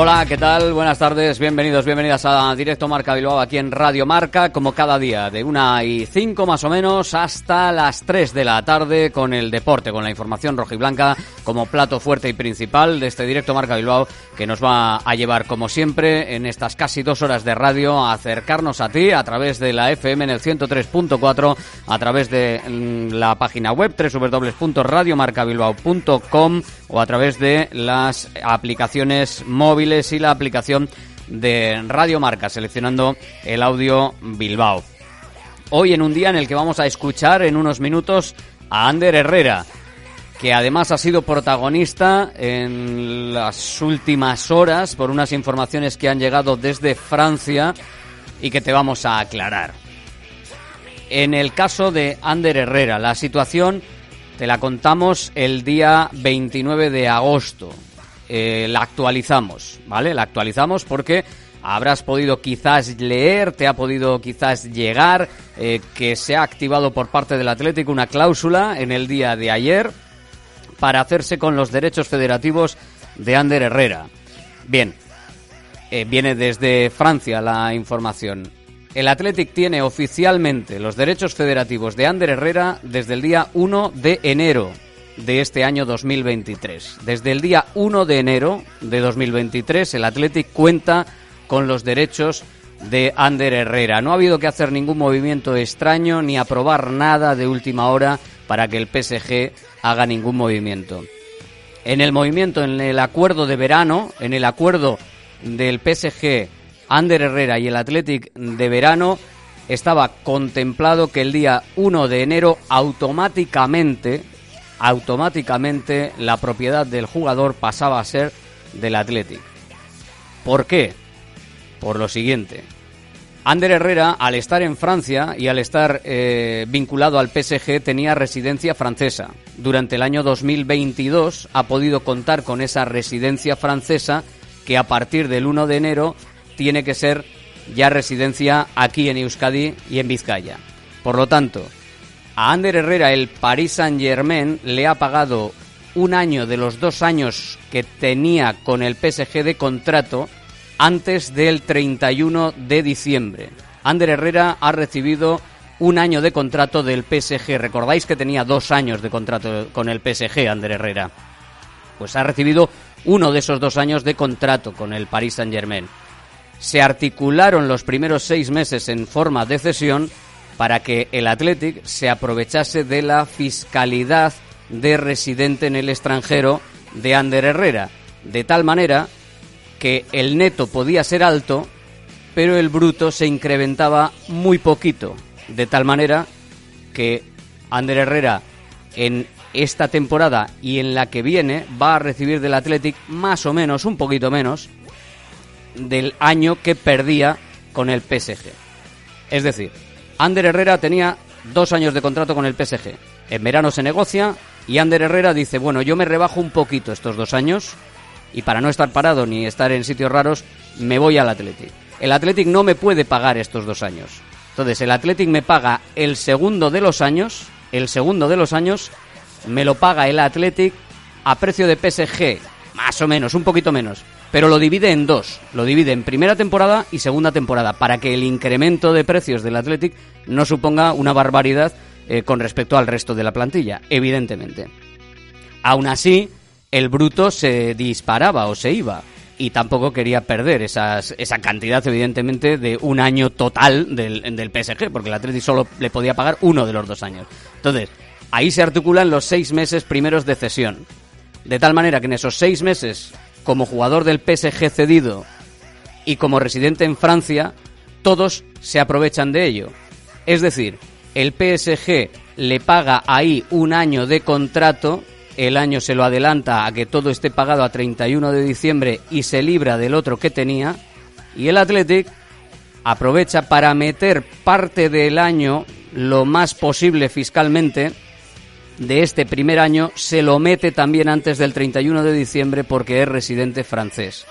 Hola, ¿qué tal? Buenas tardes, bienvenidos, bienvenidas a Directo Marca Bilbao aquí en Radio Marca, como cada día, de una y cinco más o menos hasta las 3 de la tarde con el deporte, con la información rojiblanca como plato fuerte y principal de este Directo Marca Bilbao que nos va a llevar, como siempre, en estas casi dos horas de radio a acercarnos a ti a través de la FM en el 103.4, a través de mm, la página web www.radiomarcabilbao.com o a través de las aplicaciones móviles y la aplicación de Radio Marca, seleccionando el audio Bilbao. Hoy en un día en el que vamos a escuchar en unos minutos a Ander Herrera, que además ha sido protagonista en las últimas horas por unas informaciones que han llegado desde Francia y que te vamos a aclarar. En el caso de Ander Herrera, la situación te la contamos el día 29 de agosto. Eh, la actualizamos, ¿vale? La actualizamos porque habrás podido quizás leer, te ha podido quizás llegar eh, que se ha activado por parte del Atlético una cláusula en el día de ayer para hacerse con los derechos federativos de Ander Herrera. Bien, eh, viene desde Francia la información. El Athletic tiene oficialmente los derechos federativos de Ander Herrera desde el día 1 de enero de este año 2023. Desde el día 1 de enero de 2023 el Athletic cuenta con los derechos de Ander Herrera. No ha habido que hacer ningún movimiento extraño ni aprobar nada de última hora para que el PSG haga ningún movimiento. En el movimiento, en el acuerdo de verano, en el acuerdo del PSG, Ander Herrera y el Athletic de verano, estaba contemplado que el día 1 de enero automáticamente automáticamente la propiedad del jugador pasaba a ser del Athletic. ¿Por qué? Por lo siguiente. Ander Herrera, al estar en Francia y al estar eh, vinculado al PSG, tenía residencia francesa. Durante el año 2022 ha podido contar con esa residencia francesa que a partir del 1 de enero tiene que ser ya residencia aquí en Euskadi y en Vizcaya. Por lo tanto, a Ander Herrera el Paris Saint Germain le ha pagado un año de los dos años que tenía con el PSG de contrato antes del 31 de diciembre. Ander Herrera ha recibido un año de contrato del PSG. Recordáis que tenía dos años de contrato con el PSG, Ander Herrera. Pues ha recibido uno de esos dos años de contrato con el Paris Saint Germain. Se articularon los primeros seis meses en forma de cesión para que el Athletic se aprovechase de la fiscalidad de residente en el extranjero de Ander Herrera, de tal manera que el neto podía ser alto, pero el bruto se incrementaba muy poquito, de tal manera que Ander Herrera en esta temporada y en la que viene va a recibir del Athletic más o menos, un poquito menos, del año que perdía con el PSG. Es decir, Ander Herrera tenía dos años de contrato con el PSG. En verano se negocia y Ander Herrera dice, bueno, yo me rebajo un poquito estos dos años y para no estar parado ni estar en sitios raros, me voy al Athletic. El Athletic no me puede pagar estos dos años. Entonces, el Athletic me paga el segundo de los años, el segundo de los años, me lo paga el Athletic a precio de PSG, más o menos, un poquito menos pero lo divide en dos. Lo divide en primera temporada y segunda temporada, para que el incremento de precios del Athletic no suponga una barbaridad eh, con respecto al resto de la plantilla, evidentemente. Aún así, el bruto se disparaba o se iba. y tampoco quería perder esas, esa cantidad, evidentemente, de un año total del, del PSG, porque el Atlético solo le podía pagar uno de los dos años. Entonces, ahí se articulan los seis meses primeros de cesión. De tal manera que en esos seis meses, como jugador del PSG cedido y como residente en Francia, todos se aprovechan de ello. Es decir, el PSG le paga ahí un año de contrato, el año se lo adelanta a que todo esté pagado a 31 de diciembre y se libra del otro que tenía, y el Athletic aprovecha para meter parte del año lo más posible fiscalmente de este primer año, se lo mete también antes del 31 de diciembre porque es residente francés.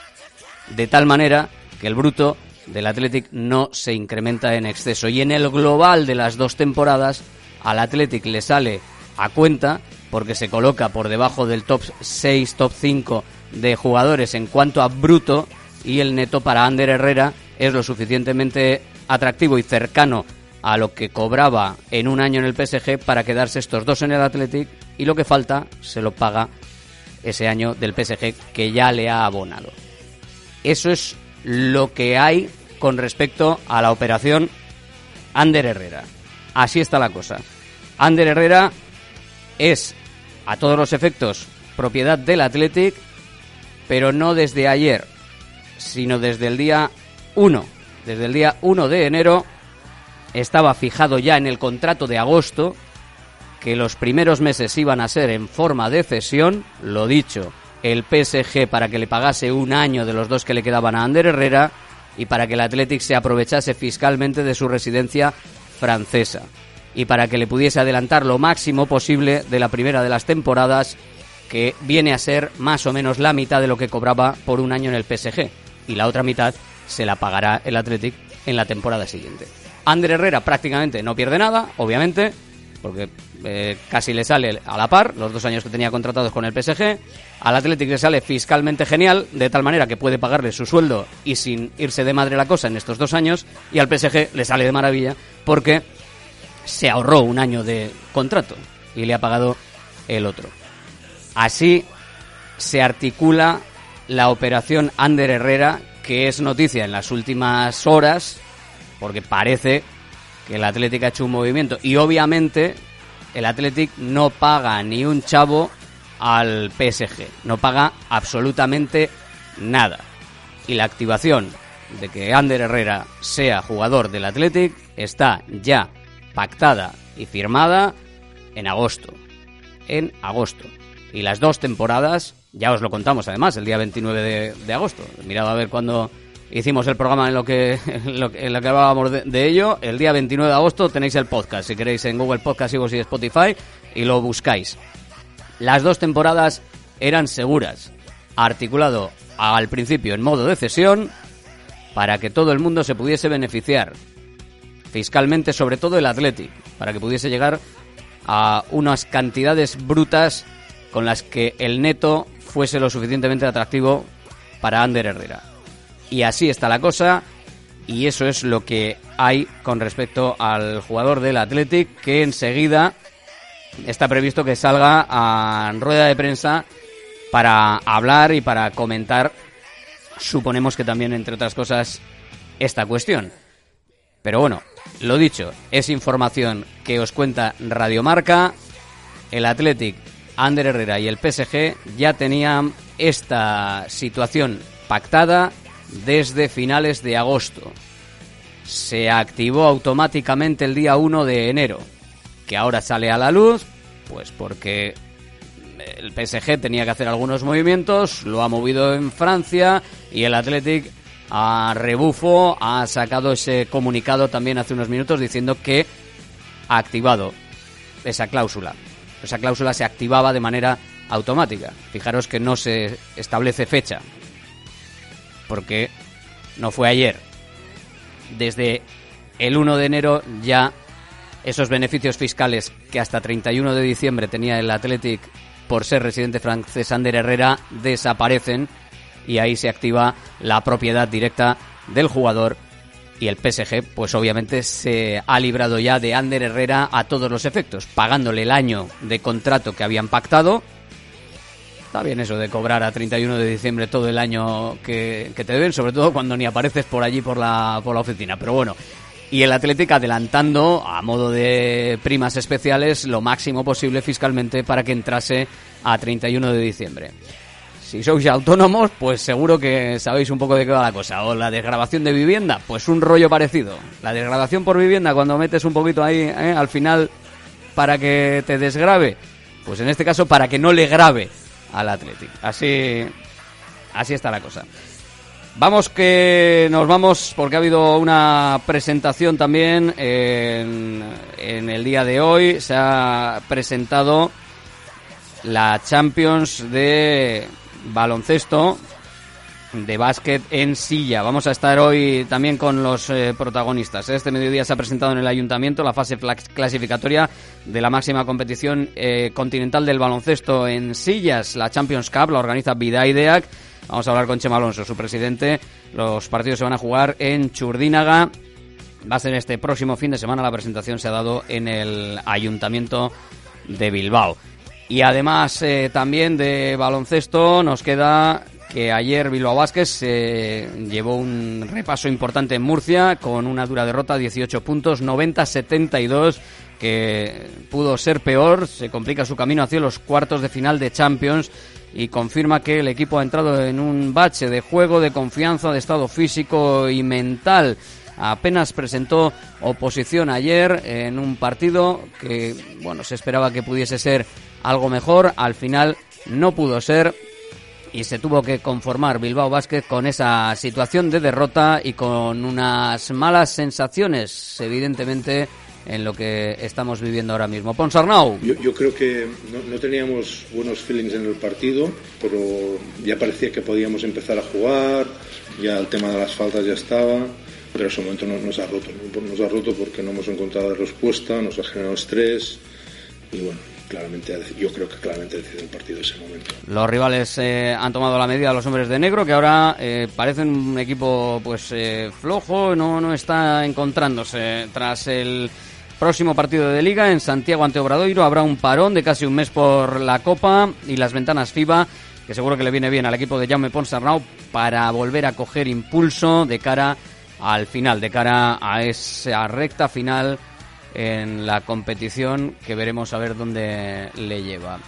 De tal manera que el bruto del Athletic no se incrementa en exceso. Y en el global de las dos temporadas, al Athletic le sale a cuenta porque se coloca por debajo del top 6, top 5 de jugadores en cuanto a bruto y el neto para Ander Herrera es lo suficientemente atractivo y cercano a lo que cobraba en un año en el PSG para quedarse estos dos en el Athletic y lo que falta se lo paga ese año del PSG que ya le ha abonado. Eso es lo que hay con respecto a la operación Ander Herrera. Así está la cosa. Ander Herrera es, a todos los efectos, propiedad del Athletic, pero no desde ayer, sino desde el día 1. Desde el día 1 de enero estaba fijado ya en el contrato de agosto que los primeros meses iban a ser en forma de cesión, lo dicho, el PSG para que le pagase un año de los dos que le quedaban a Ander Herrera y para que el Athletic se aprovechase fiscalmente de su residencia francesa y para que le pudiese adelantar lo máximo posible de la primera de las temporadas que viene a ser más o menos la mitad de lo que cobraba por un año en el PSG y la otra mitad se la pagará el Athletic en la temporada siguiente. Ander Herrera prácticamente no pierde nada, obviamente, porque eh, casi le sale a la par, los dos años que tenía contratados con el PSG. Al Athletic le sale fiscalmente genial, de tal manera que puede pagarle su sueldo y sin irse de madre la cosa en estos dos años. Y al PSG le sale de maravilla porque se ahorró un año de contrato y le ha pagado el otro. Así se articula la operación Ander Herrera, que es noticia en las últimas horas, porque parece que el Atlético ha hecho un movimiento y obviamente el Athletic no paga ni un chavo al PSG, no paga absolutamente nada. Y la activación de que Ander Herrera sea jugador del Athletic está ya pactada y firmada en agosto. En agosto. Y las dos temporadas, ya os lo contamos además, el día 29 de, de agosto. Mirad a ver cuándo hicimos el programa en lo que, en lo, que hablábamos de, ello. El día 29 de agosto tenéis el podcast, si queréis, en Google Podcast, y Spotify, y lo buscáis. Las dos temporadas eran seguras, articulado al principio en modo de cesión, para que todo el mundo se pudiese beneficiar. Fiscalmente, sobre todo el Athletic, para que pudiese llegar a unas cantidades brutas con las que el neto fuese lo suficientemente atractivo para Ander Herrera. Y así está la cosa. Y eso es lo que hay con respecto al jugador del Athletic, que enseguida está previsto que salga a rueda de prensa para hablar y para comentar, suponemos que también, entre otras cosas, esta cuestión. Pero bueno, lo dicho, es información que os cuenta Radiomarca. El Athletic, Ander Herrera y el PSG ya tenían esta situación pactada desde finales de agosto. Se activó automáticamente el día 1 de enero, que ahora sale a la luz, pues porque el PSG tenía que hacer algunos movimientos, lo ha movido en Francia y el Athletic a rebufo ha sacado ese comunicado también hace unos minutos diciendo que ha activado esa cláusula. Esa cláusula se activaba de manera automática. Fijaros que no se establece fecha, porque no fue ayer. Desde el 1 de enero ya esos beneficios fiscales que hasta 31 de diciembre tenía el Athletic por ser residente francés Ander Herrera desaparecen y ahí se activa la propiedad directa del jugador y el PSG pues obviamente se ha librado ya de Ander Herrera a todos los efectos, pagándole el año de contrato que habían pactado Está bien eso de cobrar a 31 de diciembre todo el año que, que te deben, sobre todo cuando ni apareces por allí por la, por la oficina. Pero bueno, y el Atlético adelantando a modo de primas especiales lo máximo posible fiscalmente para que entrase a 31 de diciembre. Si sois autónomos, pues seguro que sabéis un poco de qué va la cosa. O la desgrabación de vivienda, pues un rollo parecido. La desgrabación por vivienda, cuando metes un poquito ahí ¿eh? al final para que te desgrabe, pues en este caso para que no le grabe al Athletic. Así, así está la cosa. Vamos que nos vamos porque ha habido una presentación también en, en el día de hoy. Se ha presentado la Champions de baloncesto de básquet en silla. Vamos a estar hoy también con los eh, protagonistas. Este mediodía se ha presentado en el ayuntamiento la fase clasificatoria de la máxima competición eh, continental del baloncesto en sillas. La Champions Cup la organiza Vidaideac. Vamos a hablar con Chema Alonso, su presidente. Los partidos se van a jugar en Churdínaga. Va a ser este próximo fin de semana. La presentación se ha dado en el ayuntamiento de Bilbao. Y además eh, también de baloncesto nos queda que ayer Bilbao Vázquez se llevó un repaso importante en Murcia con una dura derrota, 18 puntos, 90-72, que pudo ser peor, se complica su camino hacia los cuartos de final de Champions y confirma que el equipo ha entrado en un bache de juego, de confianza, de estado físico y mental. Apenas presentó oposición ayer en un partido que, bueno, se esperaba que pudiese ser algo mejor. Al final no pudo ser y se tuvo que conformar Bilbao Vázquez con esa situación de derrota y con unas malas sensaciones, evidentemente, en lo que estamos viviendo ahora mismo. Ponsarnau. Yo, yo creo que no, teníamos buenos feelings en el partido, pero ya parecía que podíamos empezar a jugar, ya el tema de las faltas ya estaba, pero en ese momento nos, nos ha roto, nos ha roto porque no hemos encontrado respuesta, nos ha generado estrés y bueno, claramente yo creo que claramente decidido el partido ese momento. Los rivales eh, han tomado la medida los hombres de negro que ahora eh, parecen un equipo pues eh, flojo, no no está encontrándose tras el próximo partido de liga en Santiago ante Obradoiro habrá un parón de casi un mes por la Copa y las ventanas FIBA que seguro que le viene bien al equipo de Jaume Ponsarnau para volver a coger impulso de cara al final, de cara a esa recta final en la competición que veremos a ver dónde le lleva.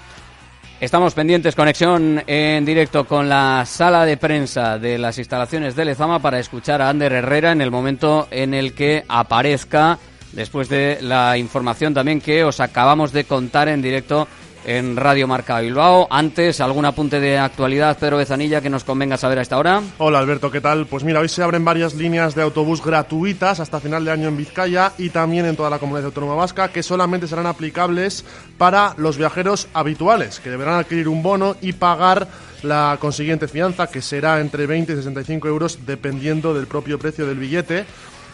Estamos pendientes, conexión en directo con la sala de prensa de las instalaciones de Lezama para escuchar a Ander Herrera en el momento en el que aparezca, después de la información también que os acabamos de contar en directo en Radio Marca Bilbao. Antes, algún apunte de actualidad, Pedro Bezanilla, que nos convenga saber a esta hora. Hola Alberto, ¿qué tal? Pues mira, hoy se abren varias líneas de autobús gratuitas hasta final de año en Vizcaya y también en toda la comunidad autónoma vasca, que solamente serán aplicables para los viajeros habituales, que deberán adquirir un bono y pagar la consiguiente fianza, que será entre 20 y 65 euros dependiendo del propio precio del billete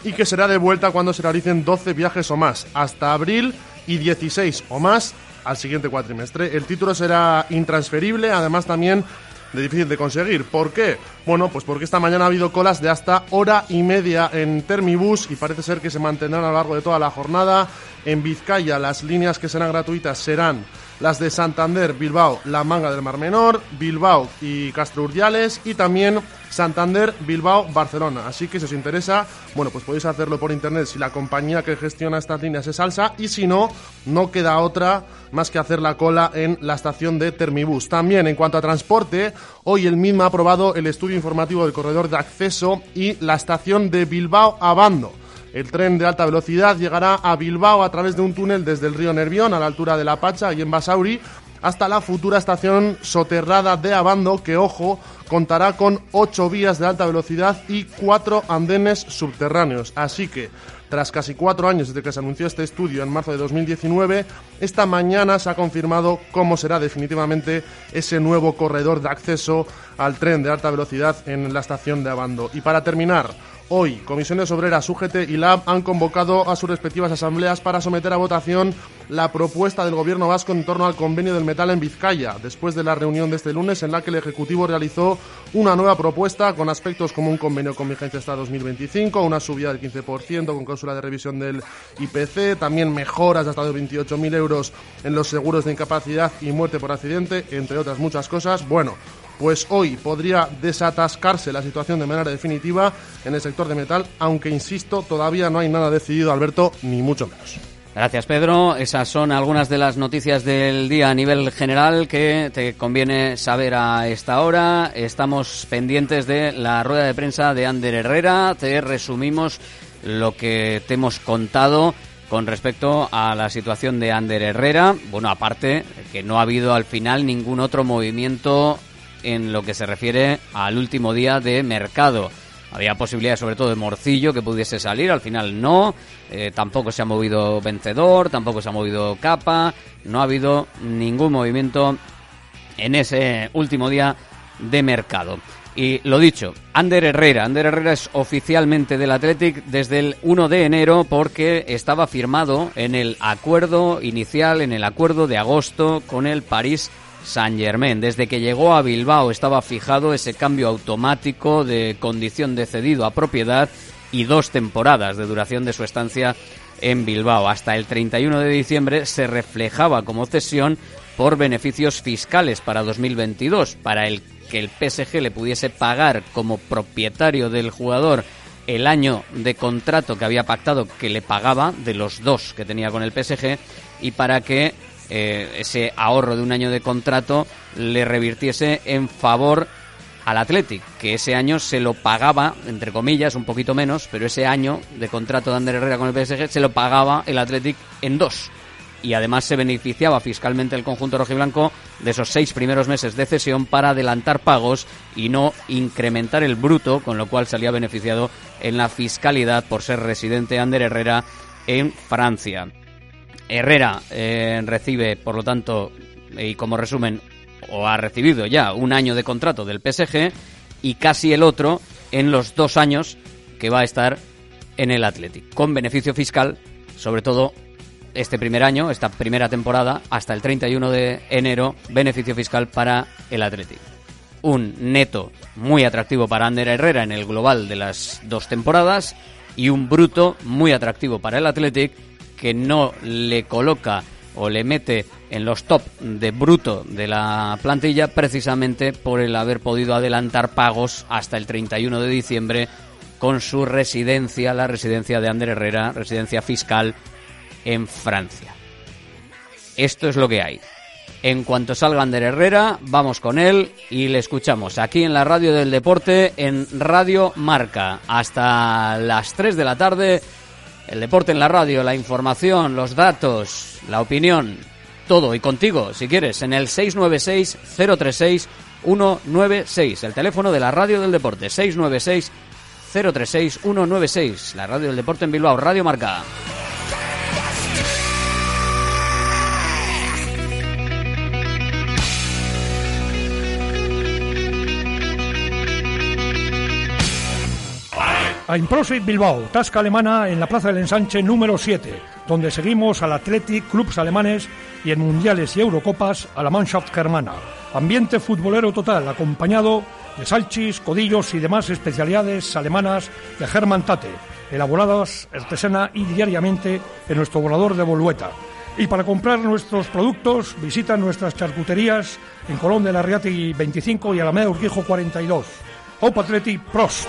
y que será devuelta cuando se realicen 12 viajes o más, hasta abril y 16 o más al siguiente cuatrimestre. El título será intransferible, además también de difícil de conseguir. ¿Por qué? Bueno, pues porque esta mañana ha habido colas de hasta hora y media en Termibus y parece ser que se mantendrán a lo largo de toda la jornada. En Vizcaya las líneas que serán gratuitas serán las de Santander, Bilbao, La Manga del Mar Menor, Bilbao y Castro Urdiales y también Santander, Bilbao, Barcelona. Así que si os interesa, bueno, pues podéis hacerlo por internet si la compañía que gestiona estas líneas es Salsa y si no, no queda otra más que hacer la cola en la estación de Termibus. También en cuanto a transporte, hoy el mismo ha aprobado el estudio informativo del corredor de acceso y la estación de Bilbao a Bando. El tren de alta velocidad llegará a Bilbao a través de un túnel desde el río Nervión a la altura de La Pacha y en Basauri hasta la futura estación soterrada de Abando que, ojo, contará con ocho vías de alta velocidad y cuatro andenes subterráneos. Así que, tras casi cuatro años desde que se anunció este estudio en marzo de 2019, esta mañana se ha confirmado cómo será definitivamente ese nuevo corredor de acceso al tren de alta velocidad en la estación de Abando. Y para terminar, Hoy, Comisiones Obreras, UGT y LAB han convocado a sus respectivas asambleas para someter a votación la propuesta del Gobierno vasco en torno al convenio del metal en Vizcaya, después de la reunión de este lunes en la que el Ejecutivo realizó una nueva propuesta con aspectos como un convenio con vigencia hasta 2025, una subida del 15% con cláusula de revisión del IPC, también mejoras hasta de 28.000 euros en los seguros de incapacidad y muerte por accidente, entre otras muchas cosas. Bueno, pues hoy podría desatascarse la situación de manera definitiva en el sector de metal, aunque insisto, todavía no hay nada decidido, Alberto, ni mucho menos. Gracias, Pedro. Esas son algunas de las noticias del día a nivel general que te conviene saber a esta hora. Estamos pendientes de la rueda de prensa de Ander Herrera. Te resumimos lo que te hemos contado con respecto a la situación de Ander Herrera. Bueno, aparte que no ha habido al final ningún otro movimiento en lo que se refiere al último día de mercado. Había posibilidades sobre todo de Morcillo que pudiese salir, al final no. Eh, tampoco se ha movido Vencedor, tampoco se ha movido Capa. No ha habido ningún movimiento en ese último día de mercado. Y lo dicho, Ander Herrera. Ander Herrera es oficialmente del Athletic desde el 1 de enero porque estaba firmado en el acuerdo inicial, en el acuerdo de agosto con el París Saint Germain. Desde que llegó a Bilbao estaba fijado ese cambio automático de condición de cedido a propiedad y dos temporadas de duración de su estancia en Bilbao. Hasta el 31 de diciembre se reflejaba como cesión por beneficios fiscales para 2022, para el que el PSG le pudiese pagar como propietario del jugador el año de contrato que había pactado que le pagaba de los dos que tenía con el PSG y para que eh, ese ahorro de un año de contrato le revirtiese en favor al Athletic, que ese año se lo pagaba, entre comillas, un poquito menos, pero ese año de contrato de Ander Herrera con el PSG se lo pagaba el Athletic en dos. Y además se beneficiaba fiscalmente el conjunto rojiblanco de esos seis primeros meses de cesión para adelantar pagos y no incrementar el bruto, con lo cual salía beneficiado en la fiscalidad por ser residente Ander Herrera en Francia. Herrera eh, recibe, por lo tanto, y como resumen, o ha recibido ya un año de contrato del PSG y casi el otro en los dos años que va a estar en el Athletic, con beneficio fiscal, sobre todo este primer año, esta primera temporada, hasta el 31 de enero, beneficio fiscal para el Athletic. Un neto muy atractivo para Ander Herrera en el global de las dos temporadas y un bruto muy atractivo para el Athletic que no le coloca o le mete en los top de bruto de la plantilla precisamente por el haber podido adelantar pagos hasta el 31 de diciembre con su residencia, la residencia de Ander Herrera, residencia fiscal en Francia. Esto es lo que hay. En cuanto salga Ander Herrera, vamos con él y le escuchamos aquí en la radio del deporte en Radio Marca hasta las 3 de la tarde el deporte en la radio, la información, los datos, la opinión, todo y contigo, si quieres, en el 696-036-196, el teléfono de la radio del deporte, 696-036-196, la radio del deporte en Bilbao, Radio Marca. A Improsit Bilbao, tasca alemana en la Plaza del Ensanche número 7, donde seguimos al Athletic, clubs alemanes y en mundiales y Eurocopas a la Mannschaft germana. Ambiente futbolero total, acompañado de salchis, codillos y demás especialidades alemanas de Hermann Tate, elaboradas artesana y diariamente en nuestro volador de Bolueta. Y para comprar nuestros productos, visita nuestras charcuterías en Colón de la Riati 25 y Alameda Urquijo 42. Hope Athletic Prost.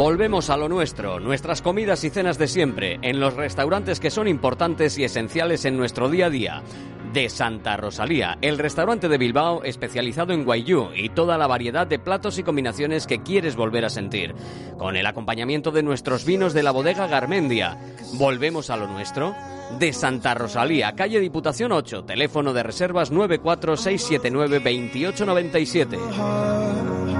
Volvemos a lo nuestro, nuestras comidas y cenas de siempre, en los restaurantes que son importantes y esenciales en nuestro día a día. de Santa Rosalía, el restaurante de Bilbao especializado en guayú y toda la variedad de platos y combinaciones que quieres volver a sentir, con el acompañamiento de nuestros vinos de la bodega Garmendia. ¿Volvemos a lo nuestro? De Santa Rosalía, calle Diputación 8, teléfono de reservas 946792897.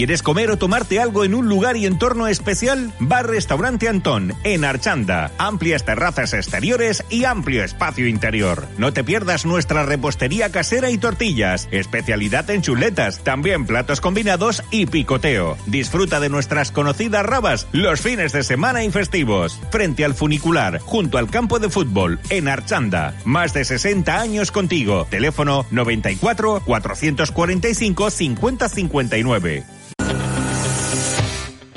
¿Quieres comer o tomarte algo en un lugar y entorno especial? Bar Restaurante Antón, en Archanda. Amplias terrazas exteriores y amplio espacio interior. No te pierdas nuestra repostería casera y tortillas. Especialidad en chuletas, también platos combinados y picoteo. Disfruta de nuestras conocidas rabas los fines de semana y festivos. Frente al funicular, junto al campo de fútbol, en Archanda. Más de 60 años contigo. Teléfono 94 445 5059.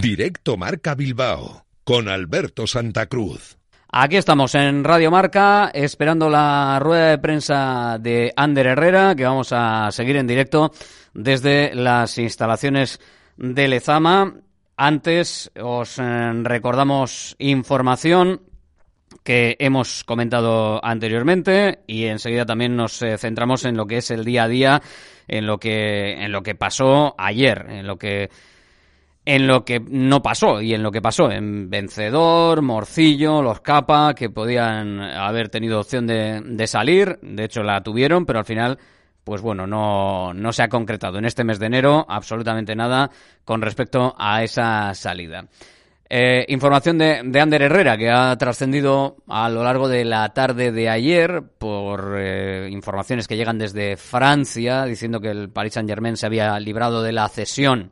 Directo Marca Bilbao con Alberto Santa Cruz. Aquí estamos en Radio Marca esperando la rueda de prensa de Ander Herrera que vamos a seguir en directo desde las instalaciones de Lezama. Antes os eh, recordamos información que hemos comentado anteriormente y enseguida también nos eh, centramos en lo que es el día a día, en lo que en lo que pasó ayer, en lo que en lo que no pasó y en lo que pasó en Vencedor, Morcillo, los Capa, que podían haber tenido opción de, de, salir, de hecho la tuvieron, pero al final, pues bueno, no, no se ha concretado en este mes de enero absolutamente nada con respecto a esa salida. Eh, información de, de, Ander Herrera, que ha trascendido a lo largo de la tarde de ayer por eh, informaciones que llegan desde Francia, diciendo que el Paris Saint-Germain se había librado de la cesión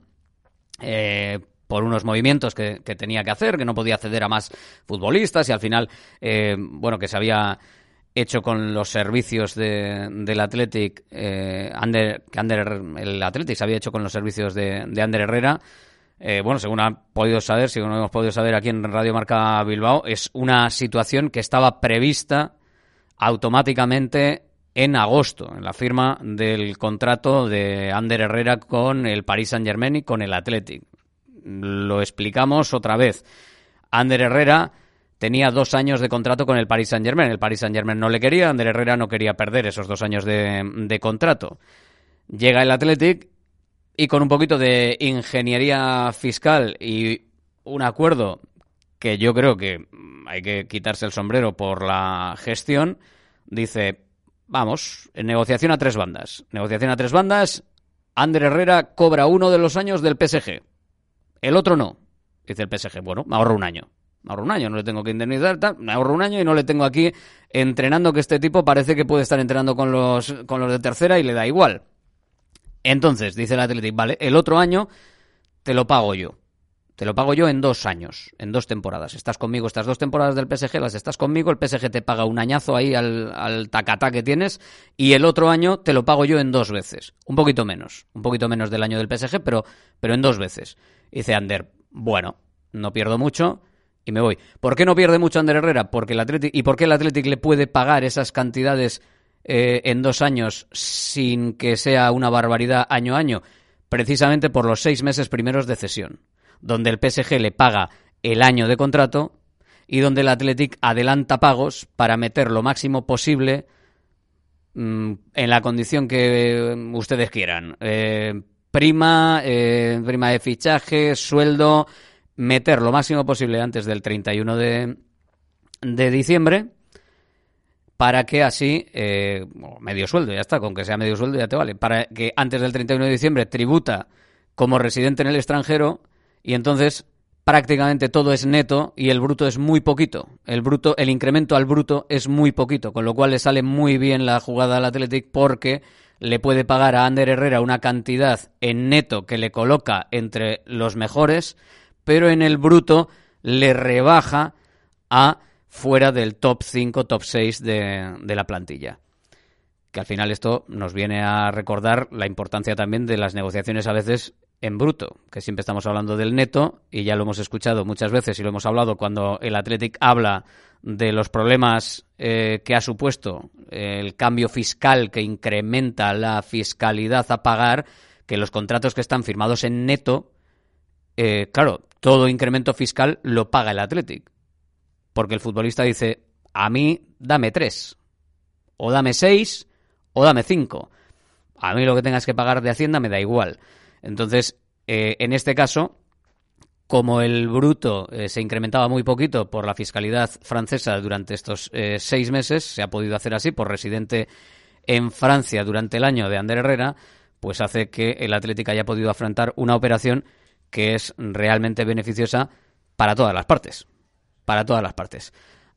eh, por unos movimientos que, tenía que hacer, que no podía acceder a más futbolistas y al final, eh, bueno, que se había hecho con los servicios de, del Athletic, eh, que Ander, el Athletic se había hecho con los servicios de, de Ander Herrera. Eh, bueno, según ha podido saber, según hemos podido saber aquí en Radio Marca Bilbao, es una situación que estaba prevista automáticamente en agosto, en la firma del contrato de Ander Herrera con el Paris Saint Germain y con el Athletic. Lo explicamos otra vez. Ander Herrera tenía dos años de contrato con el Paris Saint Germain. El Paris Saint Germain no le quería, Ander Herrera no quería perder esos dos años de, de contrato. Llega el Athletic y con un poquito de ingeniería fiscal y un acuerdo que yo creo que hay que quitarse el sombrero por la gestión, dice, Vamos, en negociación a tres bandas. Negociación a tres bandas. Ander Herrera cobra uno de los años del PSG. El otro no. Dice el PSG, bueno, me ahorro un año. Me ahorro un año, no le tengo que indemnizar, me ahorro un año y no le tengo aquí entrenando que este tipo parece que puede estar entrenando con los, con los de tercera y le da igual. Entonces, dice el Athletic, vale, el otro año te lo pago yo. Te lo pago yo en dos años, en dos temporadas. Estás conmigo estas dos temporadas del PSG, las estás conmigo, el PSG te paga un añazo ahí al, al tacatá que tienes y el otro año te lo pago yo en dos veces. Un poquito menos, un poquito menos del año del PSG, pero, pero en dos veces. dice Ander, bueno, no pierdo mucho y me voy. ¿Por qué no pierde mucho Ander Herrera? Porque el Athletic, ¿Y por qué el Athletic le puede pagar esas cantidades eh, en dos años sin que sea una barbaridad año a año? Precisamente por los seis meses primeros de cesión, donde el PSG le paga el año de contrato y donde el Athletic adelanta pagos para meter lo máximo posible mm, en la condición que ustedes quieran. Eh, prima, eh, prima de fichaje, sueldo, meter lo máximo posible antes del 31 de, de diciembre para que así, eh, medio sueldo, ya está, con que sea medio sueldo ya te vale, para que antes del 31 de diciembre tributa como residente en el extranjero y entonces prácticamente todo es neto y el bruto es muy poquito. El bruto, el incremento al bruto es muy poquito, con lo cual le sale muy bien la jugada al Athletic porque le puede pagar a Ander Herrera una cantidad en neto que le coloca entre los mejores, pero en el bruto le rebaja a fuera del top 5, top 6 de, de la plantilla que al final esto nos viene a recordar la importancia también de las negociaciones a veces en bruto, que siempre estamos hablando del neto y ya lo hemos escuchado muchas veces y lo hemos hablado cuando el Athletic habla de los problemas eh, que ha supuesto el cambio fiscal que incrementa la fiscalidad a pagar, que los contratos que están firmados en neto, eh, claro, todo incremento fiscal lo paga el Athletic, porque el futbolista dice, a mí dame tres, o dame seis, o dame cinco. A mí lo que tengas que pagar de Hacienda me da igual. Entonces, eh, en este caso, como el bruto eh, se incrementaba muy poquito por la fiscalidad francesa durante estos eh, seis meses, se ha podido hacer así por residente en Francia durante el año de Ander Herrera, pues hace que el Atlético haya podido afrontar una operación que es realmente beneficiosa para todas las partes. Para todas las partes.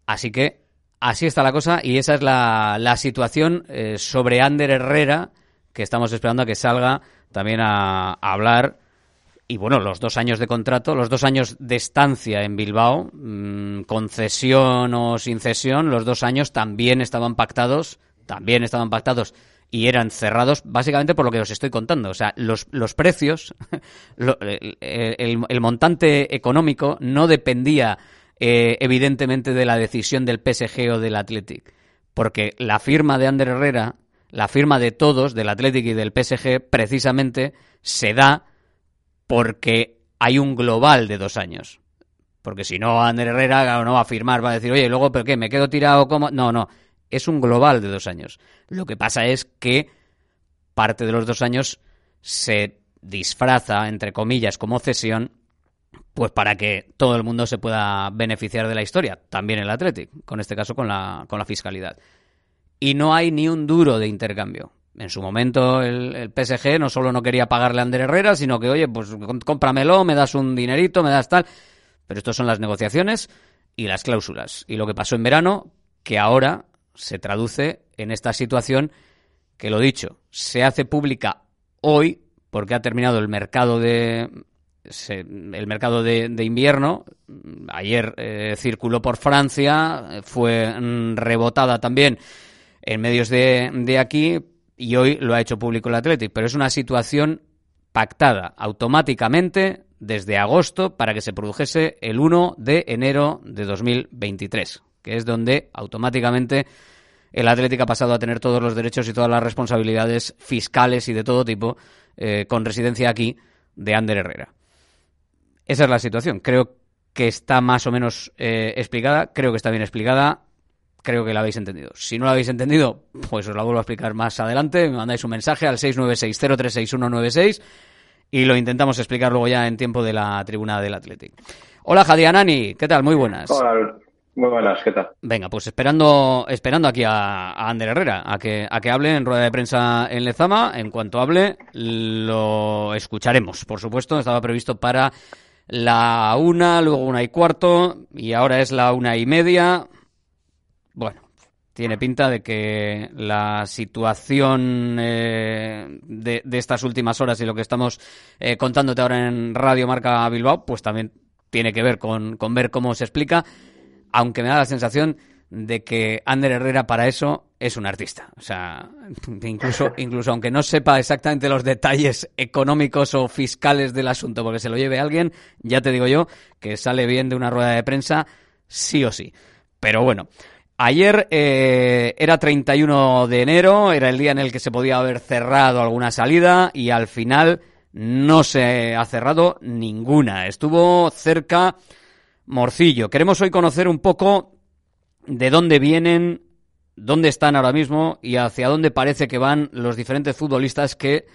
Así que así está la cosa y esa es la, la situación sobre Ander Herrera que estamos esperando a que salga también a, hablar. Y bueno, los dos años de contrato, los dos años de estancia en Bilbao, mm, concesión o sin cesión, los dos años también estaban pactados, también estaban pactados y eran cerrados básicamente por lo que os estoy contando. O sea, los, los precios, el, montante económico no dependía eh, evidentemente de la decisión del PSG o del Athletic, porque la firma de Ander Herrera la firma de todos, del Athletic y del PSG, precisamente se da porque hay un global de dos años. Porque si no, Ander Herrera no va a firmar, va a decir, oye, luego, ¿pero qué? ¿Me quedo tirado como...? No, no, es un global de dos años. Lo que pasa es que parte de los dos años se disfraza, entre comillas, como cesión, pues para que todo el mundo se pueda beneficiar de la historia, también el Athletic, con este caso con la, con la fiscalidad y no hay ni un duro de intercambio. En su momento el, PSG no solo no quería pagarle a Ander Herrera, sino que, oye, pues cómpramelo, me das un dinerito, me das tal. Pero estos son las negociaciones y las cláusulas. Y lo que pasó en verano, que ahora se traduce en esta situación que, lo dicho, se hace pública hoy porque ha terminado el mercado de el mercado de, invierno. Ayer eh, circuló por Francia, fue mm, rebotada también en medios de, de aquí y hoy lo ha hecho público el Athletic, pero es una situación pactada automáticamente desde agosto para que se produjese el 1 de enero de 2023, que es donde automáticamente el Atlético ha pasado a tener todos los derechos y todas las responsabilidades fiscales y de todo tipo eh, con residencia aquí de Ander Herrera. Esa es la situación. Creo que está más o menos eh, explicada, creo que está bien explicada creo que la habéis entendido. Si no la habéis entendido, pues os la vuelvo a explicar más adelante. Me mandáis un mensaje al 696-036196 y lo intentamos explicar luego ya en tiempo de la tribuna del Athletic. Hola, Jadianani, ¿qué tal? Muy buenas. Hola, muy buenas, ¿qué tal? Venga, pues esperando, esperando aquí a, a Ander Herrera, a que, a que hable en rueda de prensa en Lezama. En cuanto hable, lo escucharemos. Por supuesto, estaba previsto para la una, luego una y cuarto, y ahora es la una y media. Bueno, tiene pinta de que la situación eh, de, estas últimas horas y lo que estamos eh, contándote ahora en Radio Marca Bilbao, pues también tiene que ver con, ver cómo se explica, aunque me da la sensación de que Ander Herrera para eso es un artista. O sea, incluso, incluso aunque no sepa exactamente los detalles económicos o fiscales del asunto, porque se lo lleve alguien, ya te digo yo que sale bien de una rueda de prensa sí o sí. Pero bueno, Ayer eh, era 31 de enero, era el día en el que se podía haber cerrado alguna salida y al final no se ha cerrado ninguna. Estuvo cerca Morcillo. Queremos hoy conocer un poco de dónde vienen, dónde están ahora mismo y hacia dónde parece que van los diferentes futbolistas que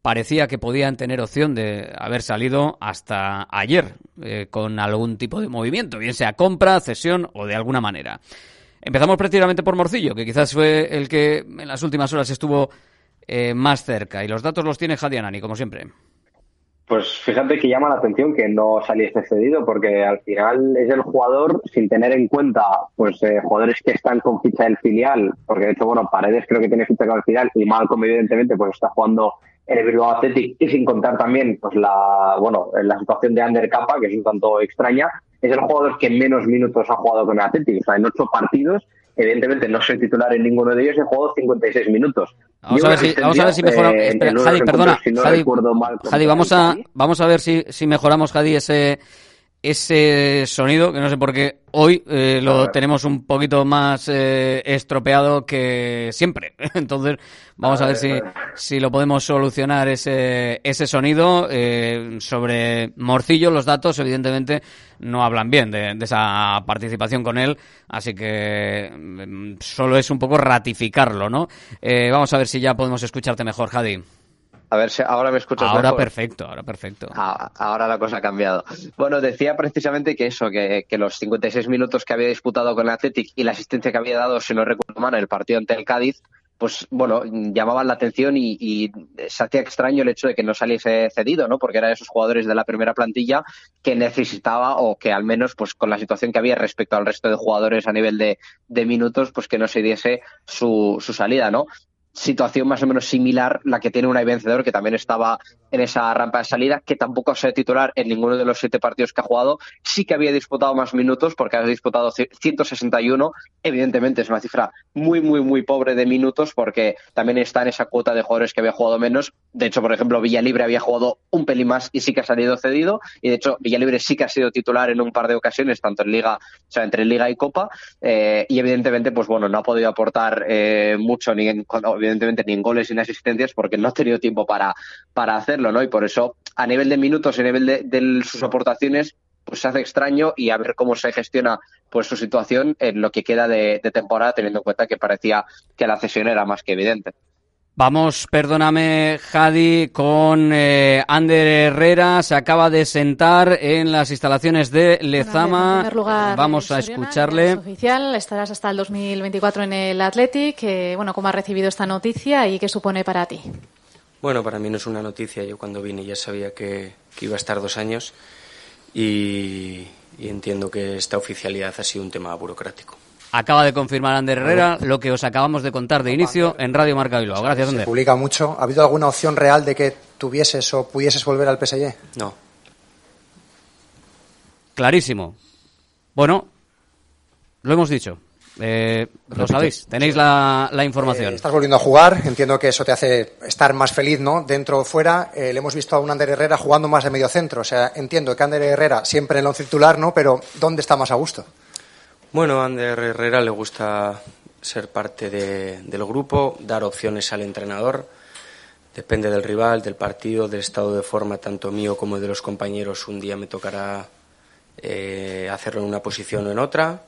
parecía que podían tener opción de haber salido hasta ayer eh, con algún tipo de movimiento, bien sea compra, cesión o de alguna manera. Empezamos prácticamente por Morcillo, que quizás fue el que en las últimas horas estuvo eh, más cerca. Y los datos los tiene Jadianani, como siempre. Pues fíjate que llama la atención que no saliese cedido, porque al final es el jugador, sin tener en cuenta pues eh, jugadores que están con ficha del filial, porque de hecho, bueno, Paredes creo que tiene ficha con el filial y Malcolm evidentemente pues está jugando en el Bilbao Athletic y sin contar también pues la bueno la situación de Ander Capa, que es un tanto extraña, es el jugador que menos minutos ha jugado con el Athletic. O sea, en ocho partidos, evidentemente no soy titular en ninguno de ellos, he jugado 56 minutos. Vamos a, ver si, vamos a ver si mejoramos. Eh, Jadi, perdona. Jadi, vamos a, vamos a ver si, si mejoramos, Jadi, ese, ese sonido, que no sé por qué hoy eh, lo tenemos un poquito más eh, estropeado que siempre. Entonces, vamos a ver si, si lo podemos solucionar ese, ese sonido. Eh, sobre Morcillo, los datos, evidentemente, no hablan bien de, de, esa participación con él, así que mm, solo es un poco ratificarlo, ¿no? vamos a ver si ya podemos escucharte mejor, Jadi. A ver si ahora me escuchas Ahora perfecto, ahora perfecto. Ah, ahora la cosa ha cambiado. Bueno, decía precisamente que eso, que, que, los 56 minutos que había disputado con el Athletic y la asistencia que había dado, si no recuerdo mal, en el partido ante el Cádiz, pues bueno, llamaban la atención y, y, se hacía extraño el hecho de que no saliese cedido, ¿no? Porque era de esos jugadores de la primera plantilla que necesitaba o que al menos, pues con la situación que había respecto al resto de jugadores a nivel de, de minutos, pues que no se diese su, su salida, ¿no? Situación más o menos similar la que tiene una vencedor que también estaba en esa rampa de salida, que tampoco ha sido titular en ninguno de los siete partidos que ha jugado. Sí que había disputado más minutos porque ha disputado 161. Evidentemente es una cifra muy, muy, muy pobre de minutos porque también está en esa cuota de jugadores que había jugado menos. De hecho, por ejemplo, Villalibre había jugado un pelín más y sí que ha salido cedido. Y de hecho, Villalibre sí que ha sido titular en un par de ocasiones, tanto en Liga, o sea, entre Liga y Copa. Eh, y evidentemente, pues bueno, no ha podido aportar eh, mucho ni en, evidentemente ni en goles ni en asistencias porque no ha tenido tiempo para, para hacerlo, ¿no? Y por eso, a nivel de minutos y a nivel de, de sus aportaciones, pues se hace extraño y a ver cómo se gestiona pues su situación en lo que queda de, de temporada, teniendo en cuenta que parecía que la cesión era más que evidente. Vamos, perdóname, Jadi, con eh, Ander Herrera. Se acaba de sentar en las instalaciones de Lezama. Bueno, lugar, Vamos a escucharle. Oficial, estarás hasta el 2024 en el Athletic. Eh, bueno, ¿cómo has recibido esta noticia y qué supone para ti? Bueno, para mí no es una noticia. Yo cuando vine ya sabía que, que iba a estar dos años y, y entiendo que esta oficialidad ha sido un tema burocrático. Acaba de confirmar Ander Herrera lo que os acabamos de contar de inicio en Radio Marca Bilbao. Gracias, Ander. Se publica mucho. ¿Ha habido alguna opción real de que tuvieses o pudieses volver al PSG? No. Clarísimo. Bueno, lo hemos dicho. Eh, lo sabéis, tenéis la, la información. Eh, estás volviendo a jugar, entiendo que eso te hace estar más feliz, ¿no? Dentro o fuera, eh, le hemos visto a un Ander Herrera jugando más de medio centro, o sea, entiendo que Ander Herrera siempre en el once titular, ¿no? Pero ¿dónde está más a gusto? Bueno, a Ander Herrera le gusta ser parte de, del grupo, dar opciones al entrenador. Depende del rival, del partido, del estado de forma tanto mío como de los compañeros. Un día me tocará eh, hacerlo en una posición o en otra.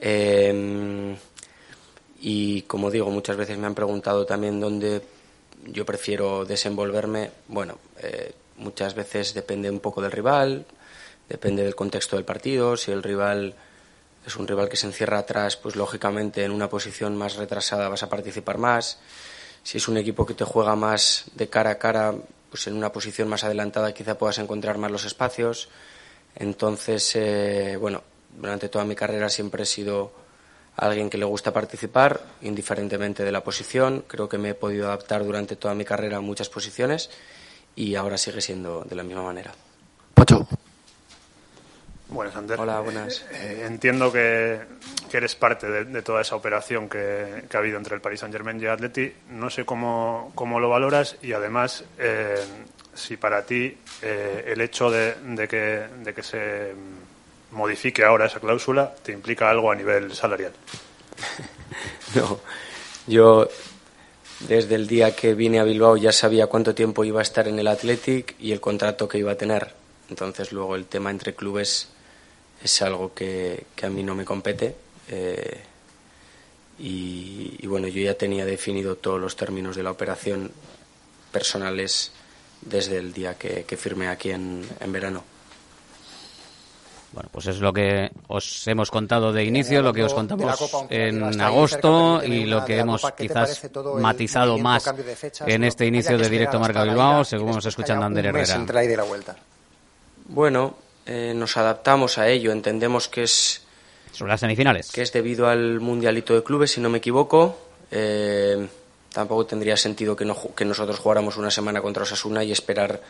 Eh, y como digo, muchas veces me han preguntado también dónde yo prefiero desenvolverme. Bueno, eh, muchas veces depende un poco del rival, depende del contexto del partido. Si el rival es un rival que se encierra atrás, pues lógicamente en una posición más retrasada vas a participar más. Si es un equipo que te juega más de cara a cara, pues en una posición más adelantada quizá puedas encontrar más los espacios. Entonces, eh, bueno, durante toda mi carrera siempre he sido alguien que le gusta participar, indiferentemente de la posición. Creo que me he podido adaptar durante toda mi carrera a muchas posiciones y ahora sigue siendo de la misma manera. Pacho. Buenas, Ander. Hola, buenas. Eh, entiendo que, que, eres parte de, de toda esa operación que, que, ha habido entre el Paris Saint-Germain y el Atleti. No sé cómo, cómo, lo valoras y además eh, si para ti eh, el hecho de, de, que, de que se modifique ahora esa cláusula te implica algo a nivel salarial. no, yo desde el día que vine a Bilbao ya sabía cuánto tiempo iba a estar en el Athletic y el contrato que iba a tener. Entonces luego el tema entre clubes es algo que, a mí no me compete. Eh, y, bueno, yo ya tenía definido todos los términos de la operación personales desde el día que, firmé aquí en verano. Bueno, pues es lo que os hemos contado de inicio, lo que os contamos en agosto y lo que hemos quizás matizado más en este inicio de Directo Marca Bilbao, según escuchando a Ander Herrera. Bueno, eh, nos adaptamos a ello, entendemos que es... Sobre las semifinales. Que es debido al Mundialito de Clubes, si no me equivoco. Eh, tampoco tendría sentido que, que nosotros jugáramos una semana contra Osasuna y esperar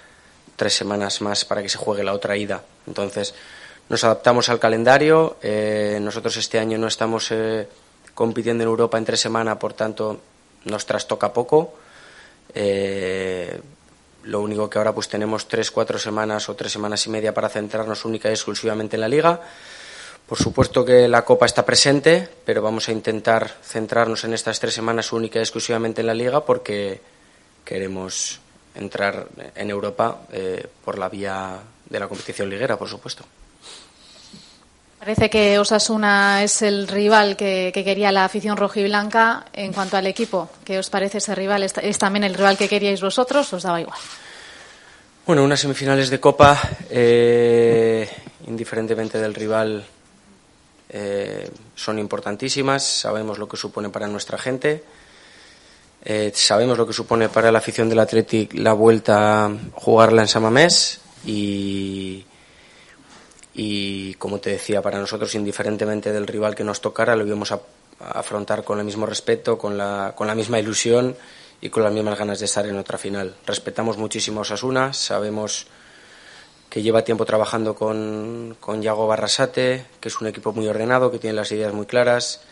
tres semanas más para que se juegue la otra ida. Entonces, nos adaptamos al calendario. Eh, nosotros este año no estamos compitiendo en Europa entre semana, por tanto nos trastoca poco. Eh, lo único que ahora pues tenemos tres, cuatro semanas o tres semanas y media para centrarnos única y exclusivamente en la liga. Por supuesto que la Copa está presente, pero vamos a intentar centrarnos en estas tres semanas única y exclusivamente en la liga porque queremos entrar en Europa por la vía de la competición liguera, por supuesto. Parece que Osasuna es el rival que, quería la afición rojiblanca en cuanto al equipo. ¿Qué os parece ese rival? ¿Es, también el rival que queríais vosotros? ¿Os daba igual? Bueno, unas semifinales de Copa, eh, indiferentemente del rival, eh, son importantísimas. Sabemos lo que supone para nuestra gente. Eh, sabemos lo que supone para la afición del Athletic la vuelta a jugarla en Samamés y y como te decía, para nosotros, indiferentemente del rival que nos tocara, lo íbamos a, afrontar con el mismo respeto, con la, con la misma ilusión y con las mismas ganas de estar en otra final. Respetamos muchísimo a Osasuna, sabemos que lleva tiempo trabajando con, con Yago Barrasate, que es un equipo muy ordenado, que tiene las ideas muy claras,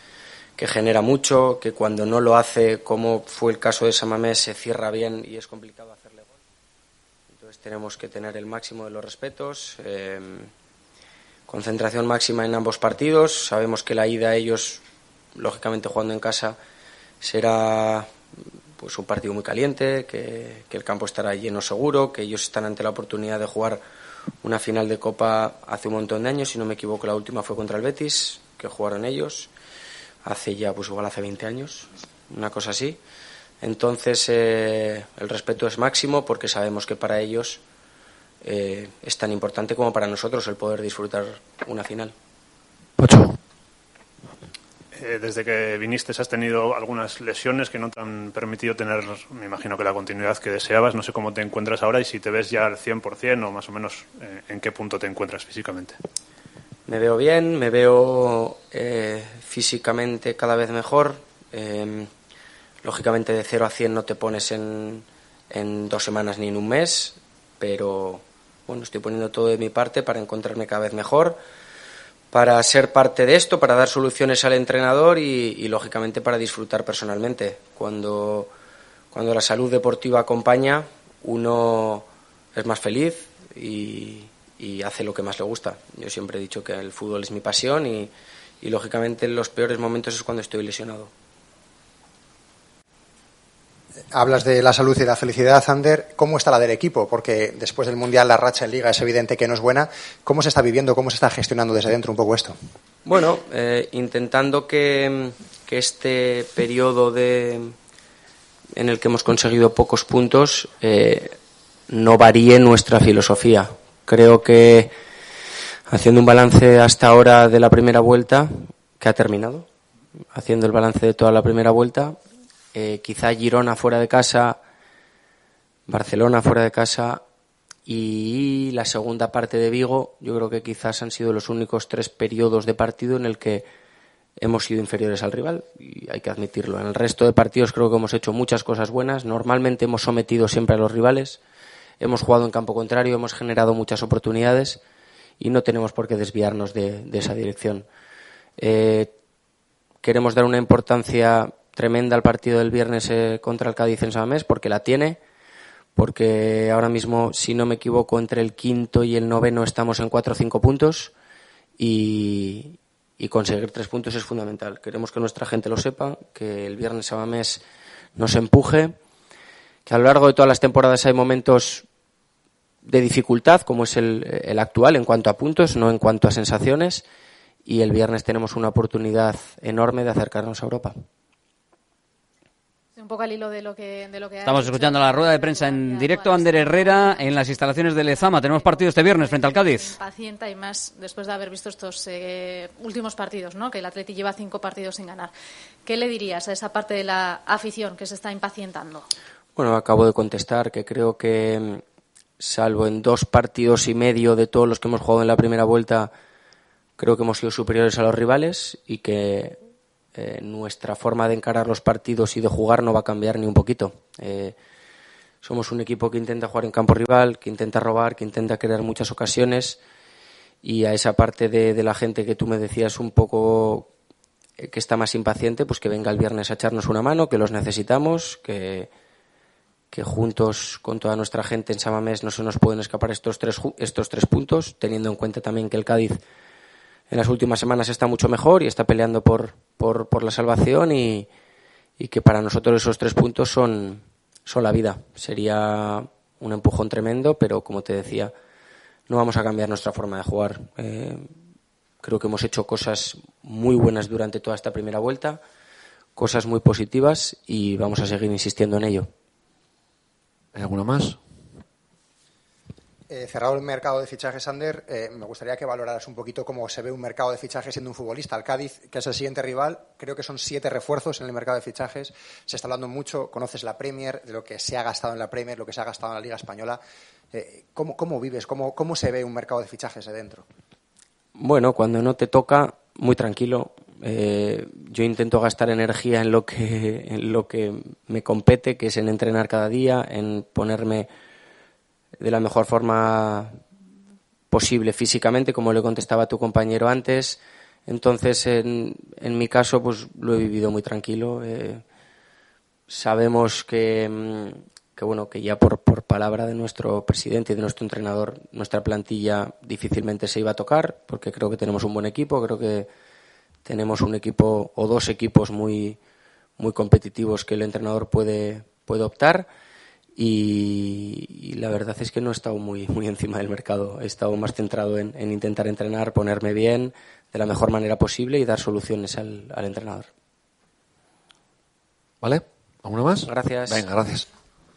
que genera mucho, que cuando no lo hace, como fue el caso de Samamés, se cierra bien y es complicado hacerle gol. Entonces tenemos que tener el máximo de los respetos. Eh, concentración máxima en ambos partidos. Sabemos que la ida ellos, lógicamente jugando en casa, será pues un partido muy caliente, que, el campo estará lleno seguro, que ellos están ante la oportunidad de jugar una final de Copa hace un montón de años, si no me equivoco la última fue contra el Betis, que jugaron ellos, hace ya pues igual hace 20 años, una cosa así. Entonces eh, el respeto es máximo porque sabemos que para ellos eh, es tan importante como para nosotros el poder disfrutar una final. Eh, desde que viniste has tenido algunas lesiones que no te han permitido tener, me imagino que la continuidad que deseabas. No sé cómo te encuentras ahora y si te ves ya al 100% o más o menos eh, en qué punto te encuentras físicamente. Me veo bien, me veo físicamente cada vez mejor. Em, lógicamente de 0 a 100 no te pones en, en dos semanas ni en un mes, pero bueno, estoy poniendo todo de mi parte para encontrarme cada vez mejor, para ser parte de esto, para dar soluciones al entrenador y, lógicamente para disfrutar personalmente. Cuando, cuando la salud deportiva acompaña, uno es más feliz y, hace lo que más le gusta. Yo siempre he dicho que el fútbol es mi pasión y, y lógicamente en los peores momentos es cuando estoy lesionado hablas de la salud y la felicidad, Ander. ¿Cómo está la del equipo? Porque después del Mundial la racha en Liga es evidente que no es buena. ¿Cómo se está viviendo, cómo se está gestionando desde dentro un poco esto? Bueno, eh, intentando que, este periodo de, en el que hemos conseguido pocos puntos eh, no varíe nuestra filosofía. Creo que haciendo un balance hasta ahora de la primera vuelta, que ha terminado, haciendo el balance de toda la primera vuelta, eh, quizá Girona fuera de casa, Barcelona fuera de casa y la segunda parte de Vigo, yo creo que quizás han sido los únicos tres periodos de partido en el que hemos sido inferiores al rival y hay que admitirlo. En el resto de partidos creo que hemos hecho muchas cosas buenas. Normalmente hemos sometido siempre a los rivales, hemos jugado en campo contrario, hemos generado muchas oportunidades y no tenemos por qué desviarnos de, esa dirección. Eh, queremos dar una importancia tremenda el partido del viernes eh, contra el Cádiz en Samamés, porque la tiene, porque ahora mismo, si no me equivoco, entre el quinto y el noveno estamos en cuatro o cinco puntos y, conseguir tres puntos es fundamental. Queremos que nuestra gente lo sepa, que el viernes mes nos empuje, que a lo largo de todas las temporadas hay momentos de dificultad, como es el actual en cuanto a puntos, no en cuanto a sensaciones, y el viernes tenemos una oportunidad enorme de acercarnos a Europa. Un poco al hilo de lo que, de lo que Estamos escuchando la rueda de prensa en directo. Ander Herrera en las instalaciones de Lezama. Tenemos partido este viernes frente al Cádiz. Pacienta y más después de haber visto estos eh, últimos partidos, ¿no? que el Atleti lleva cinco partidos sin ganar. ¿Qué le dirías a esa parte de la afición que se está impacientando? Bueno, acabo de contestar que creo que, salvo en dos partidos y medio de todos los que hemos jugado en la primera vuelta, creo que hemos sido superiores a los rivales y que eh, nuestra forma de encarar los partidos y de jugar no va a cambiar ni un poquito. Eh, somos un equipo que intenta jugar en campo rival, que intenta robar, que intenta crear muchas ocasiones y a esa parte de, la gente que tú me decías un poco eh, que está más impaciente, pues que venga el viernes a echarnos una mano, que los necesitamos, que, que juntos con toda nuestra gente en Samamés no se nos pueden escapar estos tres, estos tres puntos, teniendo en cuenta también que el Cádiz en las últimas semanas está mucho mejor y está peleando por, por, por la salvación y, y, que para nosotros esos tres puntos son, son la vida. Sería un empujón tremendo, pero como te decía, no vamos a cambiar nuestra forma de jugar. Eh, creo que hemos hecho cosas muy buenas durante toda esta primera vuelta, cosas muy positivas y vamos a seguir insistiendo en ello. ¿Hay alguna más? Eh, cerrado el mercado de fichajes, Sander, eh, me gustaría que valoraras un poquito cómo se ve un mercado de fichajes siendo un futbolista. El Cádiz, que es el siguiente rival, creo que son siete refuerzos en el mercado de fichajes. Se está hablando mucho, conoces la Premier, de lo que se ha gastado en la Premier, lo que se ha gastado en la Liga Española. Eh, ¿cómo, ¿cómo, vives? ¿Cómo, ¿Cómo se ve un mercado de fichajes de dentro? Bueno, cuando no te toca, muy tranquilo. yo intento gastar energía en lo, que, en lo que me compete, que es en entrenar cada día, en ponerme de la mejor forma posible físicamente, como le contestaba tu compañero antes. Entonces, en, en mi caso, pues lo he vivido muy tranquilo. Eh, sabemos que, mm, que, bueno, que ya por, por palabra de nuestro presidente y de nuestro entrenador, nuestra plantilla difícilmente se iba a tocar, porque creo que tenemos un buen equipo, creo que tenemos un equipo o dos equipos muy, muy competitivos que el entrenador puede, puede optar y, la verdad es que no he estado muy, muy encima del mercado. He estado más centrado en, intentar entrenar, ponerme bien de la mejor manera posible y dar soluciones al, entrenador. ¿Vale? ¿Alguna más? Gracias. Venga, gracias.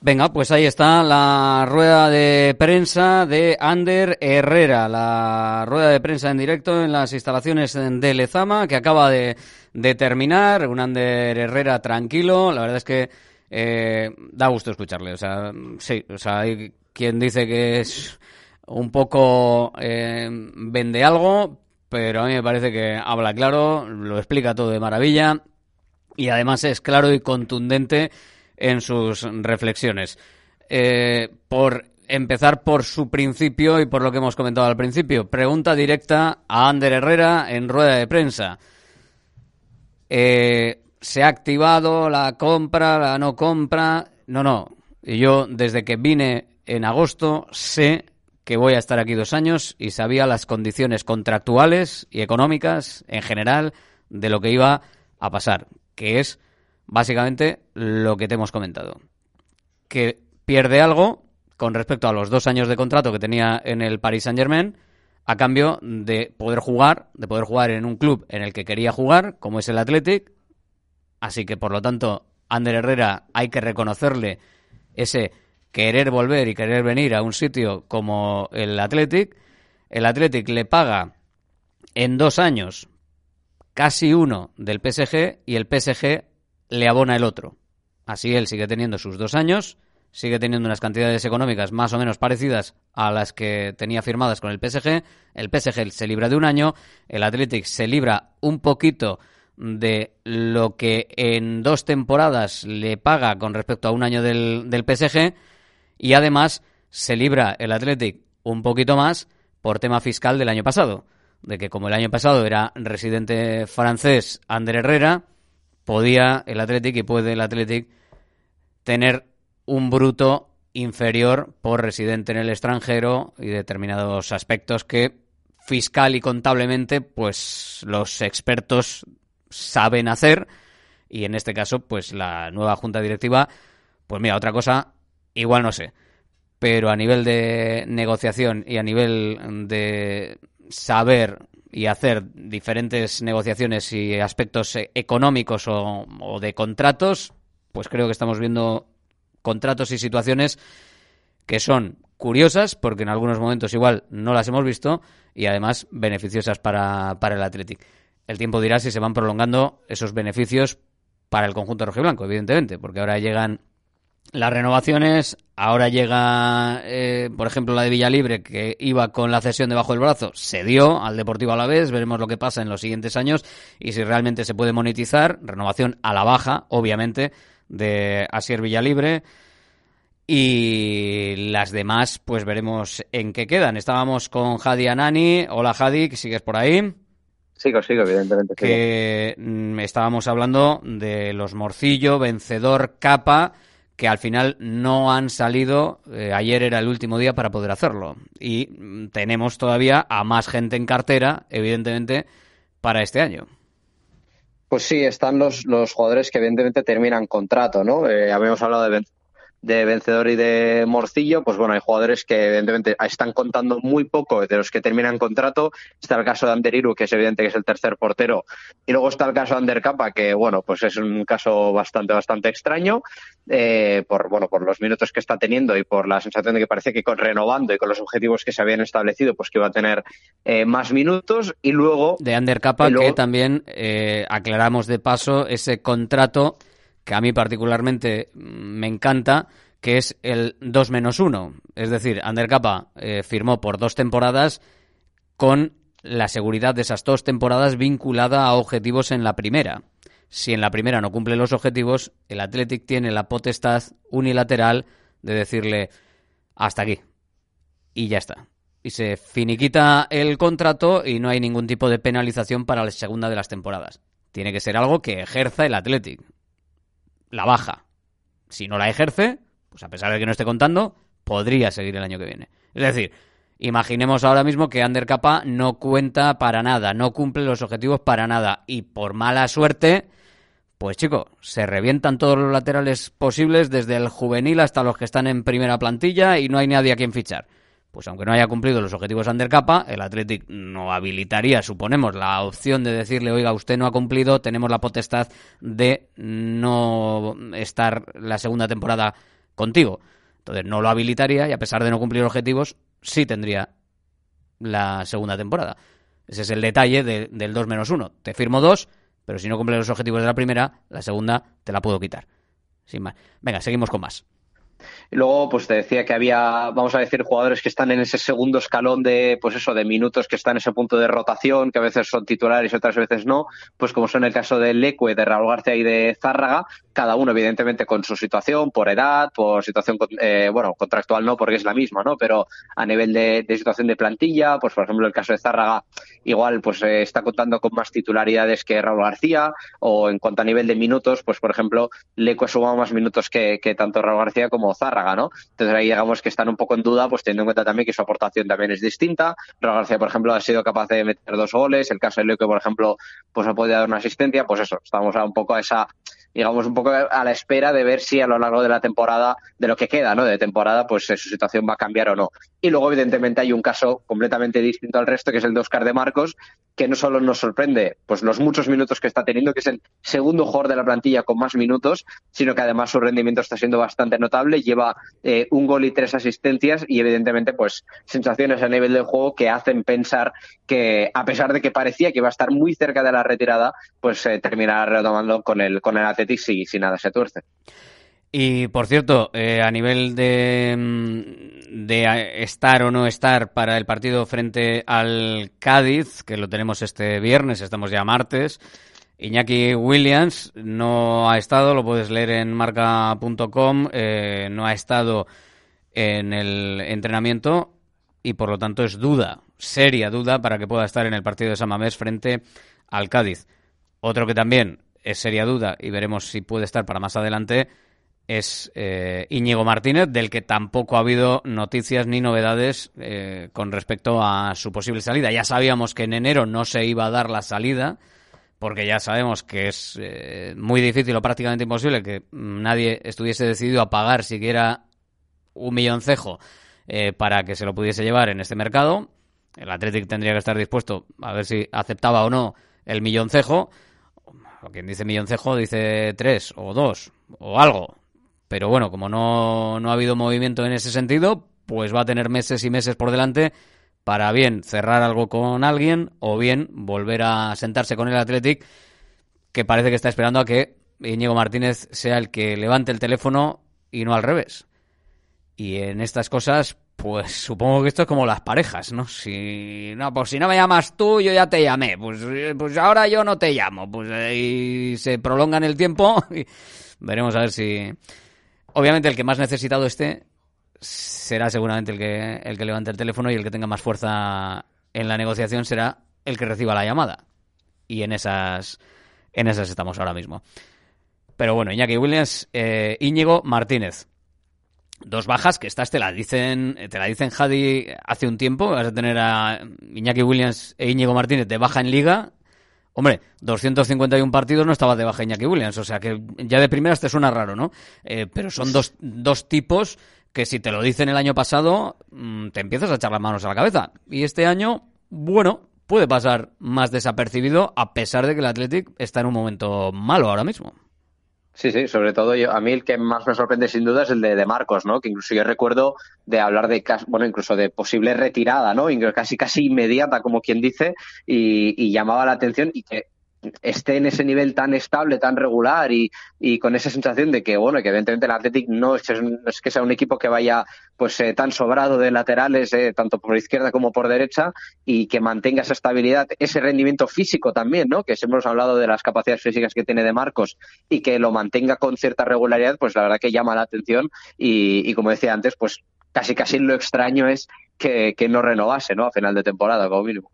Venga, pues ahí está la rueda de prensa de Ander Herrera, la rueda de prensa en directo en las instalaciones de Lezama, que acaba de, de terminar. Un Ander Herrera tranquilo. La verdad es que eh, da gusto escucharle. O sea, sí, o sea, hay quien dice que es un poco eh, vende algo, pero a mí me parece que habla claro, lo explica todo de maravilla y además es claro y contundente en sus reflexiones. Eh, por empezar por su principio y por lo que hemos comentado al principio. Pregunta directa a Ander Herrera en rueda de prensa. Eh, se ha activado la compra, la no compra. No, no. Yo desde que vine en agosto sé que voy a estar aquí dos años y sabía las condiciones contractuales y económicas en general de lo que iba a pasar, que es básicamente lo que te hemos comentado. Que pierde algo con respecto a los dos años de contrato que tenía en el Paris Saint Germain a cambio de poder jugar, de poder jugar en un club en el que quería jugar, como es el Athletic, Así que, por lo tanto, Ander Herrera hay que reconocerle ese querer volver y querer venir a un sitio como el Athletic. El Athletic le paga en dos años casi uno del PSG y el PSG le abona el otro. Así él sigue teniendo sus dos años, sigue teniendo unas cantidades económicas más o menos parecidas a las que tenía firmadas con el PSG. El PSG se libra de un año, el Athletic se libra un poquito de lo que en dos temporadas le paga con respecto a un año del, del PSG y además se libra el Athletic un poquito más por tema fiscal del año pasado, de que como el año pasado era residente francés Ander Herrera, podía el Athletic y puede el Athletic tener un bruto inferior por residente en el extranjero y determinados aspectos que fiscal y contablemente, pues los expertos saben hacer y en este caso, pues la nueva junta directiva, pues mira, otra cosa, igual no sé, pero a nivel de negociación y a nivel de saber y hacer diferentes negociaciones y aspectos económicos o, o de contratos, pues creo que estamos viendo contratos y situaciones que son curiosas, porque en algunos momentos igual no las hemos visto, y además beneficiosas para, para el Athletic. El tiempo dirá si se van prolongando esos beneficios para el conjunto rojiblanco, evidentemente, porque ahora llegan las renovaciones, ahora llega, eh, por ejemplo, la de Villalibre, que iba con la cesión debajo del brazo, se dio al Deportivo a la vez, veremos lo que pasa en los siguientes años y si realmente se puede monetizar, renovación a la baja, obviamente, de Asier Villalibre. Y las demás, pues veremos en qué quedan. Estábamos con Jadi Anani. Hola Jadi, ¿sigues por ahí? Sigo, sigo, evidentemente. Que mm, estábamos hablando de los Morcillo, vencedor, capa, que al final no han salido. Eh, ayer era el último día para poder hacerlo. Y mm, tenemos todavía a más gente en cartera, evidentemente, para este año. Pues sí, están los, los jugadores que evidentemente terminan contrato, ¿no? Eh, habíamos hablado de de vencedor y de morcillo, pues bueno, hay jugadores que evidentemente están contando muy poco de los que terminan contrato. Está el caso de Anderiru, que es evidente que es el tercer portero, y luego está el caso de Ander Capa, que bueno, pues es un caso bastante, bastante extraño, eh, por bueno, por los minutos que está teniendo y por la sensación de que parece que con renovando y con los objetivos que se habían establecido, pues que iba a tener eh, más minutos. Y luego. De Ander Capa, que también eh, aclaramos de paso ese contrato que a mí particularmente me encanta, que es el 2 menos 1. Es decir, Ander eh, firmó por dos temporadas con la seguridad de esas dos temporadas vinculada a objetivos en la primera. Si en la primera no cumple los objetivos, el Athletic tiene la potestad unilateral de decirle hasta aquí. Y ya está. Y se finiquita el contrato y no hay ningún tipo de penalización para la segunda de las temporadas. Tiene que ser algo que ejerza el Athletic la baja. Si no la ejerce, pues a pesar de que no esté contando, podría seguir el año que viene. Es decir, imaginemos ahora mismo que Ander Capa no cuenta para nada, no cumple los objetivos para nada y por mala suerte, pues chico, se revientan todos los laterales posibles desde el juvenil hasta los que están en primera plantilla y no hay nadie a quien fichar pues aunque no haya cumplido los objetivos undercapa, el Athletic no habilitaría, suponemos, la opción de decirle, oiga, usted no ha cumplido, tenemos la potestad de no estar la segunda temporada contigo. Entonces no lo habilitaría y a pesar de no cumplir objetivos, sí tendría la segunda temporada. Ese es el detalle del 2 menos 1. Te firmo 2, pero si no cumple los objetivos de la primera, la segunda te la puedo quitar. Sin más. Venga, seguimos con más. Y luego, pues te decía que había, vamos a decir, jugadores que están en ese segundo escalón de, pues eso, de minutos, que están en ese punto de rotación, que a veces son titulares y otras veces no, pues como son el caso de Lecue, de Raúl García y de Zárraga, cada uno evidentemente con su situación, por edad, por situación, eh, bueno, contractual no, porque es la misma, ¿no? Pero a nivel de, situación de plantilla, pues por ejemplo el caso de Zárraga, igual pues eh, está contando con más titularidades que Raúl García, o en cuanto a nivel de minutos, pues por ejemplo, Lecue suma más minutos que tanto Raúl García como Zárraga, ¿no? Entonces ahí digamos que están un poco en duda, pues teniendo en cuenta también que su aportación también es distinta. Raúl García, por ejemplo, ha sido capaz de meter dos goles, el caso de Leo, por ejemplo, pues ha podido dar una asistencia, pues eso, estamos a un poco a esa digamos, un poco a la espera de ver si a lo largo de la temporada, de lo que queda, ¿no? De temporada, pues eh, su situación va a cambiar o no. Y luego, evidentemente, hay un caso completamente distinto al resto, que es el de Oscar de Marcos, que no solo nos sorprende pues los muchos minutos que está teniendo, que es el segundo jugador de la plantilla con más minutos, sino que además su rendimiento está siendo bastante notable, lleva eh, un gol y tres asistencias y evidentemente pues sensaciones a nivel del juego que hacen pensar que a pesar de que parecía que iba a estar muy cerca de la retirada, pues eh, terminará retomando con el con el Athletic si, nada se tuerce. Y por cierto, eh, a nivel de, mm, de estar o no estar para el partido frente al Cádiz, que lo tenemos este viernes, estamos ya martes, Iñaki Williams no ha estado, lo puedes leer en marca.com, eh, no ha estado en el entrenamiento y por lo tanto es duda, seria duda para que pueda estar en el partido de San Mamés frente al Cádiz. Otro que también es seria duda y veremos si puede estar para más adelante es eh, Íñigo Martínez, del que tampoco ha habido noticias ni novedades eh, con respecto a su posible salida. Ya sabíamos que en enero no se iba a dar la salida, porque ya sabemos que es eh, muy difícil o prácticamente imposible que nadie estuviese decidido a pagar siquiera un milloncejo eh, para que se lo pudiese llevar en este mercado. El Athletic tendría que estar dispuesto a ver si aceptaba o no el milloncejo. Quien dice milloncejo dice tres o dos o algo. Pero bueno, como no, no ha habido movimiento en ese sentido, pues va a tener meses y meses por delante para bien cerrar algo con alguien o bien volver a sentarse con el Athletic, que parece que está esperando a que Íñigo Martínez sea el que levante el teléfono y no al revés. Y en estas cosas, pues supongo que esto es como las parejas, ¿no? Si no, pues si no me llamas tú, yo ya te llamé. Pues, pues ahora yo no te llamo. Pues eh, y se prolonga en el tiempo. Y veremos a ver si. Obviamente el que más necesitado esté será seguramente el que, el que levante el teléfono y el que tenga más fuerza en la negociación será el que reciba la llamada. Y en esas, en esas estamos ahora mismo. Pero bueno, Iñaki Williams, eh, Íñigo Martínez. Dos bajas que estas te las dicen, te la dicen Jadi hace un tiempo. Vas a tener a Iñaki Williams e Íñigo Martínez de baja en liga. Hombre, 251 partidos no estaba de baja Iñaki Williams, o sea que ya de primeras te suena raro, ¿no? Eh, pero son dos, dos tipos que si te lo dicen el año pasado, mm, te empiezas a echar las manos a la cabeza. Y este año, bueno, puede pasar más desapercibido a pesar de que el Athletic está en un momento malo ahora mismo. Sí, sí, sobre todo yo, a mí el que más me sorprende sin duda es el de, Marcos, ¿no? Que incluso yo recuerdo de hablar de, bueno, incluso de posible retirada, ¿no? Casi, casi inmediata, como quien dice, y, y llamaba la atención y que esté en ese nivel tan estable, tan regular y, y con esa sensación de que, bueno, que evidentemente el Athletic no es, no es que sea un equipo que vaya pues eh, tan sobrado de laterales, eh, tanto por izquierda como por derecha, y que mantenga esa estabilidad, ese rendimiento físico también, ¿no? Que siempre hemos hablado de las capacidades físicas que tiene de Marcos y que lo mantenga con cierta regularidad, pues la verdad que llama la atención y, y como decía antes, pues casi casi lo extraño es que, que no renovase, ¿no? A final de temporada, como mínimo.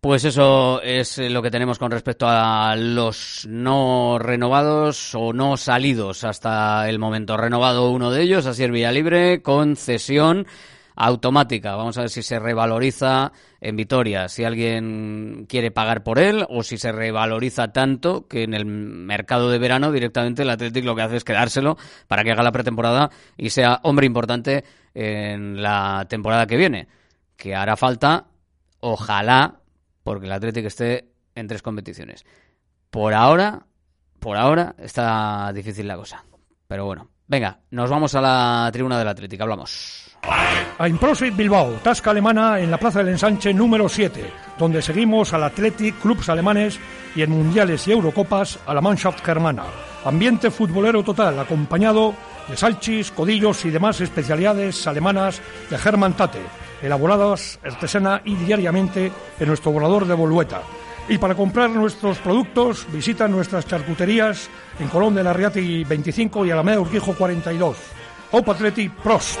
Pues eso es lo que tenemos con respecto a los no renovados o no salidos hasta el momento. Renovado uno de ellos, así es Villalibre, con cesión automática. Vamos a ver si se revaloriza en Vitoria, si alguien quiere pagar por él o si se revaloriza tanto que en el mercado de verano directamente el Athletic lo que hace es quedárselo para que haga la pretemporada y sea hombre importante en la temporada que viene. Que hará falta, ojalá, porque el Athletic esté en tres competiciones. Por ahora, por ahora está difícil la cosa. Pero bueno, venga, nos vamos a la tribuna del Athletic, hablamos. A Improsit Bilbao, tasca alemana en la Plaza del Ensanche número 7, donde seguimos al Athletic, clubs alemanes y en mundiales y Eurocopas a la Mannschaft germana. Ambiente futbolero total, acompañado de salchis, codillos y demás especialidades alemanas de Hermann Tate, elaboradas artesana y diariamente en nuestro volador de Bolueta. Y para comprar nuestros productos, visita nuestras charcuterías en Colón de la Riati 25 y Alameda Urquijo 42. Hope Athletic Prost.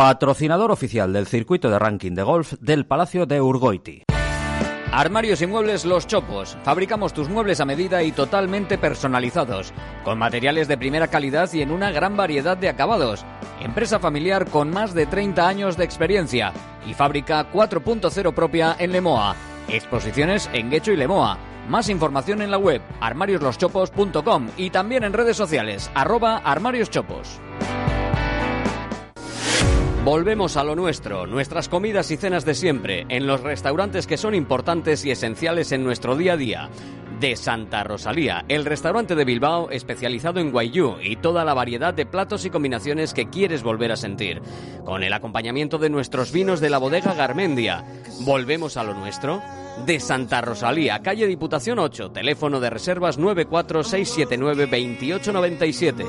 Patrocinador oficial del circuito de ranking de golf del Palacio de Urgoiti. Armarios y muebles Los Chopos. Fabricamos tus muebles a medida y totalmente personalizados, con materiales de primera calidad y en una gran variedad de acabados. Empresa familiar con más de 30 años de experiencia y fábrica 4.0 propia en Lemoa. Exposiciones en Guecho y Lemoa. Más información en la web armariosloschopos.com y también en redes sociales arroba armarioschopos. Volvemos a lo nuestro, nuestras comidas y cenas de siempre, en los restaurantes que son importantes y esenciales en nuestro día a día. De Santa Rosalía, el restaurante de Bilbao especializado en guayú y toda la variedad de platos y combinaciones que quieres volver a sentir. Con el acompañamiento de nuestros vinos de la bodega Garmendia. Volvemos a lo nuestro. De Santa Rosalía, calle Diputación 8, teléfono de reservas 946792897.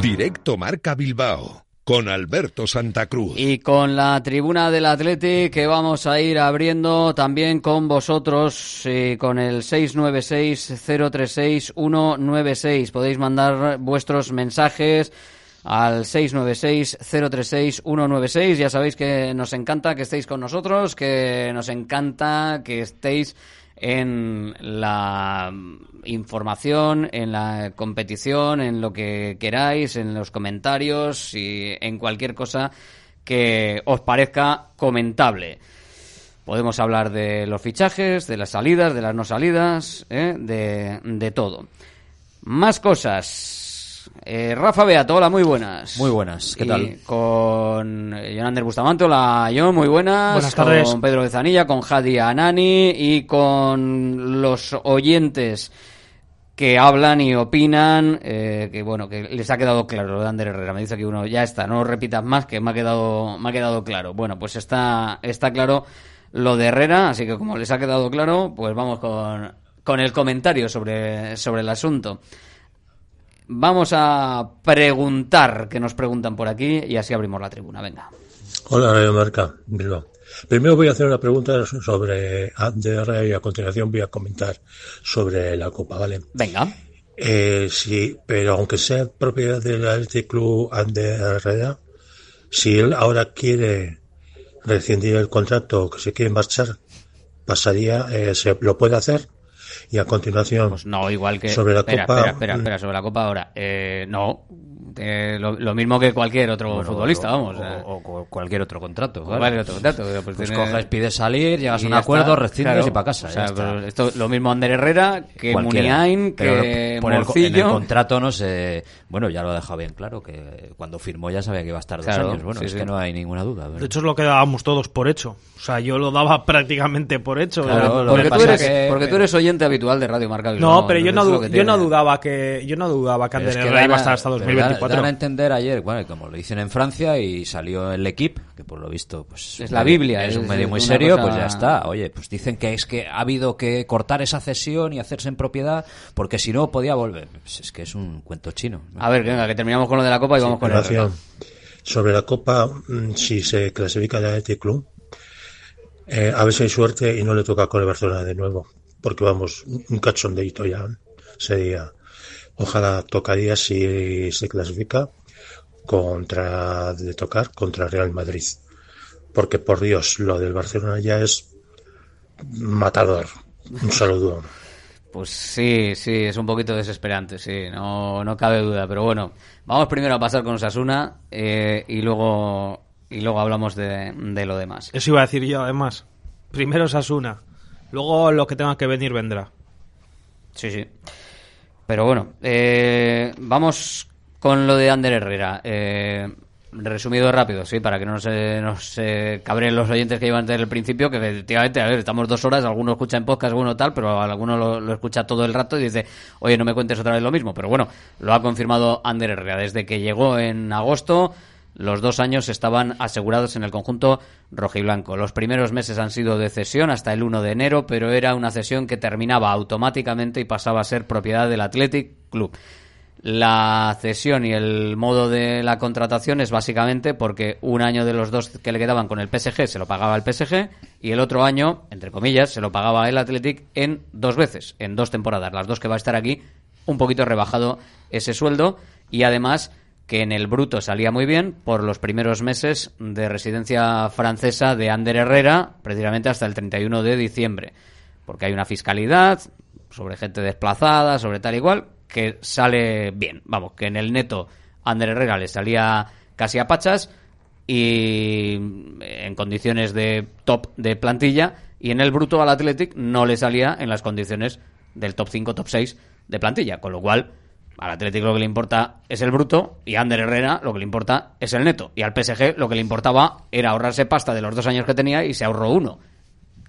Directo Marca Bilbao con Alberto Santa Cruz. Y con la tribuna del Athletic que vamos a ir abriendo también con vosotros, eh, con el 696-036-196. Podéis mandar vuestros mensajes al 696-036-196. Ya sabéis que nos encanta que estéis con nosotros, que nos encanta que estéis en la información, en la competición, en lo que queráis, en los comentarios y en cualquier cosa que os parezca comentable. Podemos hablar de los fichajes, de las salidas, de las no salidas, ¿eh? de, de todo. Más cosas. Eh, Rafa Beato, hola, muy buenas. Muy buenas, ¿qué Y tal? Con Jonander Bustamante, hola, John, muy buenas. Buenas tardes. Con Pedro Bezanilla, con Jadi Anani y con los oyentes que hablan y opinan, eh, que bueno, que les ha quedado claro lo de Ander Herrera. Me dice que uno, ya está, no lo repitas más, que me ha quedado, me ha quedado claro. Bueno, pues está, está claro lo de Herrera, así que como les ha quedado claro, pues vamos con, con el comentario sobre, sobre el asunto. Vamos a preguntar, que nos preguntan por aquí, y así abrimos la tribuna. Venga. Hola, Radio Marca, Bilbao. Primero voy a hacer una pregunta sobre Ander y a continuación voy a comentar sobre la Copa, ¿vale? Venga. Eh, sí, pero aunque sea propiedad del Athletic Club si él ahora quiere rescindir el contrato o que se quiere marchar, pasaría, eh, se lo puede hacer. Y a continuación, Pues no, igual que. sobre la espera, Copa, espera, espera, espera, sobre la Copa ahora. Eh, no. Eh, lo, lo mismo que cualquier otro Bueno, futbolista, o- vamos. o- o cu- cualquier otro contrato. O claro. cualquier otro contrato. Pues, Pues tiene- coges, pides salir, llegas a un acuerdo, rescindes claro. y para casa. O sea, pero esto, lo mismo Ander Herrera que. Muniain, que por el en el contrato no se... Bueno, ya lo ha dejado bien claro, que cuando firmó ya sabía que iba a estar dos Claro, años. Bueno, sí, es sí. que no hay ninguna duda. De hecho, es lo que dábamos todos por hecho. O sea, yo lo daba prácticamente por hecho. Claro, Lo porque, que tú pasa eres, que- porque tú eres oyente habitual de Radio Marca No, Bilbao, pero yo no, yo no dudaba que yo no dudaba que Ander Herrera iba a estar hasta pero dan- 2024. Dan a entender ayer, bueno, como lo dicen en Francia y salió el equipo, que por lo visto pues Es la Biblia, es un medio es muy serio, cosa- pues ya está. Oye, pues dicen que es que ha habido que cortar esa cesión y hacerse en propiedad porque si no podía volver. Pues es que es un cuento chino. ¿no? A ver, que venga, que terminamos con lo de la Copa y vamos con el Relación. Sobre la Copa, mm, si se clasifica el Athletic Club, eh, a ver si hay suerte y no le toca con el Barcelona de nuevo. Porque vamos, un cachondeito ya sería. Ojalá tocaría si se clasifica contra de tocar contra Real Madrid. Porque por Dios, lo del Barcelona ya es matador. Un saludo. Pues sí, sí, es un poquito desesperante, sí, no, no cabe duda. Pero bueno, vamos primero a pasar con Osasuna eh, y luego y luego hablamos de, de lo demás. Eso iba a decir yo, además. Primero Sasuna. Luego lo que tenga que venir vendrá. Sí, sí. Pero bueno, eh, vamos con lo de Ander Herrera. Eh, resumido rápido, sí, para que no se nos eh, cabreen los oyentes que llevan desde el principio, que efectivamente, a ver, estamos dos horas, alguno escucha en podcast, alguno tal, pero alguno lo escucha todo el rato y dice, oye, no me cuentes otra vez lo mismo. Pero bueno, lo ha confirmado Ander Herrera. Desde que llegó en agosto, los dos años estaban asegurados en el conjunto rojiblanco. Los primeros meses han sido de cesión hasta el 1 de enero, pero era una cesión que terminaba automáticamente y pasaba a ser propiedad del Athletic Club. La cesión y el modo de la contratación es básicamente porque un año de los dos que le quedaban con el PSG se lo pagaba el PSG y el otro año, entre comillas, se lo pagaba el Athletic en dos veces, en dos temporadas, las dos que va a estar aquí, un poquito rebajado ese sueldo y además que en el bruto salía muy bien por los primeros meses de residencia francesa de Ander Herrera, precisamente hasta el 31 de diciembre, porque hay una fiscalidad sobre gente desplazada, sobre tal igual, que sale bien. Vamos, que en el neto Ander Herrera le salía casi a pachas y en condiciones de top de plantilla y en el bruto al Athletic no le salía en las condiciones del top 5, top 6 de plantilla, con lo cual al Atlético lo que le importa es el bruto y a Ander Herrera lo que le importa es el neto. Y al PSG lo que le importaba era ahorrarse pasta de los dos años que tenía y se ahorró uno.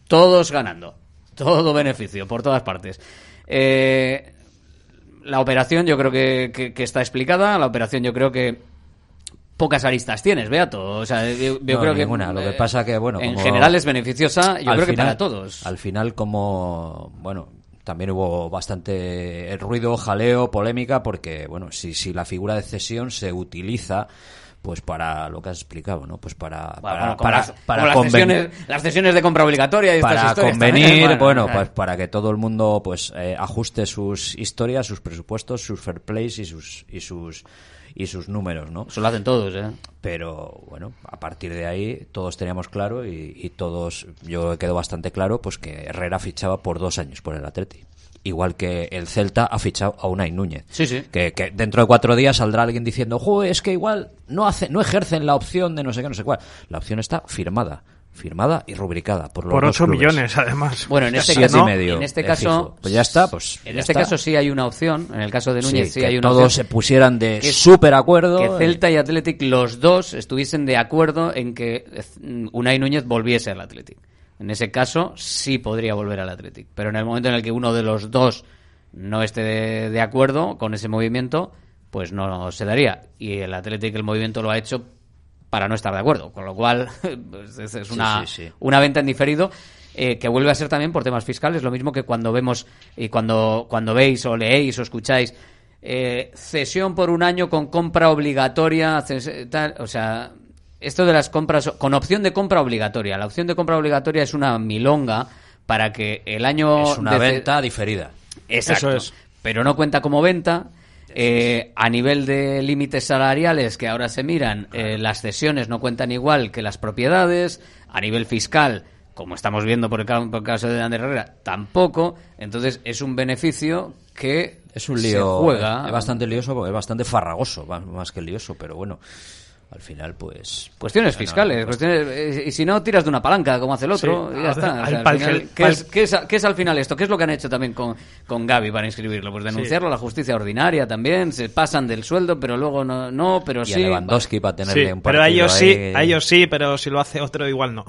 Todos ganando. Todo beneficio por todas partes. Eh, la operación yo creo que, que- que está explicada. La operación yo creo que pocas aristas tienes, Beato. O sea, yo, yo No, creo ninguna. que... Lo que eh, pasa que, bueno, En como- general es beneficiosa, yo creo que final- para todos. Al final, como, bueno, también hubo bastante ruido, jaleo, polémica, porque, bueno, si, si la figura de cesión se utiliza pues para lo que has explicado, ¿no? Pues para Bueno, para, para, las, para las cesiones de compra obligatoria y para convenir, también, bueno, pues para que todo el mundo pues eh, ajuste sus historias, sus presupuestos, sus fair plays y sus y sus y sus números, ¿no? Eso lo hacen todos, ¿eh? Pero bueno, a partir de ahí todos teníamos claro y, y todos, yo quedó bastante claro, pues que Herrera fichaba por dos años por el Atleti. Igual que el Celta ha fichado a Unai Núñez. Sí, sí. Que, que dentro de cuatro días saldrá alguien diciendo, "Jo, es que igual no hace, no ejercen la opción de no sé qué, no sé cuál. La opción está firmada, firmada y rubricada por los Por dos 8 clubes. millones, además. Bueno, en este caso, y medio en este caso, fijo. Pues ya está, pues en este está. caso sí hay una opción. En el caso de Núñez sí, que hay una todos opción. se pusieran de que- súper acuerdo. Que Celta y Athletic los dos estuviesen de acuerdo en que eh, Unai Núñez volviese al Athletic. En ese caso sí podría volver al Athletic, pero en el momento en el que uno de los dos no esté de, de acuerdo con ese movimiento, pues no se daría. Y el Athletic el movimiento lo ha hecho para no estar de acuerdo, con lo cual pues, es, Sí, una, sí, sí. una venta en diferido eh, que vuelve a ser también por temas fiscales, lo mismo que cuando vemos y cuando, cuando veis o leéis o escucháis eh, cesión por un año con compra obligatoria, tal, o sea, esto de las compras con opción de compra obligatoria. La opción de compra obligatoria es una milonga para que el año Es una de venta diferida. Exacto. Eso es. Pero no cuenta como venta. Eh, a nivel de límites salariales que ahora se miran, eh, las cesiones no cuentan igual que las propiedades. A nivel fiscal, como estamos viendo por el, por el caso de Ander Herrera, tampoco. Entonces es un beneficio que Es un se lío. juega. Es bastante lioso, es bastante farragoso, más- más que lioso, pero bueno. Al final, pues. Cuestiones bueno, fiscales, pues, cuestiones, eh, y si no, tiras de una palanca como hace el otro, Sí. y ya está. O sea, Al- al pal- final, pal- ¿qué, es, qué es- qué es al final esto? ¿Qué es lo que han hecho también con, con Gaby para inscribirlo? Pues denunciarlo a la justicia ordinaria también, se pasan del sueldo, pero luego no, no pero y sí. a Lewandowski para tenerle Sí, un pero a ellos sí, a ellos sí, pero si lo hace otro igual no.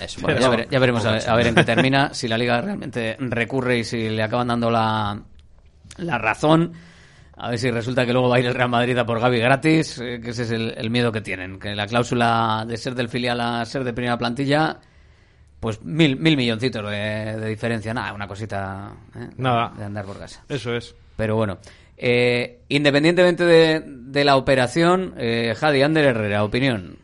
Eso, Bueno, pero- ya, vere- ya veremos a ver, a ver en qué termina, si la liga realmente recurre y si le acaban dando la, la razón. A ver si resulta que luego va a ir el Real Madrid a por Gaby gratis, eh, que ese es el, el miedo que tienen. Que la cláusula de ser del filial a ser de primera plantilla, pues mil, mil milloncitos de, de diferencia. Nada, una cosita eh, Nada. de andar por casa. Eso es. Pero bueno, eh, independientemente de, de la operación, eh, Jadi Ander Herrera, opinión.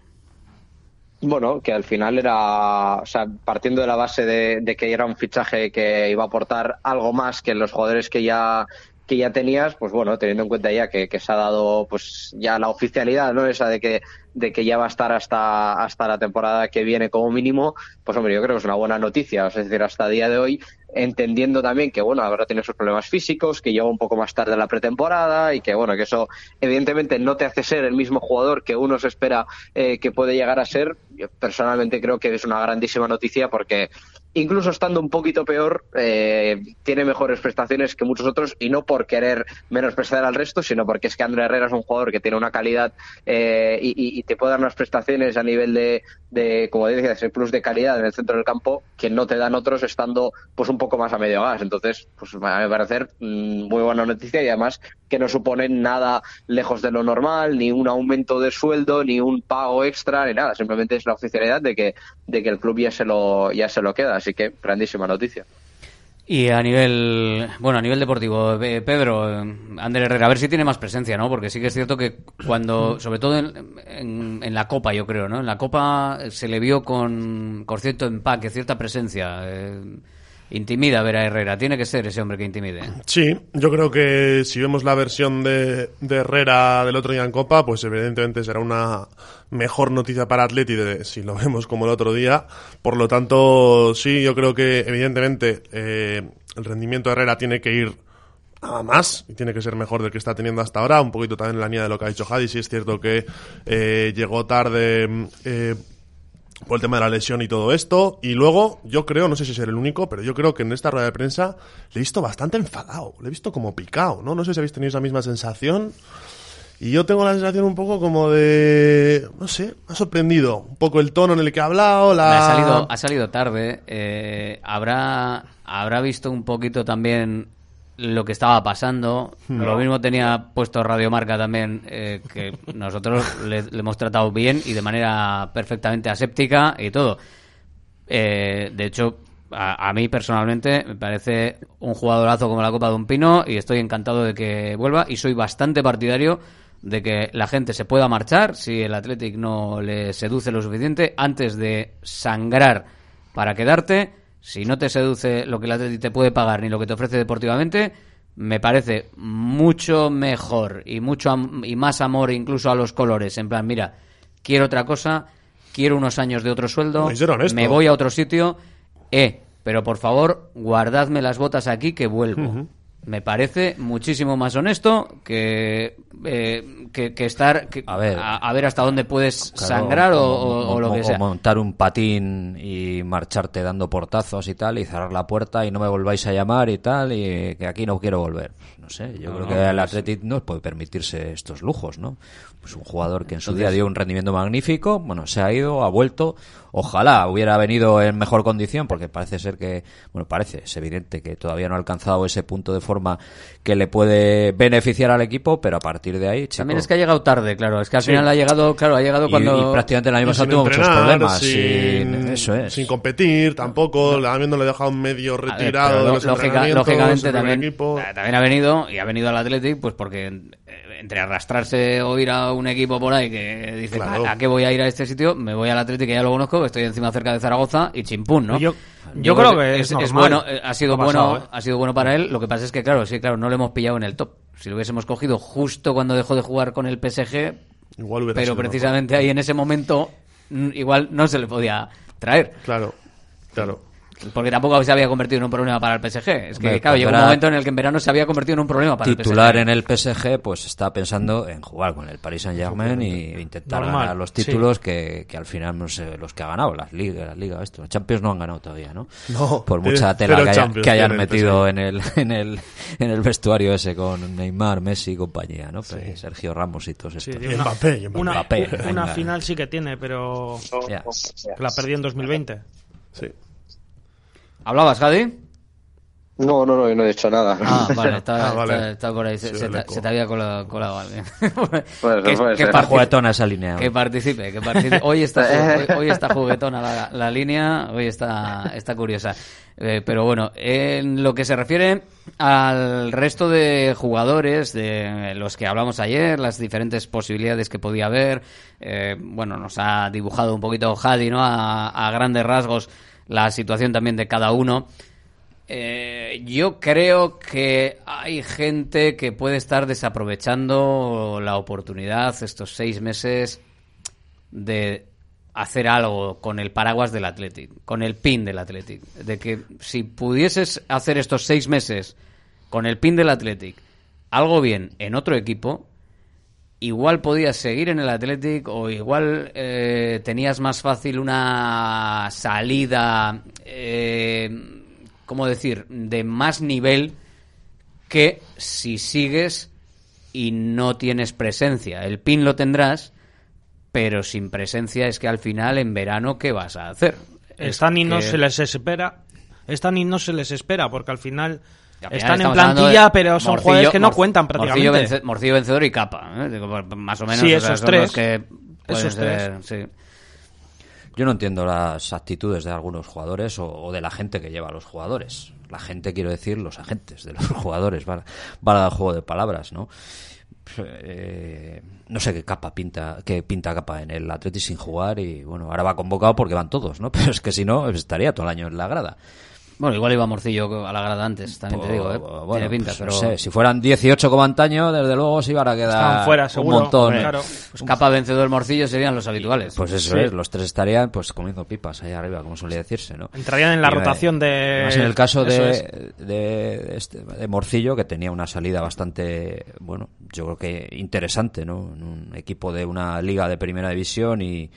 Bueno, que al final era, o sea, partiendo de la base de, de que era un fichaje que iba a aportar algo más que los jugadores que ya que ya tenías, pues bueno, teniendo en cuenta ya que, se ha dado pues ya la oficialidad, ¿no? Esa de que de que ya va a estar hasta hasta la temporada que viene como mínimo, pues hombre, yo creo que es una buena noticia, es decir, hasta el día de hoy entendiendo también que bueno, habrá tenido sus problemas físicos, que llega un poco más tarde la pretemporada y que bueno, que eso evidentemente no te hace ser el mismo jugador que uno se espera eh, que puede llegar a ser. Yo personalmente creo que es una grandísima noticia porque incluso estando un poquito peor, eh, tiene mejores prestaciones que muchos otros y no por querer menospreciar al resto, sino porque es que André Herrera es un jugador que tiene una calidad eh, y, te puede dar unas prestaciones a nivel de, de como decías, el plus de calidad en el centro del campo que no te dan otros estando pues un más a medio gas. Entonces, pues a mi parecer, mm, muy buena noticia y además que no supone nada lejos de lo normal, ni un aumento de sueldo, ni un pago extra, ni nada. Simplemente es la oficialidad de que, de que el club ya se lo, ya se lo queda. Así que grandísima noticia. Y a nivel, bueno, a nivel deportivo, eh, Pedro, eh, Ander Herrera, a ver si tiene más presencia, ¿no? Porque sí que es cierto que cuando, sobre todo en la Copa, yo creo, ¿no? En la Copa se le vio con, con cierto empaque, cierta presencia. eh, intimida ver a Herrera, tiene que ser ese hombre que intimide. Sí, yo creo que si vemos la versión de, Herrera del otro día en Copa, pues evidentemente será una mejor noticia para Atleti si lo vemos como el otro día. Por lo tanto, sí, yo creo que evidentemente eh, el rendimiento de Herrera tiene que ir a más y tiene que ser mejor del que está teniendo hasta ahora. Un poquito también en la línea de lo que ha dicho Jadi. Sí es cierto que eh, llegó tarde. eh, por el tema de la lesión y todo esto. Y luego, yo creo, no sé si seré el único, pero yo creo que en esta rueda de prensa le he visto bastante enfadado. Le he visto como picado, ¿no? No sé si habéis tenido esa misma sensación. Y yo tengo la sensación un poco como de. No sé, me ha sorprendido. Un poco el tono en el que ha hablado, la. Ha salido, ha salido tarde. eh, habrá, habrá visto un poquito también lo que estaba pasando. Hmm. Lo mismo tenía puesto Radio Marca también, eh, que nosotros le, le hemos tratado bien y de manera perfectamente aséptica y todo. Eh, de hecho, a, a mí personalmente me parece un jugadorazo como la Copa de un Pino y estoy encantado de que vuelva y soy bastante partidario de que la gente se pueda marchar si el Athletic no le seduce lo suficiente antes de sangrar para quedarte. Si no te seduce lo que el Athletic te puede pagar ni lo que te ofrece deportivamente, me parece mucho mejor y mucho am- y más amor incluso a los colores. En plan, mira, quiero otra cosa, quiero unos años de otro sueldo, me voy a otro sitio, eh, pero por favor, guardadme las botas aquí que vuelvo. Me parece muchísimo más honesto que, eh, que, que estar que- A ver. a, a ver hasta dónde puedes Claro, sangrar o, o- o- o o- lo que sea. montar un patín y marcharte dando portazos y tal y cerrar la puerta y no me volváis a llamar y tal y que aquí no quiero volver. No sé, yo No, creo no, que el Athletic no puede permitirse estos lujos, ¿no? Pues un jugador que en su Entonces- día dio un rendimiento magnífico, bueno, se ha ido, ha vuelto, ojalá hubiera venido en mejor condición porque parece ser que, bueno, parece, es evidente que todavía no ha alcanzado ese punto de forma que le puede beneficiar al equipo, pero a partir de ahí, chico, También es que ha llegado tarde, claro. Es que al Sí. final ha llegado, claro, ha llegado Y- cuando... y prácticamente el año Y pasado tuvo muchos problemas. sin, sin- eso es. sin competir tampoco, le habiéndole dejado medio ver, retirado de lo- los lógica- entrenamientos, lógicamente también, equipo. también ha venido y ha venido al Athletic pues porque eh, entre arrastrarse o ir a un equipo por ahí que dice Claro. ¿a, a qué voy a ir a este sitio? Me voy al Athletic que ya lo conozco, que estoy encima cerca de Zaragoza y chimpún, ¿no? Yo- yo creo que es bueno, eh, ha sido bueno, ¿eh? ha sido bueno para él. Lo que pasa es que claro, sí, claro, no lo hemos pillado en el top. Si lo hubiésemos cogido justo cuando dejó de jugar con el PSG, Igual hubiera pero sido precisamente ahí en ese momento mm, igual no se le podía traer. Claro, claro. Porque tampoco se había convertido en un problema para el PSG. Es que, Hombre, claro, llegó un momento en el que en verano se había convertido en un problema para titular el PSG. en el PSG, pues está pensando en jugar con el Paris Saint Germain y intentar Normal, ganar los sí. títulos que, que al final no sé los que ha ganado, las ligas, las ligas, esto, los Champions no han ganado todavía, ¿no? No, por tiene mucha tela que, haya- Champions que hayan el metido en el, en el en el vestuario ese con Neymar, Messi y compañía, ¿no? Pues Sergio Ramos y todos Sí, estos. tiene una, una, Mbappé, una venga. final sí que tiene, pero la perdió en 2020. Sí. ¿Hablabas, Javi? No, no, no, yo no he dicho nada. Ah, vale, está, Ah, vale. está- está por ahí. Se, te, eco. se te había colado, colado alguien. Puede ser, que, Juguetona esa línea. que participe, que participe. Hoy está, hoy, hoy está juguetona la, la línea, hoy está, está curiosa. Eh, pero bueno, en lo que se refiere al resto de jugadores de los que hablamos ayer, las diferentes posibilidades que podía haber, eh, bueno, nos ha dibujado un poquito Jadi, ¿no? A, a grandes rasgos la situación también de cada uno. Eh, yo creo que hay gente que puede estar desaprovechando la oportunidad estos seis meses de hacer algo con el paraguas del Athletic, con el pin del Athletic. De que si pudieses hacer estos seis meses con el pin del Athletic algo bien en otro equipo, igual podías seguir en el Athletic o igual eh, tenías más fácil una salida, eh, ¿cómo decir?, de más nivel que si sigues y no tienes presencia. El pin lo tendrás, pero sin presencia es que al final en verano, ¿qué vas a hacer? Es Están y no que- se les espera. Están y no se les espera, porque al final están en plantilla, pero son Morcillo- jugadores que no Mor- cuentan Morcillo, prácticamente. vence- Morcillo vencedor y capa, ¿eh? Más o menos. Sí, o sea, esos son tres. los que pueden Esos ser, sí. Yo no entiendo las actitudes de algunos jugadores o, o de la gente que lleva a los jugadores. La gente, quiero decir, los agentes de los jugadores, para, para el juego de palabras, ¿no? Eh, no sé qué capa pinta, qué pinta capa en el Atleti sin jugar y bueno, ahora va convocado porque van todos, ¿no? Pero es que si no, estaría todo el año en la grada. Bueno, igual iba Morcillo a la grada antes, también te digo, ¿eh? Bueno, Tiene pinta, pues, pero... no sé, si fueran 18 como antaño, desde luego se iban a quedar Estaban fuera, un montón. hombre, claro. Pues capa vencedor Morcillo serían los habituales. Pues eso Sí. es, los tres estarían pues comiendo pipas ahí arriba, como solía decirse, ¿no? Entrarían en la Y, eh, rotación de- además, en el caso eso de, es. de, de este- de Morcillo, que tenía una salida bastante, bueno, yo creo que interesante, ¿no? En un equipo de una liga de primera división y,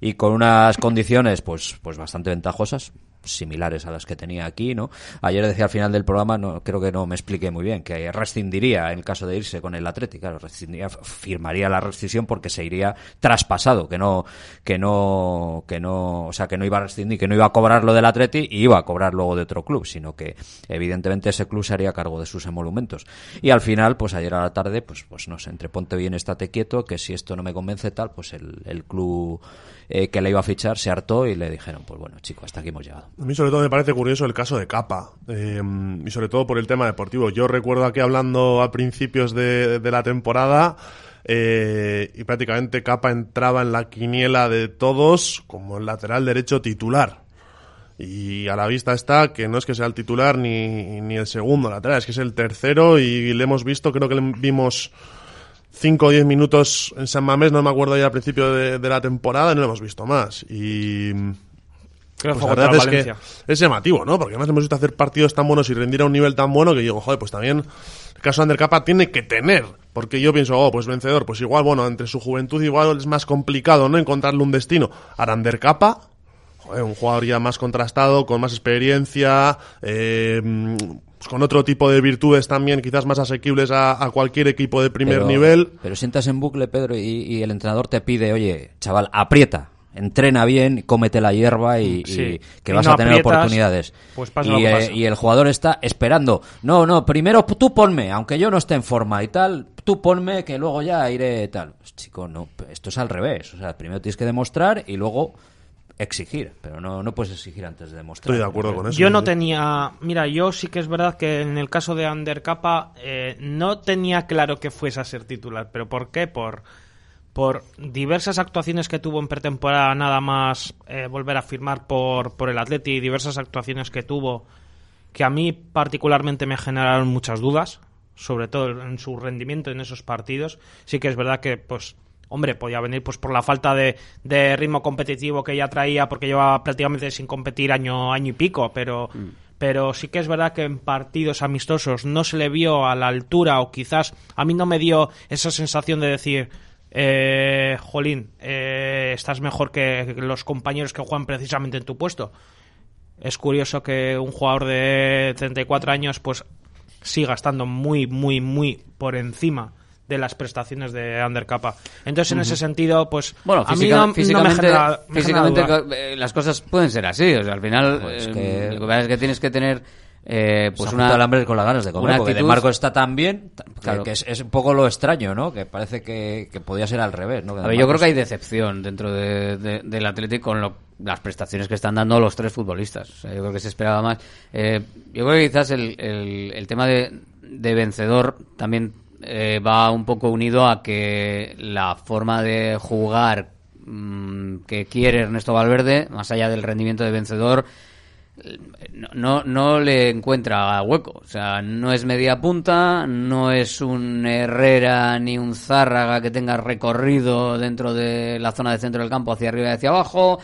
y con unas condiciones, pues, pues bastante ventajosas similares a las que tenía aquí, ¿no? Ayer decía al final del programa, no creo que no me expliqué muy bien, que rescindiría en caso de irse con el Atlético, claro, rescindiría, firmaría la rescisión porque se iría traspasado, que no que no que no, o sea, que no iba a rescindir, que no iba a cobrar lo del Atleti y iba a cobrar luego de otro club, sino que evidentemente ese club se haría cargo de sus emolumentos. Y al final, pues ayer a la tarde, pues pues no sé, entre ponte bien, estate quieto, que si esto no me convence tal, pues el, el club eh, que le iba a fichar se hartó y le dijeron, pues bueno, chico, hasta aquí hemos llegado. A mí sobre todo me parece curioso el caso de Capa, eh, y sobre todo por el tema deportivo. Yo recuerdo aquí hablando a principios de, de la temporada, eh, y prácticamente Capa entraba en la quiniela de todos como el lateral derecho titular. Y a la vista está que no es que sea el titular ni, ni el segundo lateral, es que es el tercero y le hemos visto, creo que le vimos 5 o 10 minutos en San Mamés, no me acuerdo ya al principio de, de la temporada, y no lo hemos visto más. Y pues la verdad es Valencia. que es llamativo, ¿no? Porque además hemos visto hacer partidos tan buenos y rendir a un nivel tan bueno que digo, joder, pues también el caso de Ander Capa tiene que tener. Porque yo pienso, oh, pues vencedor, pues igual, bueno, entre su juventud igual es más complicado, ¿no? Encontrarle un destino. Ahora Ander Capa, joder, un jugador ya más contrastado, con más experiencia, eh, pues con otro tipo de virtudes también, quizás más asequibles a, a cualquier equipo de primer Pero- nivel. Pero sientas en bucle, Pedro, y, y el entrenador te pide, oye, chaval, aprieta, entrena bien, cómete la hierba y, Sí. y que Y vas no a tener aprietas, oportunidades. pues pasa y, lo que eh, pasa. y el jugador está esperando. No, no, primero tú ponme, aunque yo no esté en forma y tal, tú ponme que luego ya iré tal. Pues, chico, no, esto es al revés. O sea, primero tienes que demostrar y luego exigir, pero no, no puedes exigir antes de demostrar. Estoy de acuerdo con eso. Yo no tenía. Mira, yo sí que es verdad que en el caso de Ander Capa eh, no tenía claro que fuese a ser titular. ¿Pero por qué? Por, por diversas actuaciones que tuvo en pretemporada, nada más eh, volver a firmar por, por el Atleti, y diversas actuaciones que tuvo que a mí particularmente me generaron muchas dudas, sobre todo en su rendimiento en esos partidos. Sí que es verdad que, pues, hombre, podía venir pues por la falta de, de ritmo competitivo que ya traía, porque llevaba prácticamente sin competir año, año y pico, pero, pero sí que es verdad que en partidos amistosos no se le vio a la altura, o quizás a mí no me dio esa sensación de decir. Eh, Jolín, eh, estás mejor que los compañeros que juegan precisamente en tu puesto es curioso que un jugador de 34 años pues siga estando muy, muy, muy por encima de las prestaciones de Ander Capa. Entonces, en ese sentido, pues Bueno, a mí física- no, no me físicamente, genera- me físicamente genera duda. las cosas pueden ser así. O sea, al final, Pues eh, que- lo que pasa es que tienes que tener eh, Pues una. el hambre con las ganas de comer, una porque de actitud- Marco está tan bien, Claro. que es, es un poco lo extraño, ¿no? Que parece que, que podía ser al revés, ¿no? Que A de ver, yo creo que hay decepción dentro de- de- del Atlético con lo- las prestaciones que están dando los tres futbolistas. O sea, yo creo que se esperaba más. Eh, yo creo que quizás el, el- el tema de, de vencedor también eh, va un poco unido a que la forma de jugar mm, que quiere Ernesto Valverde, más allá del rendimiento de vencedor, no, no, le encuentra hueco. O sea, no es media punta, no es un Herrera ni un Zárraga que tenga recorrido dentro de la zona de centro del campo hacia arriba y hacia abajo,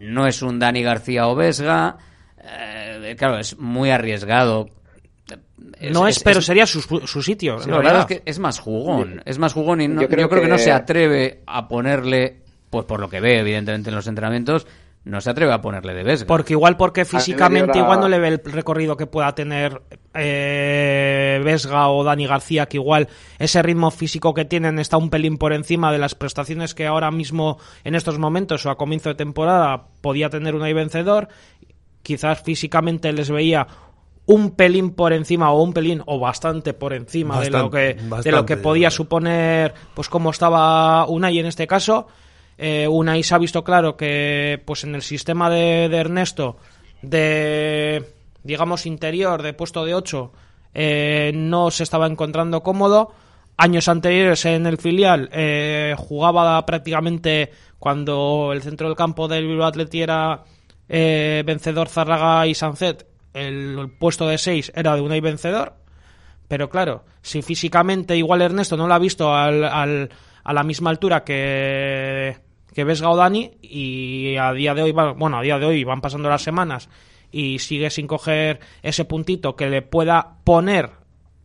no es un Dani García o Vesga. Eh, claro, es muy arriesgado. No es, pero sería su, su sitio. Sí, la verdad es que es más jugón, es más jugón y no- Yo yo, creo creo que... no se atreve a ponerle, pues por lo que ve evidentemente en los entrenamientos, no se atreve a ponerle de Vesga. Porque igual porque físicamente la- igual no le ve el recorrido que pueda tener eh, Vesga o Dani García, que igual ese ritmo físico que tienen está un pelín por encima de las prestaciones que ahora mismo en estos momentos o a comienzo de temporada podía tener un vencedor. Quizás físicamente les veía un pelín por encima o un pelín o bastante por encima de lo Bastante, que de lo que podía suponer pues cómo estaba Unai en este caso. Eh, Unai se ha visto claro que pues en el sistema de, de Ernesto de digamos interior de puesto de 8 no se estaba encontrando cómodo. Años anteriores en el filial eh, jugaba prácticamente cuando el centro del campo del Bilbao Atleti era eh, vencedor Zarraga y Sancet el puesto de 6 era de Unai vencedor pero claro, si físicamente igual Ernesto no lo ha visto al, al- a la misma altura que, que Vesga o Dani y a día de hoy, bueno, a día de hoy van pasando las semanas y sigue sin coger ese puntito que le pueda poner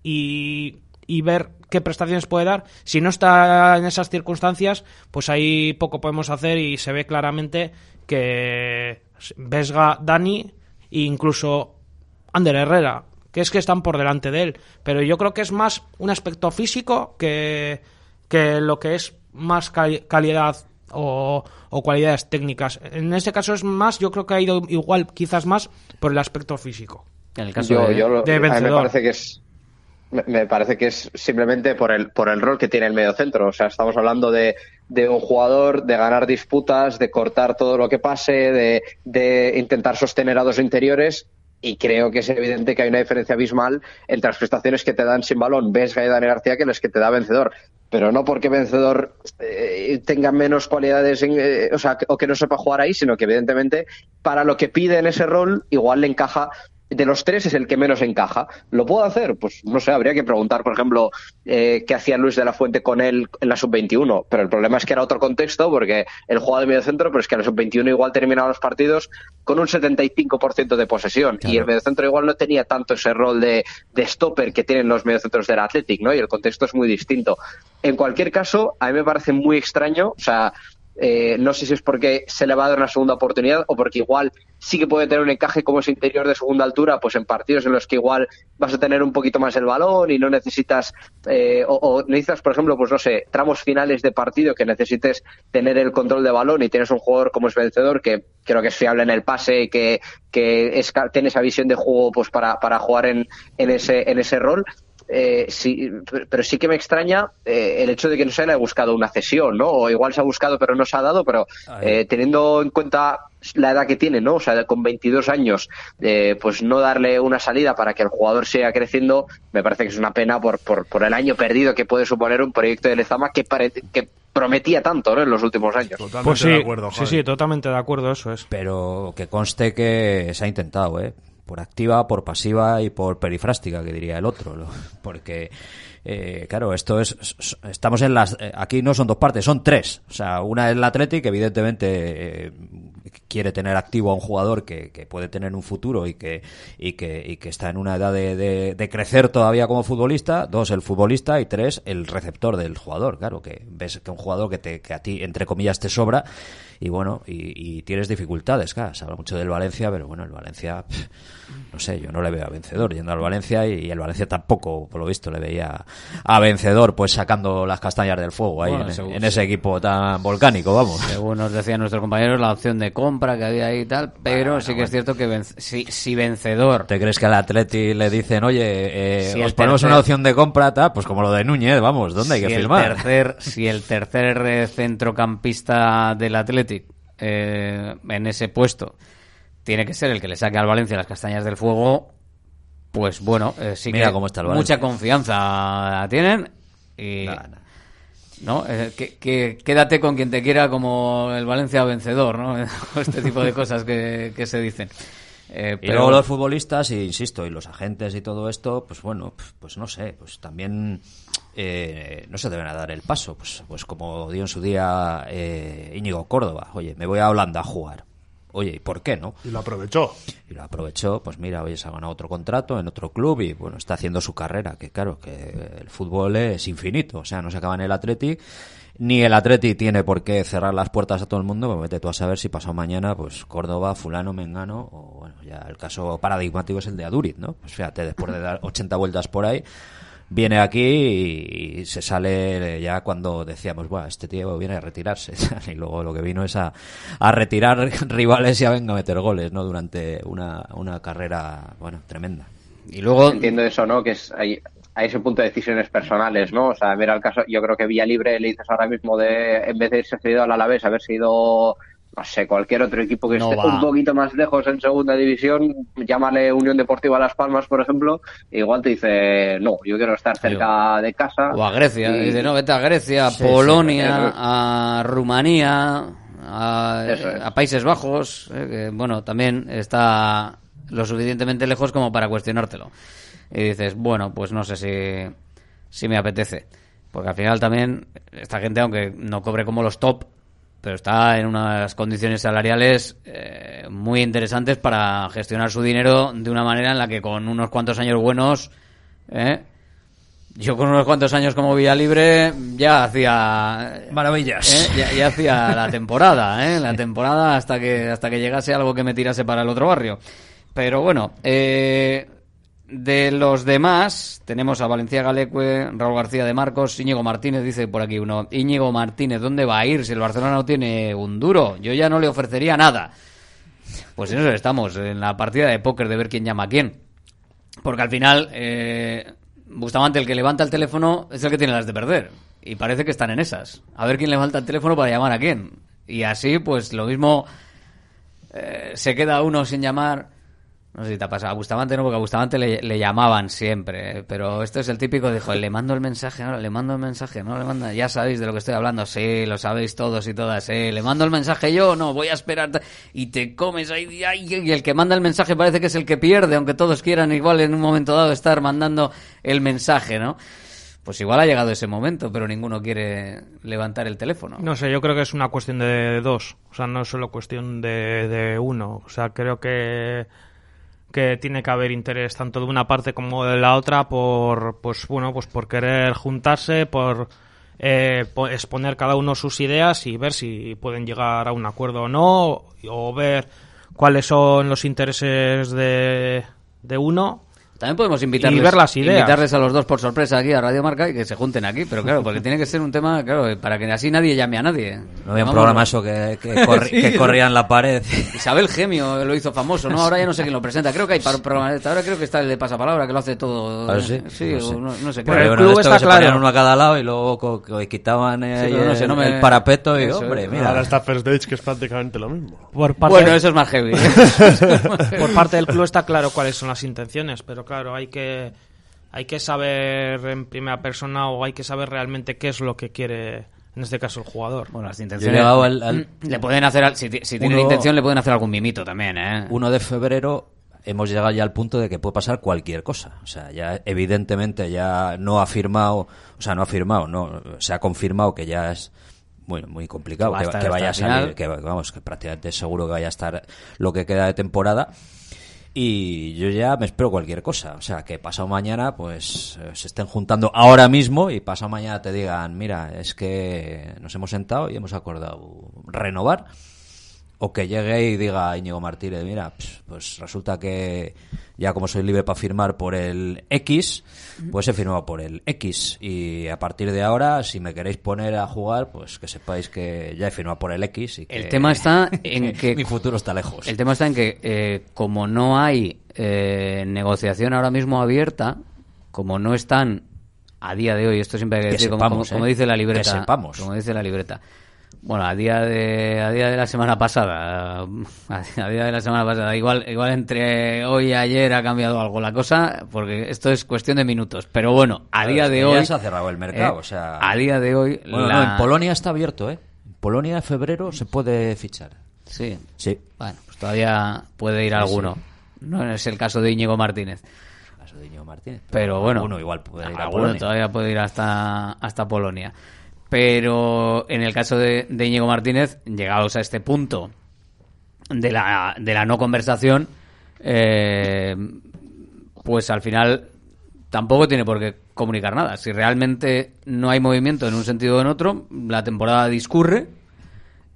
y, y ver qué prestaciones puede dar, si no está en esas circunstancias, pues ahí poco podemos hacer y se ve claramente que Vesga, Dani e incluso Ander Herrera, que es que están por delante de él. Pero yo creo que es más un aspecto físico que, que lo que es más cali- calidad o, o cualidades técnicas. En este caso es más, yo creo que ha ido igual, quizás más, por el aspecto físico. En el yo, yo lo- de a mí me vencedor. parece que es Me, me parece que es simplemente por el, por el rol que tiene el mediocentro. O sea, estamos hablando de, de un jugador, de ganar disputas, de cortar todo lo que pase, de, de intentar sostener a dos interiores. Y creo que es evidente que hay una diferencia abismal entre las prestaciones que te dan sin balón Vesga y Dani García que las que te da Vencedor. Pero no porque Vencedor eh, tenga menos cualidades, en, eh, o sea, o que no sepa jugar ahí, sino que evidentemente para lo que pide en ese rol igual le encaja de los tres es el que menos encaja. ¿Lo puedo hacer? Pues no sé, habría que preguntar, por ejemplo, eh, qué hacía Luis de la Fuente con él en la sub-21. Pero el problema es que era otro contexto, porque él jugaba de medio centro, pero es que en la sub-21 igual terminaba los partidos con un 75% de posesión. Y el medio centro igual no tenía tanto ese rol de, de stopper que tienen los mediocentros del Athletic, ¿no? Y el contexto es muy distinto. En cualquier caso, a mí me parece muy extraño, o sea, eh, no sé si es porque se le va a dar una segunda oportunidad o porque igual sí que puede tener un encaje como ese interior de segunda altura, pues en partidos en los que igual vas a tener un poquito más el balón y no necesitas, eh, o, necesitas, por ejemplo, pues no sé, tramos finales de partido que necesites tener el control de balón y tienes un jugador como es vencedor que creo que es fiable en el pase y que, que tiene esa visión de juego pues para, para jugar en, en, ese, en ese rol eh, sí, pero sí que me extraña eh, el hecho de que no se le haya buscado una cesión, ¿no? O igual se ha buscado pero no se ha dado, pero eh, teniendo en cuenta la edad que tiene, ¿no? O sea, con 22 años, eh, pues no darle una salida para que el jugador siga creciendo, me parece que es una pena por, por, por el año perdido que puede suponer un proyecto de Lezama que, parece que prometía tanto ¿no? en los últimos años. Totalmente pues sí, de acuerdo, sí, sí, totalmente de acuerdo, eso es. Pero que conste que se ha intentado, ¿eh? Por activa, por pasiva y por perifrástica, que diría el otro, porque eh, claro, esto es, estamos en las, eh, aquí no son dos partes, son tres, o sea, una es la Athletic, evidentemente eh, quiere tener activo a un jugador que, que, puede tener un futuro y que, y que, y que está en una edad de, de, de, crecer todavía como futbolista, dos, el futbolista y tres, el receptor del jugador, claro, que ves que un jugador que, te, que a ti, entre comillas, te sobra y bueno, y, y tienes dificultades, claro, se habla mucho del Valencia, pero bueno, el Valencia... Pff, no sé, yo no le veo a vencedor yendo al Valencia y, el Valencia tampoco, por lo visto, le veía a vencedor, pues sacando las castañas del fuego ahí bueno, en, según, en, ese equipo tan volcánico, vamos. Según nos decían nuestros compañeros, la opción de compra que había ahí y tal, pero bueno, sí que bueno. es cierto que venc si, si, vencedor. ¿Te crees que al Atleti le dicen, oye, eh, si os ponemos tercer... una opción de compra, tal? pues como lo de Núñez, vamos, ¿dónde hay si que firmar? Tercer, si el tercer centrocampista del Athletic eh, en ese puesto tiene que ser el que le saque al Valencia las castañas del fuego, pues bueno, eh, sí Mira que cómo está el mucha confianza tienen y nah, nah. no eh, que, que, quédate con quien te quiera como el Valencia vencedor, ¿no? este tipo de cosas que, que se dicen. Eh, pero... Y luego los futbolistas, y insisto, y los agentes y todo esto, pues bueno, pues no sé, pues también eh, no se deben a dar el paso. Pues, pues como dio en su día eh, Íñigo Córdoba, oye, me voy a Holanda a jugar. Oye, ¿y por qué no? Y lo aprovechó. Y lo aprovechó, pues mira, oye, se ha ganado otro contrato en otro club y bueno, está haciendo su carrera, que claro, que el fútbol es infinito, o sea, no se acaba en el Atleti, ni el Atleti tiene por qué cerrar las puertas a todo el mundo, pues vete tú a saber si pasado mañana, pues Córdoba, fulano, Mengano, o bueno, ya el caso paradigmático es el de Aduriz, ¿no? Pues fíjate, después de dar 80 vueltas por ahí, viene aquí y, se sale ya cuando decíamos, bueno, este tío viene a retirarse. y luego lo que vino es a, a, retirar rivales y a venga a meter goles, ¿no? Durante una, una carrera, bueno, tremenda. Y luego... Entiendo eso, ¿no? Que es, hay, hay ese punto de decisiones personales, ¿no? O sea, mira el caso, yo creo que Villa Libre le dices ahora mismo de, en vez de irse cedido al Alavés, haber sido no sé, cualquier otro equipo que no esté va. un poquito más lejos en segunda división, llámale Unión Deportiva Las Palmas, por ejemplo, igual te dice, no, yo quiero estar cerca de casa. O a Grecia, y... dice, no, vete a Grecia, sí, Polonia, sí, a Rumanía, a, a, Países Bajos, eh, que bueno, también está lo suficientemente lejos como para cuestionártelo. Y dices, bueno, pues no sé si, si me apetece. Porque al final también, esta gente, aunque no cobre como los top, pero está en unas condiciones salariales eh, muy interesantes para gestionar su dinero de una manera en la que con unos cuantos años buenos, ¿eh? yo con unos cuantos años como Villa Libre ya hacía maravillas, ¿eh? ya, ya, hacía la temporada, ¿eh? la temporada hasta que hasta que llegase algo que me tirase para el otro barrio. Pero bueno, eh, de los demás, tenemos a Valencia Galecue, Raúl García de Marcos, Íñigo Martínez, dice por aquí uno. Íñigo Martínez, ¿dónde va a ir si el Barcelona no tiene un duro? Yo ya no le ofrecería nada. Pues en eso estamos, en la partida de póker de ver quién llama a quién. Porque al final, eh, Bustamante, el que levanta el teléfono, es el que tiene las de perder. Y parece que están en esas. A ver quién levanta el teléfono para llamar a quién. Y así, pues lo mismo eh, se queda uno sin llamar. No sé si te ha pasado. A Bustamante no, porque a Bustamante le, llamaban siempre. Pero esto es el típico, dijo, le mando el mensaje ahora, le mando el mensaje, no le manda. Ya sabéis de lo que estoy hablando. Sí, lo sabéis todos y todas. Sí, le mando el mensaje yo, no, voy a esperar. Y te comes ahí. Y, el que manda el mensaje parece que es el que pierde, aunque todos quieran igual en un momento dado estar mandando el mensaje, ¿no? Pues igual ha llegado ese momento, pero ninguno quiere levantar el teléfono. No sé, yo creo que es una cuestión de dos. O sea, no es solo cuestión de, de uno. O sea, creo que que tiene que haber interés tanto de una parte como de la otra por pues bueno pues por querer juntarse por eh, po- exponer cada uno sus ideas y ver si pueden llegar a un acuerdo o no o ver cuáles son los intereses de, de uno También podemos invitarles, y ver las ideas invitarles a los dos por sorpresa aquí a Radio Marca y que se junten aquí, pero claro, porque tiene que ser un tema, claro, para que así nadie llame a nadie. No había un programa eso que, que, corri- Sí, que corría en la pared. Isabel Gemio lo hizo famoso, ¿no? Ahora ya no sé quién lo presenta. Creo que hay par- programas. Ahora creo que está el de Pasapalabra, que lo hace todo. Ah, sí? Sí, No sé. no, no sé. Pero bueno, de esto que se ponían uno a cada lado y luego co- co- quitaban eh, Sí, no el, sé, no me- el parapeto y, Eso, hombre, mira. Ahora está First Dates, que es prácticamente lo mismo. por parte Bueno, eso es más heavy. por parte del club está claro cuáles son las intenciones pero claro hay que hay que saber en primera persona o hay que saber realmente qué es lo que quiere en este caso el jugador bueno las Yo he llegado al- al- Le pueden hacer, al- si, si tienen Uno- intención, le pueden hacer algún mimito también, ¿eh? 1 de febrero hemos llegado ya al punto de que puede pasar cualquier cosa. O sea, ya evidentemente ya no ha firmado, o sea, no ha firmado, no, se ha confirmado que ya es bueno, muy complicado Va que, que vaya a salir, que vamos, que prácticamente seguro que vaya a estar lo que queda de temporada. Y yo ya me espero cualquier cosa. O sea, que pasado mañana, pues eh, se estén juntando ahora mismo y pasado mañana te digan, mira, es que nos hemos sentado y hemos acordado renovar. O que llegue y diga Íñigo Martínez, mira, pues, pues resulta que ya como soy libre para firmar por el X, pues he firmado por el X. Y a partir de ahora, si me queréis poner a jugar, pues que sepáis que ya he firmado por el X. Y que El tema está en que mi futuro está lejos. El tema está en que eh, como no hay eh, negociación ahora mismo abierta, como no están a día de hoy, esto siempre hay que Que decir, como, sepamos, como- como ¿eh? dice la Que libreta, sepamos. como dice la libreta. Bueno, a día de a día de la semana pasada, a día de la semana pasada, igual igual entre hoy y ayer ha cambiado algo la cosa, porque esto es cuestión de minutos. Pero bueno, a Claro, día de hoy ya se ha cerrado el mercado, eh, o sea- a día de hoy Bueno, la- no, en Polonia está abierto, ¿eh? En Polonia en febrero se puede fichar. Sí. Sí. Bueno, pues todavía puede ir Sí, alguno. sí. No es el caso de Íñigo Martínez. Caso de Íñigo Martínez. Pero bueno, igual puede ir a alguno Polonia. todavía puede ir hasta, hasta Polonia. Pero en el caso de, de Íñigo Martínez, llegados a este punto de la, de la no conversación, eh, pues al final tampoco tiene por qué comunicar nada. Si realmente no hay movimiento en un sentido o en otro, la temporada discurre,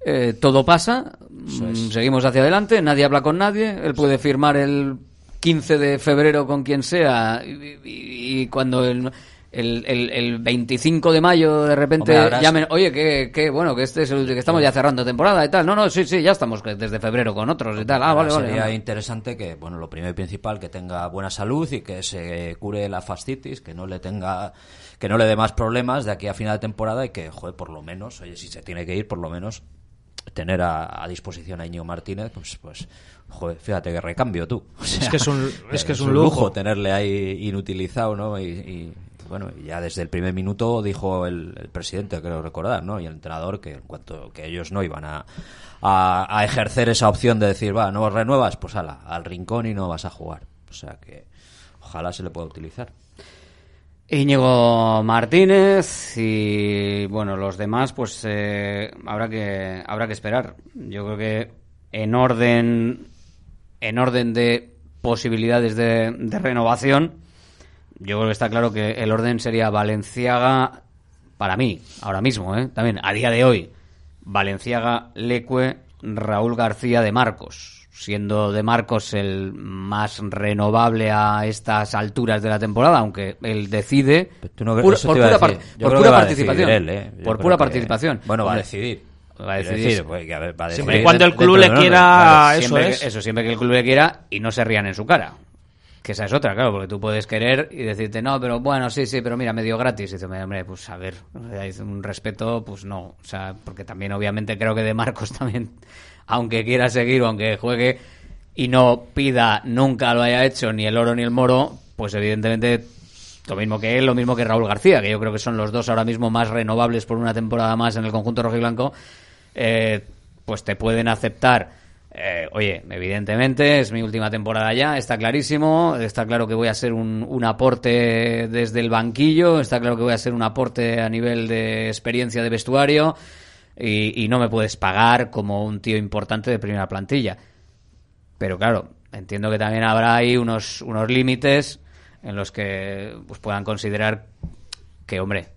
eh, todo pasa, mm, seguimos hacia adelante, nadie habla con nadie, él puede firmar el 15 de febrero con quien sea y, y- y cuando el, el, el- el 25 de mayo de repente Hombre, llamen, oye, que, que bueno, que este es el que estamos ya cerrando temporada y tal. No, no, sí, sí, ya estamos desde febrero con otros y tal. Ah, vale, vale. Sería vale. interesante que, bueno, lo primero y principal, que tenga buena salud y que se cure la fascitis, que no le tenga, que no le dé más problemas de aquí a final de temporada y que, joder, por lo menos, oye, si se tiene que ir, por lo menos tener a, a disposición a Íñigo Martínez, pues, pues, joder, fíjate que recambio tú. O sea, que es un- es que es un lujo. tenerle ahí inutilizado, ¿no? Y, y, bueno, ya desde el primer minuto dijo el, el presidente, creo recordar, ¿no? Y el entrenador que en cuanto que ellos no iban a, a, ejercer esa opción de decir, va, no renuevas, pues ala, al rincón y no vas a jugar. O sea que ojalá se le pueda utilizar. Íñigo Martínez y bueno los demás pues eh, habrá que habrá que esperar yo creo que en orden en orden de posibilidades de, de renovación yo creo que está claro que el orden sería Valenciaga para mí ahora mismo ¿eh? también a día de hoy Valenciaga Leque Raúl García de Marcos siendo de Marcos el más renovable a estas alturas de la temporada, aunque él decide tú no- pura- eso por pura, participación. él, ¿eh? Por pura que- participación. bueno, va a decidir. Va a decidir. decir, pues, que a ver, va a Siempre decidir y cuando el club de le quiera- claro. eso siempre es. Que, eso, siempre que el club le quiera y no se rían en su cara. Que esa es otra, claro, porque tú puedes querer y decirte, no, pero bueno, sí, sí, pero mira, medio gratis. Y dices, hombre, pues a ver, un respeto, pues no. O sea, porque también obviamente creo que de Marcos también, aunque quiera seguir o aunque juegue y no pida, nunca lo haya hecho ni el oro ni el moro, pues evidentemente lo mismo que él, lo mismo que Raúl García, que yo creo que son los dos ahora mismo más renovables por una temporada más en el conjunto rojiblanco, eh, pues te pueden aceptar eh, oye, evidentemente es mi última temporada ya, está clarísimo, está claro que voy a ser un, un, aporte desde el banquillo, está claro que voy a ser un aporte a nivel de experiencia de vestuario y, y no me puedes pagar como un tío importante de primera plantilla. Pero claro, entiendo que también habrá ahí unos, unos límites en los que pues, puedan considerar que, hombre,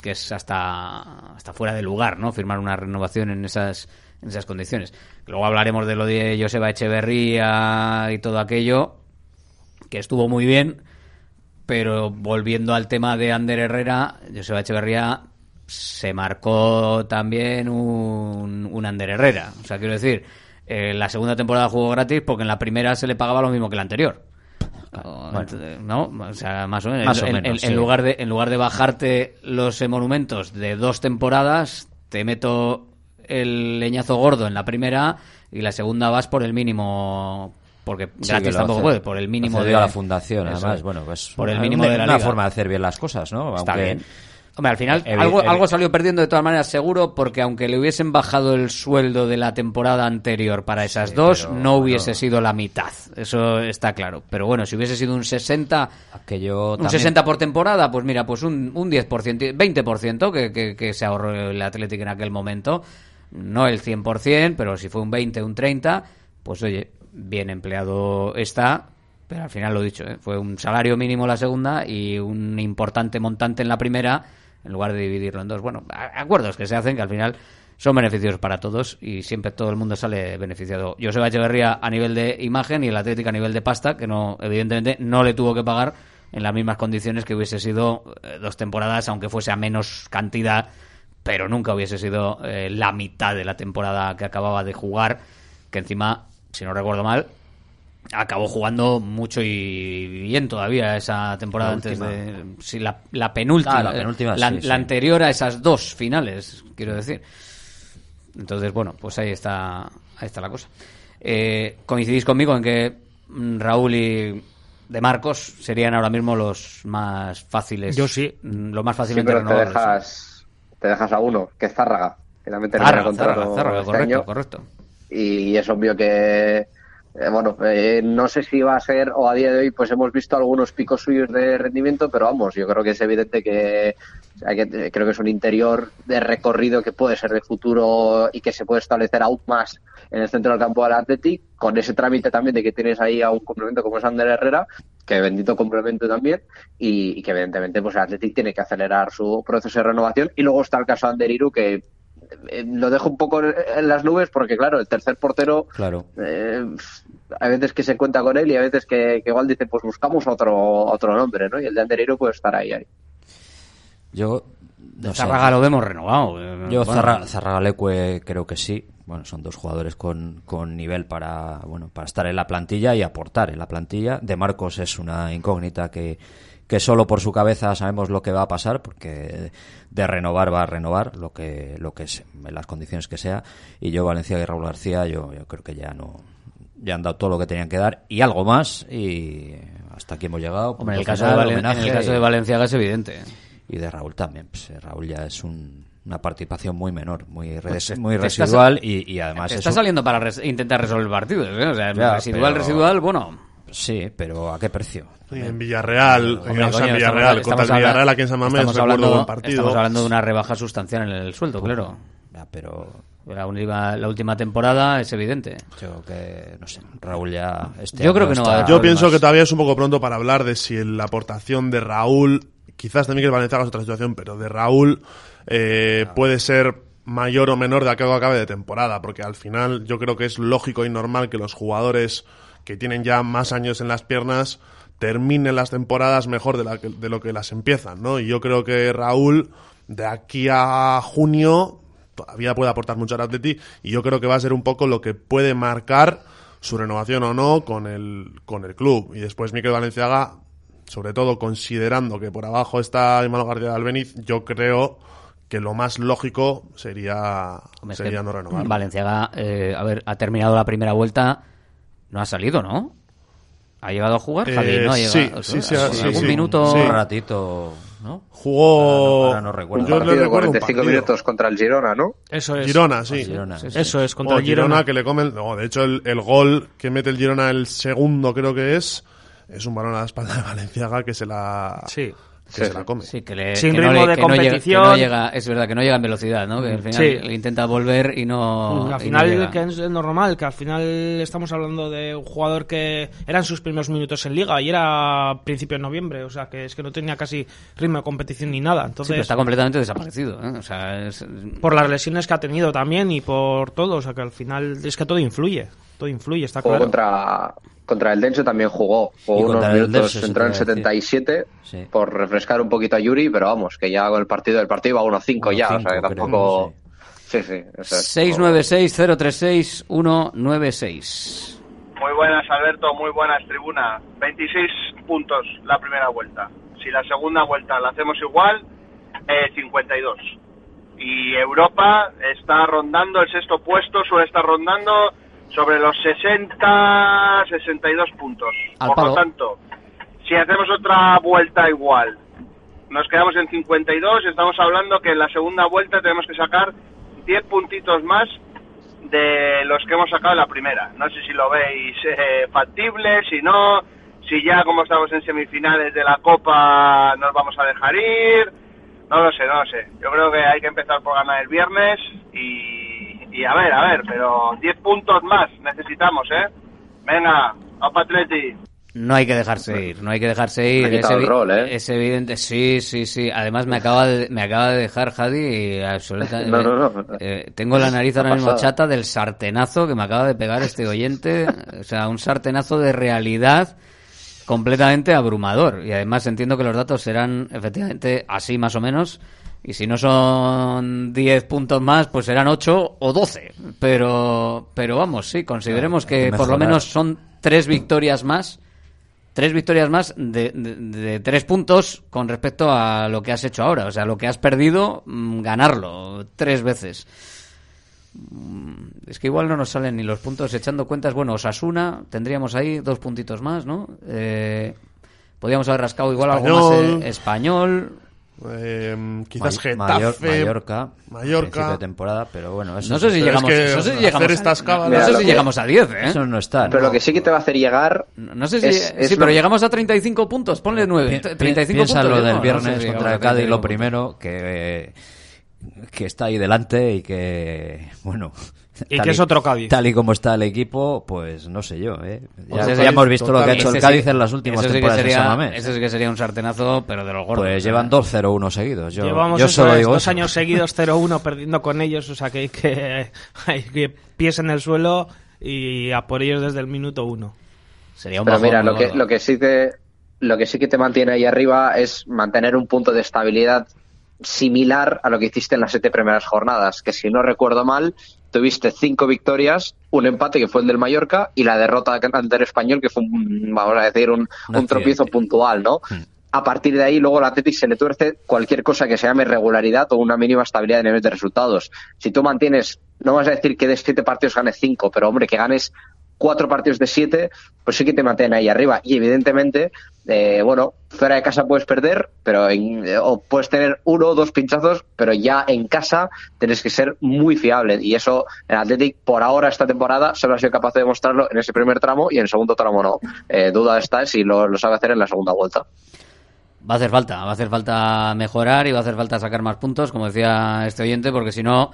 que es hasta, hasta fuera de lugar, ¿no? Firmar una renovación en esas en esas condiciones. Luego hablaremos de lo de Joseba Echeverría y todo aquello, que estuvo muy bien, pero volviendo al tema de Ander Herrera, Joseba Echeverría se marcó también un, un Ander Herrera. O sea, quiero decir, eh, la segunda temporada jugó gratis porque en la primera se le pagaba lo mismo que la anterior. ¿No? O sea, más o menos. en, en, en, lugar de, en lugar de bajarte los monumentos de dos temporadas, te meto el leñazo gordo en la primera y la segunda vas por el mínimo porque Sí, gratis tampoco puede por el mínimo de a la fundación Eso además bueno pues por el una- mínimo de la una liga. forma de hacer bien las cosas no Está bien. Hombre, al final algo, algo salió perdiendo de todas maneras seguro porque aunque le hubiesen bajado el sueldo de la temporada anterior para esas dos, no hubiese sido la mitad. Eso está claro. Pero bueno, si hubiese sido un 60, Aquello un también- 60 por temporada, pues mira, pues un, un 10%, 20% que, que, que se ahorró el Atlético en aquel momento. No el 100%, pero si fue un 20, un 30, pues oye, bien empleado está. Pero al final lo dicho, ¿eh? fue un salario mínimo la segunda y un importante montante en la primera, en lugar de dividirlo en dos. Bueno, acuerdos que se hacen que al final son beneficios para todos y siempre todo el mundo sale beneficiado. Joseba Echeverría a nivel de imagen y el Atlético a nivel de pasta, que no, evidentemente no le tuvo que pagar en las mismas condiciones que hubiese sido eh, dos temporadas, aunque fuese a menos cantidad, pero nunca hubiese sido eh, la mitad de la temporada que acababa de jugar, que encima, si no recuerdo mal, acabó jugando mucho y bien todavía esa temporada La antes última. de sí, la, la penúltima, Ah, la penúltima, la, sí, la sí. anterior a esas dos finales, quiero decir. Entonces, bueno, pues ahí está, ahí está la cosa. Eh, coincidís conmigo en que mm, Raúl y De Marcos serían ahora mismo los más fáciles. Yo sí. mm, Lo más Sí, fácilmente pero te dejas, te dejas a uno, que es Zárraga. Que también termina Zárraga, contrato Zárraga, Zárraga, este correcto, año. correcto. y es obvio que eh, bueno eh, no sé si va a ser o a día de hoy pues hemos visto algunos picos suyos de rendimiento pero vamos yo creo que es evidente que, que creo que es un interior de recorrido que puede ser de futuro y que se puede establecer aún más en el centro del campo del Athletic con ese trámite también de que tienes ahí a un complemento como es Ander Herrera que bendito complemento también y, y que evidentemente pues el Athletic tiene que acelerar su proceso de renovación y luego está el caso de Ander Iru que eh, lo dejo un poco en- las nubes porque, claro, el tercer portero, claro eh, hay veces que se cuenta con él y hay veces que, que igual dice, pues buscamos otro otro nombre, ¿no? Y el de Anderiro puede estar ahí. ahí. yo no sé. Zárraga lo vemos renovado. eh, Yo bueno. Zarra- Zarragaleque creo que sí. Bueno, son dos jugadores con, con nivel para bueno para estar en la plantilla y aportar en la plantilla. De Marcos es una incógnita que, que solo por su cabeza sabemos lo que va a pasar, porque de renovar va a renovar lo que lo que es, en las condiciones que sea. Y yo Valencia y Raúl García, yo, yo creo que ya no ya han dado todo lo que tenían que dar y algo más y hasta aquí hemos llegado. Hombre, en el caso, de, final, Valen- en homenaje el caso y- de Valenciaga es evidente. y de Raúl también. Pues, Raúl ya es un- una participación muy menor, muy, res- Pues, muy te estás- residual y, y además te está un- saliendo para res- intentar resolver partidos. ¿eh? O sea, Ya, residual, pero- residual, bueno. Sí, pero ¿a qué precio? Sí, en Villarreal, Hombre, o sea, coño, en estamos- Villarreal, estamos contra el Villarreal aquí en San Mamés, estamos hablando, buen partido. Estamos hablando de una rebaja sustancial en el sueldo, claro. pero la última, la última temporada es evidente. Yo que, no sé, Raúl ya... Este Yo creo que no va a Yo pienso que todavía es un poco pronto para hablar de si la aportación de Raúl, quizás de Miguel Valenciaga es otra situación, pero de Raúl eh, puede ser mayor o menor de aquello que acabe de temporada, porque al final yo creo que es lógico y normal que los jugadores que tienen ya más años en las piernas terminen las temporadas mejor de, la que- de lo que las empiezan, ¿no? Y yo creo que Raúl, de aquí a junio, todavía puede aportar mucho al Atleti, y yo creo que va a ser un poco lo que puede marcar su renovación o no con el, con el club. Y después Miquel Valenciaga, sobre todo considerando que por abajo está Emmanuel García de Albeniz, yo creo que lo más lógico sería, Hombre, es sería que no renovar. Valenciaga, eh, a ver, ha terminado la primera vuelta, no ha salido, ¿no? ¿Ha llegado a jugar, Eh, Javi? ¿No ha sí, llegado? sí, sí, ¿Algún sí, sí. minuto? Sí. Un ratito, ¿no? Jugó. Ahora no- ahora no recuerdo. Un Yo le partido de recuerdo un 45 partido. minutos contra el Girona, ¿no? Eso es. Girona, sí. Girona. Eso es, contra Oh, el Girona. que le comen. No, de hecho, el, el gol que mete el Girona, el segundo creo que es, es un balón a la espalda de Valenciaga que se la, Sí. Que se la come. Sí, que le, Sin que no ritmo le- de que no llega- que no competición. llega- es verdad, que no llega en velocidad, ¿no? Que al final Sí. le intenta volver y no. al final, no llega. que es normal, que al final estamos hablando de un jugador que eran sus primeros minutos en liga y era a principios de noviembre, o sea que es que no tenía casi ritmo de competición ni nada. Sí, Entonces, pero está completamente desaparecido. ¿eh? O sea, es- por las lesiones que ha tenido también y por todo, o sea que al final es que todo influye, todo influye, está Jugó claro. contra, contra el Dense también jugó. Jugó Y unos el minutos, Dense, eso entró en iba a decir. 77 Sí. por refrescar un poquito a Yuri, pero vamos, que ya con el partido, el partido iba 1-5 ya, o sea que 1-5 creo, tampoco... Sí, sí. eso es. 696-036-196. Muy buenas, Alberto, muy buenas, tribuna. 26 puntos la primera vuelta. Si la segunda vuelta la hacemos igual, eh, 52. Y Europa está rondando el sexto puesto, suele estar rondando sobre los 60, 62 puntos. Al Por palo. lo tanto, si hacemos otra vuelta igual, nos quedamos en 52, estamos hablando que en la segunda vuelta tenemos que sacar 10 puntitos más de los que hemos sacado en la primera. No sé si lo veis eh, factible, si no, si ya como estamos en semifinales de la Copa nos vamos a dejar ir. No lo sé, no lo sé. Yo creo que hay que empezar por ganar el viernes y, y a ver, a ver, pero 10 puntos más necesitamos, ¿eh? Venga, a Atleti. No hay que dejarse ir, no hay que dejarse ir. Es, evi- rol, ¿eh? es evidente, sí, sí, sí. Además me acaba de, me acaba de dejar Jadi absolutamente. No, no, no. Eh, tengo la nariz ahora mismo chata del sartenazo que me acaba de pegar este oyente. O sea, un sartenazo de realidad completamente abrumador. Y además entiendo que los datos serán efectivamente así más o menos. Y si no son 10 puntos más, pues serán 8 o 12. Pero, pero vamos, sí, consideremos Claro, que que por lo menos son tres victorias más. Tres victorias más de, de- de tres puntos con respecto a lo que has hecho ahora. O sea, lo que has perdido, mm, ganarlo tres veces. Mm, Es que igual no nos salen ni los puntos echando cuentas. Bueno, Osasuna, tendríamos ahí dos puntitos más, ¿no? Eh, podríamos haber rascado igual algo más eh, español. Eh, quizás May- Getafe. Mayor- Mallorca, Mallorca. de temporada, pero bueno, eso No sé si llegamos, es que no sé si hacer llegamos, estas a, cábalas- no sé Mira, si lo que- llegamos a 10, ¿eh? Eso no está. Pero ¿no? lo que sí que te va a hacer llegar... No sé si, Es- es sí, lo- pero llegamos a 35 puntos, ponle 9. Pi- 35 piensa puntos. lo del no, viernes no sé si contra el Cádiz, 35 lo primero, que, que está ahí delante y que, bueno... Y tal que es otro Cádiz. Tal y como está el equipo, pues no sé yo, ¿eh? Ya, hemos visto lo que ha hecho el sí- Cádiz en las últimas ese sí que temporadas de sería- sí que sería un sartenazo, pero de los gordos. Pues llevan 2-0-1 seguidos. Yo, Llevamos yo eso solo digo dos eso. años seguidos 0-1 perdiendo con ellos, o sea que hay que, hay que pies en el suelo y a por ellos desde el minuto uno. Sería un Pero mira, lo que, lo que sí te lo que sí que te mantiene ahí arriba es mantener un punto de estabilidad similar a lo que hiciste en las siete primeras jornadas, que si no recuerdo mal, tuviste cinco victorias, un empate que fue el del Mallorca y la derrota ante el Español que fue, un, vamos a decir, un, Un tropiezo puntual, ¿no? A partir de ahí, luego el Athletic se le tuerce cualquier cosa que se llame regularidad o una mínima estabilidad de nivel de resultados. Si tú mantienes, no vas a decir que de siete partidos ganes cinco, pero hombre, que ganes cuatro partidos de siete, pues sí que te mantienen ahí arriba. Y evidentemente, eh, bueno, fuera de casa puedes perder, pero en- eh, o puedes tener uno o dos pinchazos, pero ya en casa tienes que ser muy fiable. Y eso, el Athletic, por ahora, esta temporada, solo ha sido capaz de demostrarlo en ese primer tramo y en el segundo tramo no. Eh, duda está si lo, sabe hacer en la segunda vuelta. Va a hacer falta, va a hacer falta mejorar y va a hacer falta sacar más puntos, como decía este oyente, porque si no,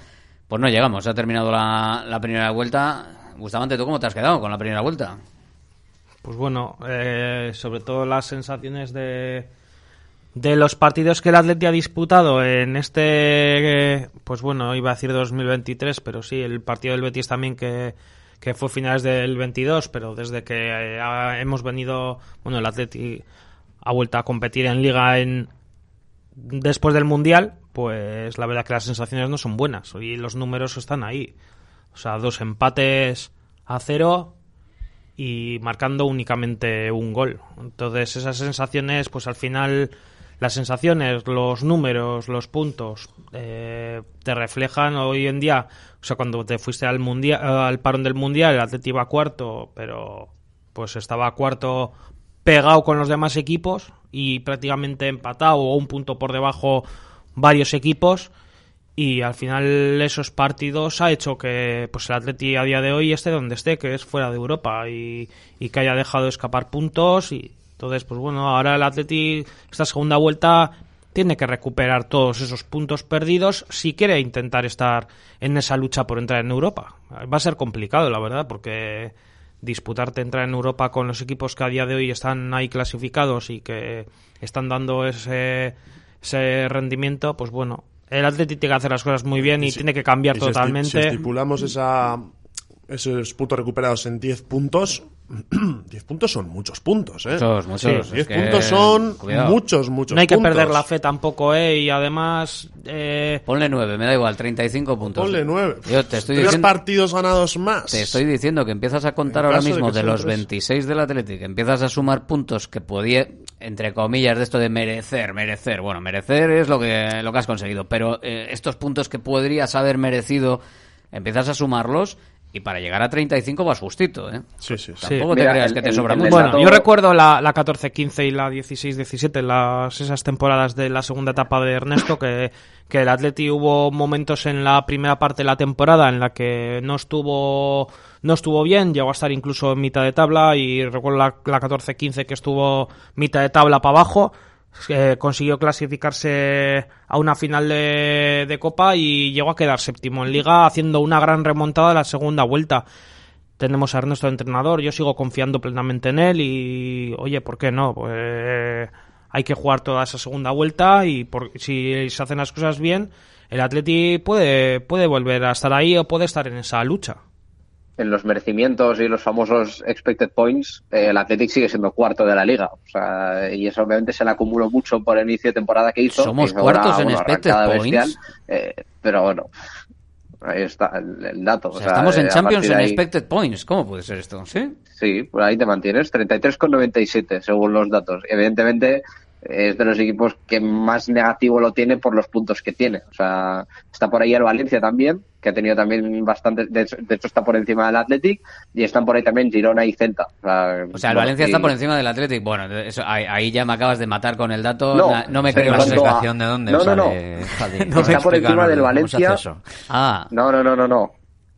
pues no llegamos. Ha terminado la primera vuelta. Bustamante, ¿tú cómo te has quedado con la primera vuelta? Pues bueno, eh, sobre todo las sensaciones de, de los partidos que el Atleti ha disputado en este, eh, pues bueno, iba a decir 2023, pero sí, el partido del Betis también que, que fue finales del 22, pero desde que eh, ha- hemos venido, bueno, el Atleti ha vuelto a competir en liga en después del Mundial, pues la verdad que las sensaciones no son buenas y los números están ahí. O sea, dos empates a cero y marcando únicamente un gol. Entonces esas sensaciones, pues al final las sensaciones, los números, los puntos eh, te reflejan hoy en día. O sea, cuando te fuiste al mundial, al parón del mundial, el Atleti iba cuarto, pero pues estaba cuarto pegado con los demás equipos y prácticamente empatado o un punto por debajo varios equipos y al final esos partidos ha hecho que pues el Atleti a día de hoy esté donde esté, que es fuera de Europa y, y que haya dejado escapar puntos y entonces pues bueno, ahora el Atleti esta segunda vuelta tiene que recuperar todos esos puntos perdidos si quiere intentar estar en esa lucha por entrar en Europa. Va a ser complicado, la verdad, porque disputarte entrar en Europa con los equipos que a día de hoy están ahí clasificados y que están dando ese, ese rendimiento, pues bueno, el Atleti tiene que hacer las cosas muy bien y, si- tiene que cambiar y totalmente. Si estipulamos esa, esos puntos recuperados en 10 puntos, 10 puntos son muchos puntos, ¿eh? Muchos, muchos, Sí, es 10 que- puntos son cuidado. muchos, muchos no hay que puntos. perder la fe tampoco, ¿eh? Y además... Eh... Ponle 9, me da igual, 35 puntos. Ponle 9. Yo te estoy Tres diciendo, partidos ganados más. te estoy diciendo que empiezas a contar ahora de mismo de, sean los tres. 26 del Atlético, empiezas a sumar puntos que podía, entre comillas, de esto de merecer, merecer. Bueno, merecer es lo que, lo que has conseguido, pero eh, estos puntos que podrías haber merecido, empiezas a sumarlos y para llegar a 35 vas justito, ¿eh? Sí, sí, Tampoco te creas que te sobra mucho. Bueno, yo recuerdo la, la 14-15 y la 16-17, las, esas temporadas de la segunda etapa de Ernesto, que, que el Atleti hubo momentos en la primera parte de la temporada en la que no estuvo no estuvo bien, llegó a estar incluso en mitad de tabla y recuerdo la, la 14-15 que estuvo mitad de tabla para abajo, consiguió clasificarse a una final de, de Copa y llegó a quedar séptimo en Liga haciendo una gran remontada a la segunda vuelta tenemos a Ernesto de entrenador, yo sigo confiando plenamente en él y, oye, ¿por qué no? Pues hay que jugar toda esa segunda vuelta y por, si se hacen las cosas bien, el Atleti puede, puede volver a estar ahí o puede estar en esa lucha. En los merecimientos y los famosos expected points, eh, el Athletic sigue siendo cuarto de la liga. O sea, y eso obviamente se le acumuló mucho por el inicio de temporada que hizo. ¿Somos una- cuartos en expected points? eh, pero bueno, ahí está el, el dato. O sea, estamos eh, en Champions en ahí- expected points. ¿Cómo puede ser esto? ¿Sí? Sí, por ahí te mantienes. 33,97 según los datos. Evidentemente es de los equipos que más negativo lo tiene por los puntos que tiene. O sea, está por ahí el Valencia también, que ha tenido también bastante, de hecho, de hecho está por encima del Athletic, y están por ahí también Girona y Celta. O sea, O sea, el Valencia y- está por encima del Athletic. Bueno, eso, ahí, ahí ya me acabas de matar con el dato. No, no me creo la a- explicación de dónde no, no, no. Javi. Está por encima del Valencia. Ah, No, no, no, no, no.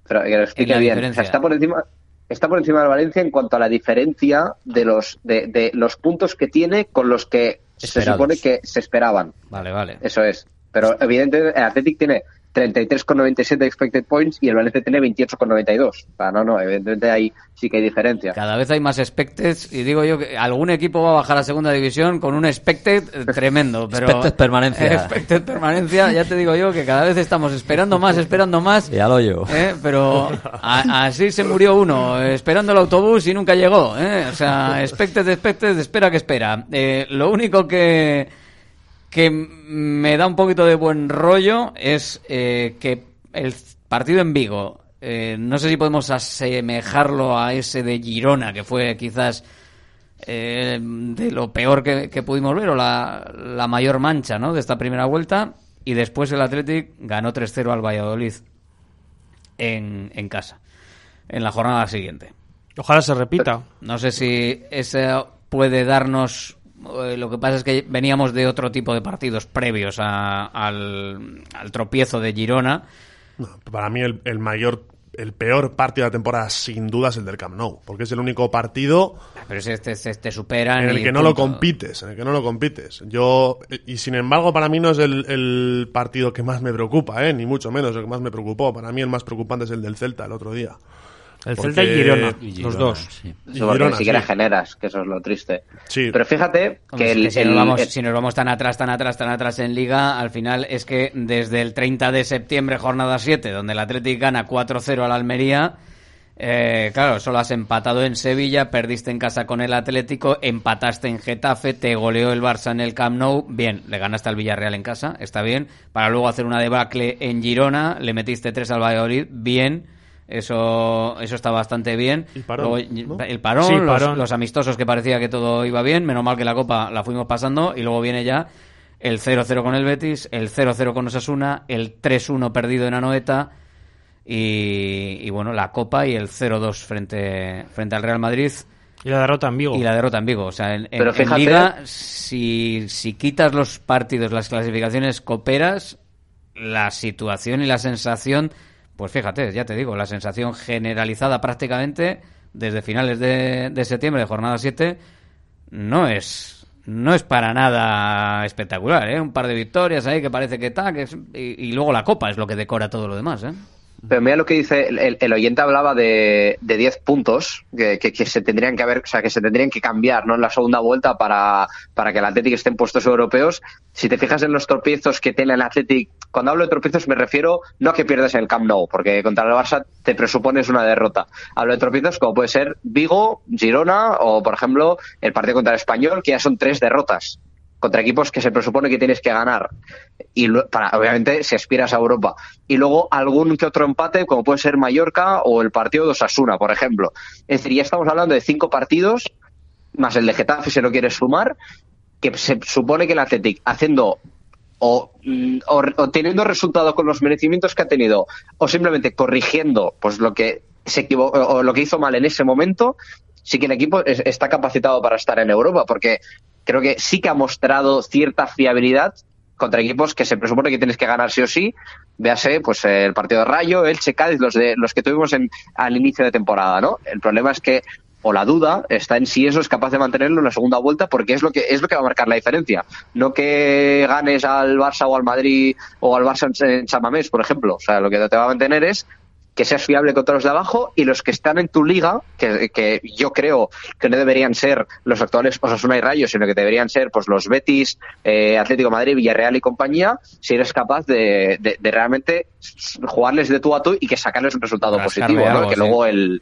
Pero que lo explique bien. O diferencia. sea, está por encima está por encima del Valencia en cuanto a la diferencia de los de, de los puntos que tiene con los que se supone que se esperaban. vale, vale. Eso es. Pero evidentemente el Athletic tiene 33,97 expected points y el Valencia tiene 28,92. O sea, no, no, evidentemente ahí sí que hay diferencia. Cada vez hay más expected y digo yo que algún equipo va a bajar a segunda división con un expected tremendo. Pero Expected permanencia. Expected permanencia, ya te digo yo que cada vez estamos esperando más, esperando más. Ya lo yo. ¿eh? Pero a- así se murió uno, esperando el autobús y nunca llegó. ¿eh? O sea, expected, expected, espera que espera. Eh, lo único que, que me da un poquito de buen rollo es eh, que el partido en Vigo, eh, no sé si podemos asemejarlo a ese de Girona, que fue quizás eh, de lo peor que, que pudimos ver, o la, la mayor mancha ¿no? de esta primera vuelta, y después el Athletic ganó 3-0 al Valladolid en, en casa, en la jornada siguiente. Ojalá se repita. No sé si eso puede darnos. Eh, Lo que pasa es que veníamos de otro tipo de partidos previos a- al, al tropiezo de Girona. Para mí el, el mayor, el peor partido de la temporada sin duda es el del Camp Nou, porque es el único partido Pero si te, te, te superan. en el que no lo compites, en el que no lo compites. Yo y sin embargo para mí no es el, el partido que más me preocupa, ¿eh? ni mucho menos el que más me preocupó. Para mí el más preocupante es el del Celta el otro día. El Porque- Celta y Girona, y los dos. sí. Y Eso porque Girona, ni siquiera sí. generas, que eso es lo triste. Sí. Pero fíjate que es el, que si, el- nos vamos, el- si nos vamos tan atrás, tan atrás, tan atrás en Liga, al final es que desde el 30 de septiembre, jornada 7, donde el Athletic gana 4-0 al Almería, eh, claro, solo has empatado en Sevilla, perdiste en casa con el Atlético, empataste en Getafe, te goleó el Barça en el Camp Nou, bien, le ganaste al Villarreal en casa, está bien, para luego hacer una debacle en Girona, le metiste 3 al Valladolid, bien, Eso, eso está bastante bien. El parón, Luego, ¿no? el parón, Sí, los- parón. Los, amistosos que parecía que todo iba bien. Menos mal que la Copa la fuimos pasando. Y luego viene ya el 0-0 con el Betis, el 0-0 con Osasuna, el 3-1 perdido en Anoeta. Y, y bueno, la Copa y el 0-2 frente, frente al Real Madrid. Y la derrota en Vigo. Y la derrota en Vigo. O sea, en, en- Pero en fíjate- Liga, si, si quitas los partidos, las clasificaciones coperas, la situación y la sensación, pues fíjate, ya te digo, la sensación generalizada prácticamente desde finales de, septiembre, de jornada 7, no es no es para nada espectacular, ¿eh? Un par de victorias ahí que parece que es- y, y luego la copa es lo que decora todo lo demás, ¿eh? Pero mira lo que dice, el, el- oyente hablaba de, de 10 puntos que, que- que se tendrían que haber, o sea, que se tendrían que cambiar, ¿no? En la segunda vuelta para, para que el Athletic esté en puestos europeos. Si te fijas en los tropiezos que tiene el Athletic, cuando hablo de tropiezos me refiero no a que pierdas en el Camp Nou, porque contra el Barça te presupones una derrota. Hablo de tropiezos como puede ser Vigo, Girona o, por ejemplo, el partido contra el Español, que ya son tres derrotas contra equipos que se presupone que tienes que ganar y para obviamente si aspiras a Europa. Y luego algún que otro empate como puede ser Mallorca o el partido de Osasuna por ejemplo. Es decir ya estamos hablando de cinco partidos más el de Getafe si lo quieres sumar que se supone que el Athletic haciendo o, mm, o, teniendo resultado con los merecimientos que ha tenido o simplemente corrigiendo pues lo que se equivo- o lo que hizo mal en ese momento sí que el equipo es- está capacitado para estar en Europa porque creo que sí que ha mostrado cierta fiabilidad contra equipos que se presupone que tienes que ganar sí o sí. Véase, pues el partido de Rayo, Elche, Cádiz, los de los que tuvimos en, al inicio de temporada, ¿no? El problema es que o la duda está en si eso es capaz de mantenerlo en la segunda vuelta porque es lo que es lo que va a marcar la diferencia no que ganes al Barça o al Madrid o al Barça en, en San Mamés por ejemplo o sea lo que te va a mantener es que seas fiable contra los de abajo y los que están en tu liga, que, que yo creo que no deberían ser los actuales Osasuna y Rayo, sino que deberían ser pues los Betis, eh, Atlético de Madrid, Villarreal y compañía, si eres capaz de, de- de realmente jugarles de tú a tú y que sacarles un resultado positivo, ¿no? algo, que sí. luego el,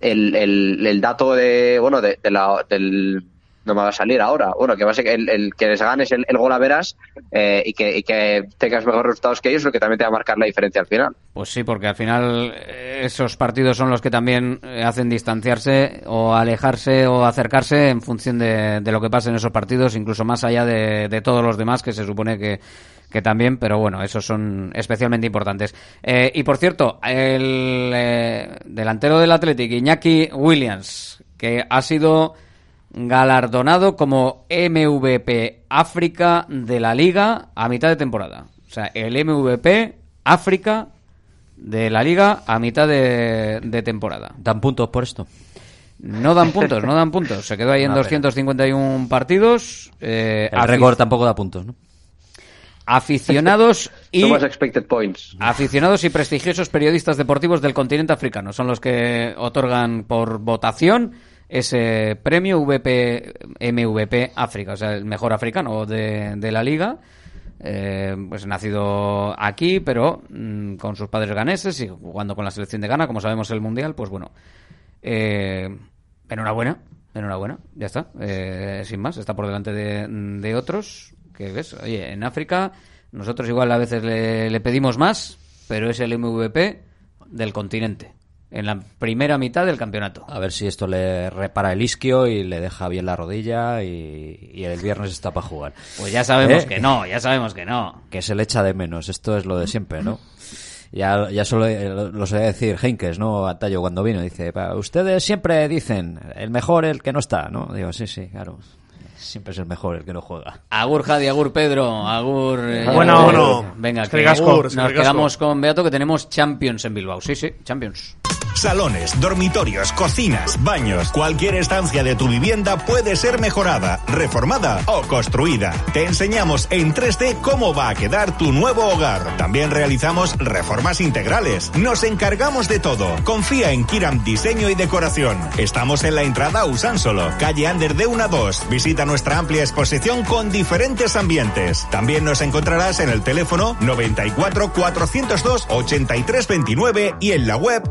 el, el, el dato de, bueno, de, de la, del, no me va a salir ahora, bueno, que va a ser que el, el que les ganes el, el gol a veras eh, y, que, y que tengas mejores resultados que ellos, lo que también te va a marcar la diferencia al final. Pues sí, porque al final eh, esos partidos son los que también eh, hacen distanciarse o alejarse o acercarse en función de, de lo que pasa en esos partidos, incluso más allá de, de todos los demás que se supone que, que también, pero bueno, esos son especialmente importantes. Eh, y por cierto, el eh, delantero del Athletic, Iñaki Williams, que ha sido galardonado como MVP África de la Liga a mitad de temporada. O sea, el MVP África de la Liga a mitad de, de temporada. ¿Dan puntos por esto? No dan puntos, no dan puntos. Se quedó ahí en Una pena. 251 partidos. eh, El récord tampoco da puntos, ¿no? Aficionados y points. aficionados y prestigiosos periodistas deportivos del continente africano son los que otorgan por votación ese premio VP MVP África, o sea, el mejor africano de, de la liga. Eh, pues nacido aquí, pero mm, con sus padres ganeses y jugando con la selección de Ghana, como sabemos el mundial, pues bueno. Eh, enhorabuena, enhorabuena, ya está. Eh, sin más, está por delante de, de otros. Que ves, oye, en África nosotros igual a veces le, le pedimos más, pero es el MVP del continente. En la primera mitad del campeonato. A ver si esto le repara el isquio y le deja bien la rodilla y, y el viernes está para jugar. Pues ya sabemos ¿Eh? que no, ya sabemos que no. Que se le echa de menos. Esto es lo de siempre, ¿no? Ya, ya solo lo, lo solía decir Heinkes, ¿no? A Tallo cuando vino. Dice, "Pa, ustedes siempre dicen, el mejor el que no está, ¿no? Digo, sí, sí, claro. Siempre es el mejor el que no juega. Agur Jadi, Agur Pedro, Agur. eh, Bueno, eh, bueno. Venga, que nos Agur, ricasco. quedamos con Beato que tenemos Champions en Bilbao. Sí, sí, Champions. Salones, dormitorios, cocinas, baños, cualquier estancia de tu vivienda puede ser mejorada, reformada o construida. Te enseñamos en 3D cómo va a quedar tu nuevo hogar. También realizamos reformas integrales. Nos encargamos de todo. Confía en Kiram Diseño y Decoración. Estamos en la entrada Usánsolo, calle Ander de 1 a 2. Visita nuestra amplia exposición con diferentes ambientes. También nos encontrarás en el teléfono 94 402 8329 y en la web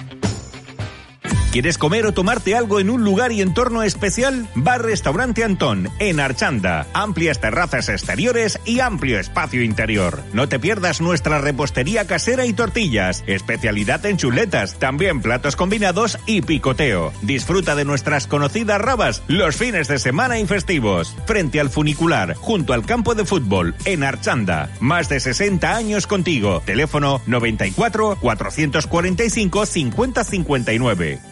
¿Quieres comer o tomarte algo en un lugar y entorno especial? Bar Restaurante Antón, en Archanda. Amplias terrazas exteriores y amplio espacio interior. No te pierdas nuestra repostería casera y tortillas, especialidad en chuletas, también platos combinados y picoteo. Disfruta de nuestras conocidas rabas los fines de semana y festivos. Frente al funicular, junto al campo de fútbol, en Archanda. Más de 60 años contigo. Teléfono 94 445 5059.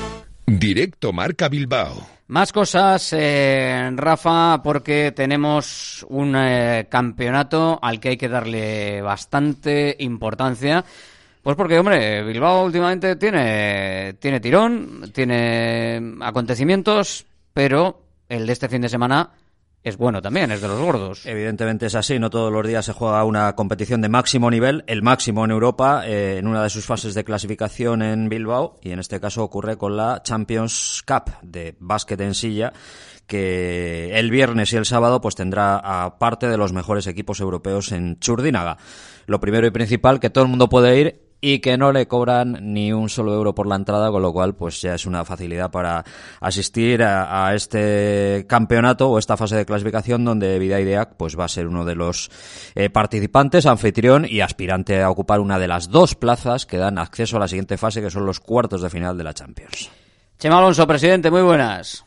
Directo Marca Bilbao. Más cosas, eh, Rafa, porque tenemos un eh, campeonato al que hay que darle bastante importancia. Pues porque, hombre, Bilbao últimamente tiene, tiene tirón, tiene acontecimientos, pero el de este fin de semana es bueno también, es de los gordos. Evidentemente es así, no todos los días se juega una competición de máximo nivel, el máximo en Europa, eh, en una de sus fases de clasificación en Bilbao, y en este caso ocurre con la Champions Cup de básquet en silla, que el viernes y el sábado pues tendrá a parte de los mejores equipos europeos en Churdínaga. Lo primero y principal, que todo el mundo puede ir y que no le cobran ni un solo euro por la entrada, con lo cual pues ya es una facilidad para asistir a, a este campeonato o esta fase de clasificación donde Vidaideac pues va a ser uno de los eh, participantes, anfitrión y aspirante a ocupar una de las dos plazas que dan acceso a la siguiente fase que son los cuartos de final de la Champions. Chema Alonso, presidente, muy buenas.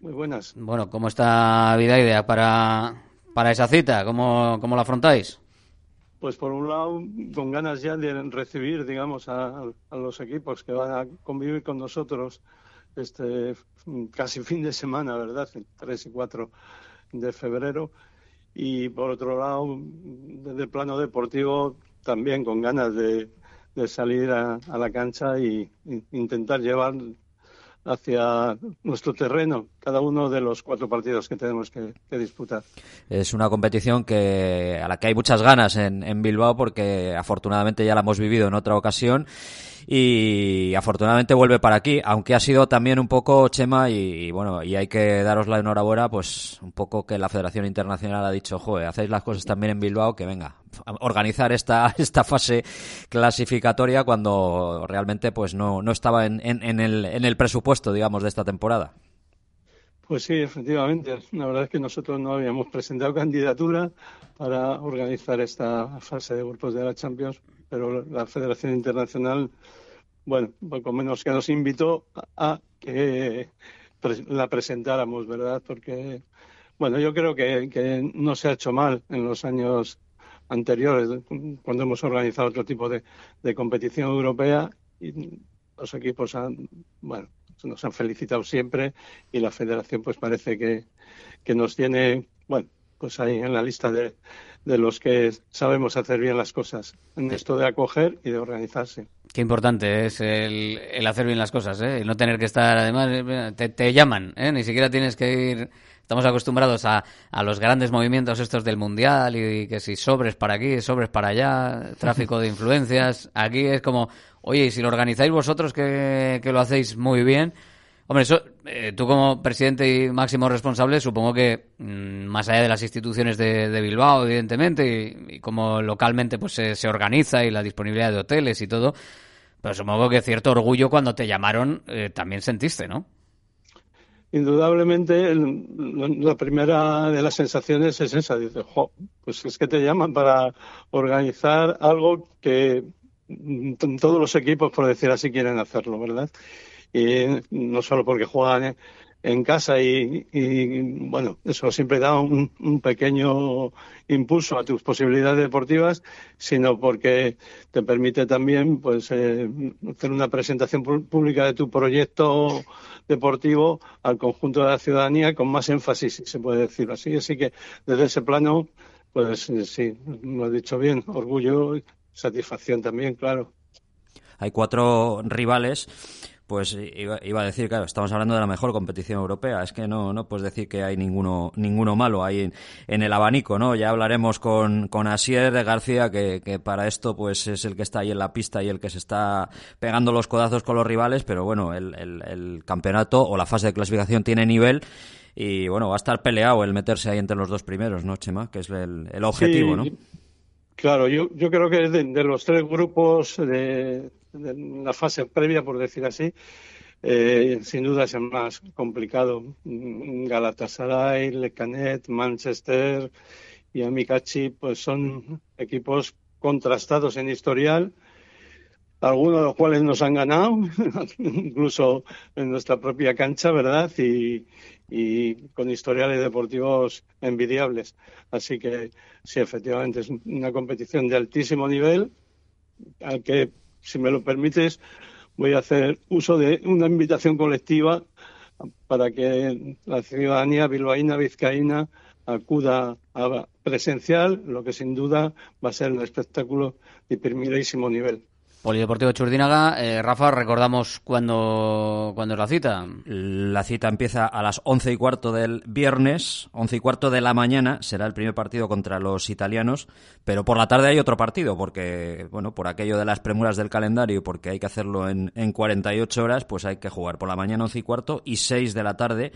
Muy buenas. Bueno, ¿cómo está Vidaideac para, para esa cita? ¿Cómo, cómo la afrontáis? Pues por un lado, con ganas ya de recibir, digamos, a, los equipos que van a convivir con nosotros este casi fin de semana, ¿verdad? El 3 y 4 de febrero. Y por otro lado, desde el plano deportivo, también con ganas de, salir a, a, la cancha y intentar llevar hacia nuestro terreno cada uno de los cuatro partidos que tenemos que, que, disputar. Es una competición que a la que hay muchas ganas en, en Bilbao porque afortunadamente ya la hemos vivido en otra ocasión y afortunadamente vuelve para aquí, aunque ha sido también un poco Chema y, bueno, y hay que daros la enhorabuena, pues un poco que la Federación Internacional ha dicho, joder, hacéis las cosas también en Bilbao, que venga, organizar esta, esta fase clasificatoria cuando realmente pues no, no estaba en, en, en, el, en el presupuesto, digamos, de esta temporada. Pues sí, efectivamente. La verdad es que nosotros no habíamos presentado candidatura para organizar esta fase de grupos de la Champions, pero la Federación Internacional, bueno, poco menos que nos invitó a que la presentáramos, ¿verdad? Porque, bueno, yo creo que, no se ha hecho mal en los años anteriores, cuando hemos organizado otro tipo de, de competición europea y los equipos han, bueno, nos han felicitado siempre y la federación pues parece que, que nos tiene, bueno, pues ahí en la lista de, de los que sabemos hacer bien las cosas, en esto de acoger y de organizarse. Qué importante es el, el hacer bien las cosas, ¿eh? El no tener que estar, además, te, te llaman, ¿eh? Ni siquiera tienes que ir Estamos acostumbrados a, a, los grandes movimientos estos del mundial y, y, que si sobres para aquí, sobres para allá, tráfico de influencias. Aquí es como, oye, y si lo organizáis vosotros que, que lo hacéis muy bien. Hombre, eso, eh, tú como presidente y máximo responsable, supongo que mmm, más allá de las instituciones de, Bilbao, evidentemente, y, y, como localmente pues se, se, organiza y la disponibilidad de hoteles y todo, pero supongo que cierto orgullo cuando te llamaron eh, también sentiste, ¿no? indudablemente la primera de las sensaciones es esa, dice, jo, pues es que te llaman para organizar algo que todos los equipos, por decir así, quieren hacerlo, ¿verdad? Y no solo porque juegan en casa y, bueno, eso siempre da un, pequeño impulso a tus posibilidades deportivas, sino porque te permite también pues eh, hacer una presentación pública de tu proyecto deportivo al conjunto de la ciudadanía con más énfasis, si se puede decir así. Así que desde ese plano, pues sí, lo he dicho bien, orgullo y satisfacción también, claro. Hay cuatro rivales pues iba, a decir, claro, estamos hablando de la mejor competición europea. Es que no, no puedes decir que hay ninguno, ninguno malo ahí en, el abanico, ¿no? Ya hablaremos con, con Asier García, que, que, para esto pues es el que está ahí en la pista y el que se está pegando los codazos con los rivales, pero bueno, el, el, campeonato o la fase de clasificación tiene nivel y bueno, va a estar peleado el meterse ahí entre los dos primeros, ¿no, Chema? Que es el, el objetivo, ¿no? Claro, yo, yo creo que de, de los tres grupos de, la fase previa, por decir así, eh, sin duda es el más complicado. Galatasaray, Lecanet, Manchester y Amikachi, pues son equipos contrastados en historial, algunos de los cuales nos han ganado, incluso en nuestra propia cancha, ¿verdad? Y, y con historiales deportivos envidiables. Así que sí, efectivamente es una competición de altísimo nivel al que si me lo permites, voy a hacer uso de una invitación colectiva para que la ciudadanía bilbaína, vizcaína, acuda a presencial, lo que sin duda va a ser un espectáculo de primerísimo nivel. Polideportivo Churdínaga. Eh, Rafa, recordamos cuándo, cuándo es la cita. La cita empieza a las once y cuarto del viernes, once y cuarto de la mañana. Será el primer partido contra los italianos, pero por la tarde hay otro partido, porque, bueno, por aquello de las premuras del calendario porque hay que hacerlo en, en 48 horas, pues hay que jugar por la mañana once y cuarto y seis de la tarde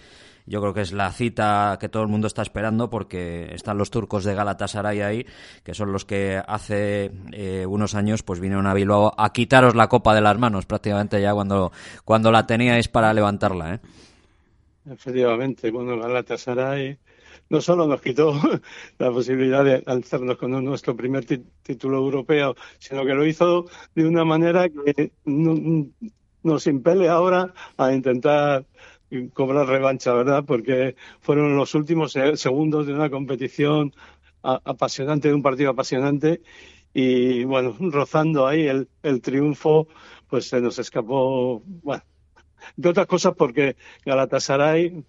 yo creo que es la cita que todo el mundo está esperando porque están los turcos de Galatasaray ahí, que son los que hace eh, unos años pues vinieron a Bilbao a quitaros la copa de las manos prácticamente ya cuando, cuando la teníais para levantarla. ¿eh? Efectivamente, bueno, Galatasaray no solo nos quitó la posibilidad de alzarnos con nuestro primer título europeo, sino que lo hizo de una manera que nos impele ahora a intentar cobrar revancha, ¿verdad? Porque fueron los últimos segundos de una competición apasionante, de un partido apasionante y bueno, rozando ahí el, triunfo, pues se nos escapó, bueno, de otras cosas porque Galatasaray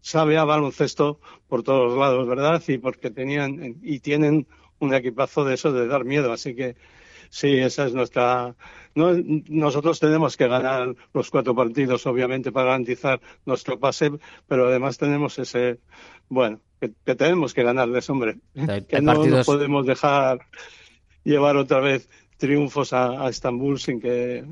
sabe a baloncesto por todos lados, ¿verdad? Y porque tenían y tienen un equipazo de eso de dar miedo, así que sí, esa es nuestra nosotros tenemos que ganar los cuatro partidos, obviamente, para garantizar nuestro pase, pero además tenemos ese, bueno, que, tenemos que ganarles, hombre. que no nos podemos dejar llevar otra vez triunfos a Estambul sin que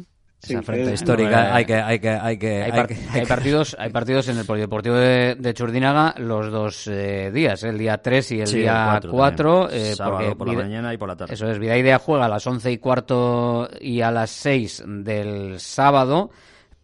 esa frente histórica hay que hay que hay que hay, partidos hay partidos en el polideportivo de, de Churdinaga los dos eh, días el día 3 y el día 4 eh, por la mañana y por la tarde eso es Vida Idea juega a las 11 y cuarto y a las 6 del sábado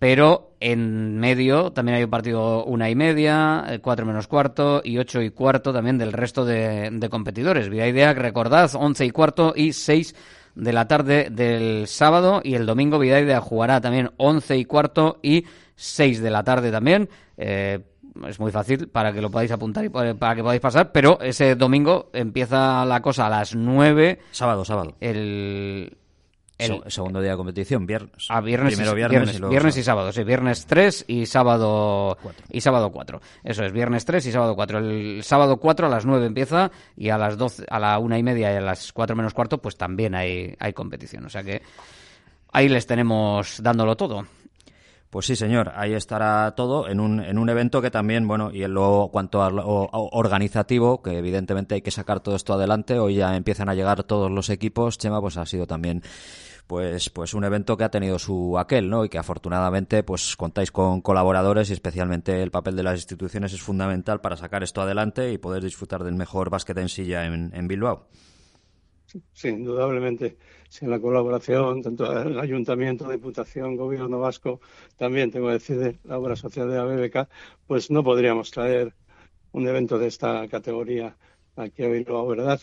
pero en medio también hay un partido una y media, eh, cuatro menos cuarto y ocho y cuarto también del resto de, de competidores. Vida Idea, recordad, once y cuarto y seis de la tarde del sábado y el domingo Vidaida jugará también 11 y cuarto y 6 de la tarde también. Eh, es muy fácil para que lo podáis apuntar y para que podáis pasar, pero ese domingo empieza la cosa a las 9. Sábado, sábado. El, el, segundo día de competición, viernes. Ah, viernes, Primero viernes, viernes, y, sábado. Sí, viernes 3 y sábado y sábado 4. Eso es, viernes 3 y sábado 4. El sábado 4 a las 9 empieza y a las 12, a la una y media y a las 4 menos cuarto, pues también hay, hay competición. O sea que ahí les tenemos dándolo todo. Pues sí, señor, ahí estará todo en un, en un evento que también, bueno, y en lo cuanto a lo organizativo, que evidentemente hay que sacar todo esto adelante, hoy ya empiezan a llegar todos los equipos, Chema, pues ha sido también pues, pues un evento que ha tenido su aquel, ¿no? Y que afortunadamente pues contáis con colaboradores y especialmente el papel de las instituciones es fundamental para sacar esto adelante y poder disfrutar del mejor básquet en silla en, Bilbao. Sí, indudablemente. Sin la colaboración, tanto del Ayuntamiento, Diputación, Gobierno Vasco, también tengo que decir de la obra social de la BBK, pues no podríamos traer un evento de esta categoría aquí a Bilbao, ¿verdad?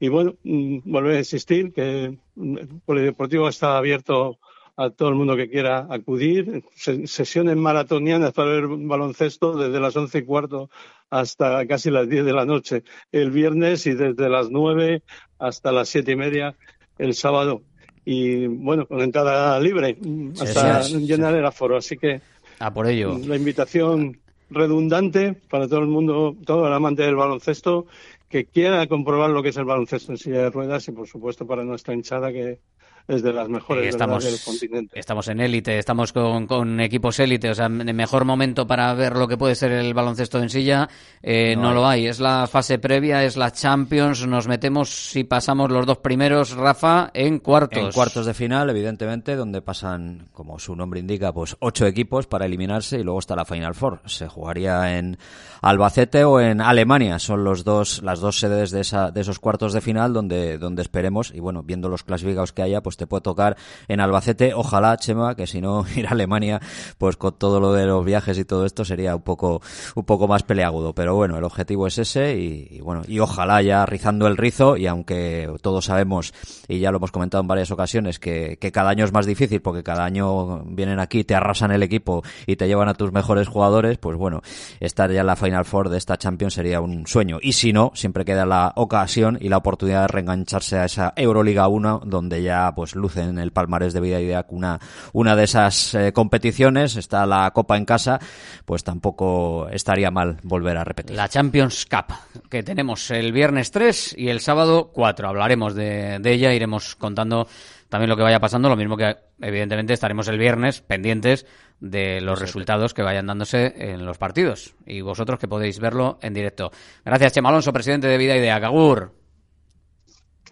Y bueno, mm, volver a insistir que el Polideportivo está abierto a todo el mundo que quiera acudir. Sesiones maratonianas para ver baloncesto desde las once y cuarto hasta casi las diez de la noche el viernes y desde las nueve hasta las siete y media el sábado. Y bueno, con entrada libre hasta llenar el aforo. Así que a por ello. la invitación redundante para todo el mundo, todo el amante del baloncesto que quiera comprobar lo que es el baloncesto en silla de ruedas y por supuesto para nuestra hinchada que es de las mejores estamos, del continente. Estamos en élite, estamos con, equipos élite, o sea, el mejor momento para ver lo que puede ser el baloncesto en silla eh, no, lo hay. Es la fase previa, es la Champions, nos metemos si pasamos los dos primeros, Rafa, en cuartos. En cuartos de final, evidentemente, donde pasan, como su nombre indica, pues ocho equipos para eliminarse y luego está la Final Four. Se jugaría en Albacete o en Alemania, son los dos, las dos sedes de, esa, de esos cuartos de final donde, donde esperemos, y bueno, viendo los clasificados que haya, pues pues te puede tocar en Albacete. Ojalá, Chema, que si no ir a Alemania, pues con todo lo de los viajes y todo esto sería un poco, un poco más peleagudo. Pero bueno, el objetivo es ese y, bueno, y ojalá ya rizando el rizo y aunque todos sabemos y ya lo hemos comentado en varias ocasiones que, que cada año es más difícil porque cada año vienen aquí, te arrasan el equipo y te llevan a tus mejores jugadores, pues bueno, estar ya en la Final Four de esta Champions sería un sueño. Y si no, siempre queda la ocasión y la oportunidad de reengancharse a esa Euroliga 1 donde ya pues pues luce en el palmarés de Vida Idea una, una de esas eh, competiciones, está la Copa en casa, pues tampoco estaría mal volver a repetir. La Champions Cup, que tenemos el viernes 3 y el sábado 4. Hablaremos de, ella, iremos contando también lo que vaya pasando, lo mismo que evidentemente estaremos el viernes pendientes de los resultados que vayan dándose en los partidos y vosotros que podéis verlo en directo. Gracias, Chema Alonso, presidente de Vida Idea. Cagur.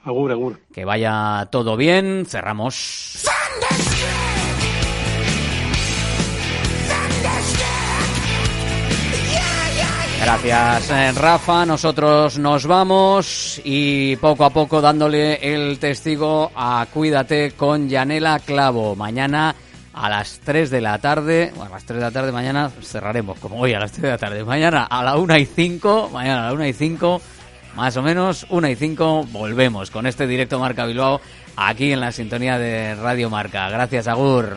Agur, agur. Que vaya todo bien. Cerramos. Gracias, eh, Rafa. Nosotros nos vamos y poco a poco dándole el testigo a Cuídate con Yanela Clavo. Mañana a las 3 de la tarde, bueno, a las 3 de la tarde mañana cerraremos, como hoy a las 3 de la tarde. Mañana a la 1 y 5, mañana a la 1 y 5 más o menos, una y cinco, volvemos con este directo Marca Bilbao aquí en la sintonía de Radio Marca. Gracias, Agur.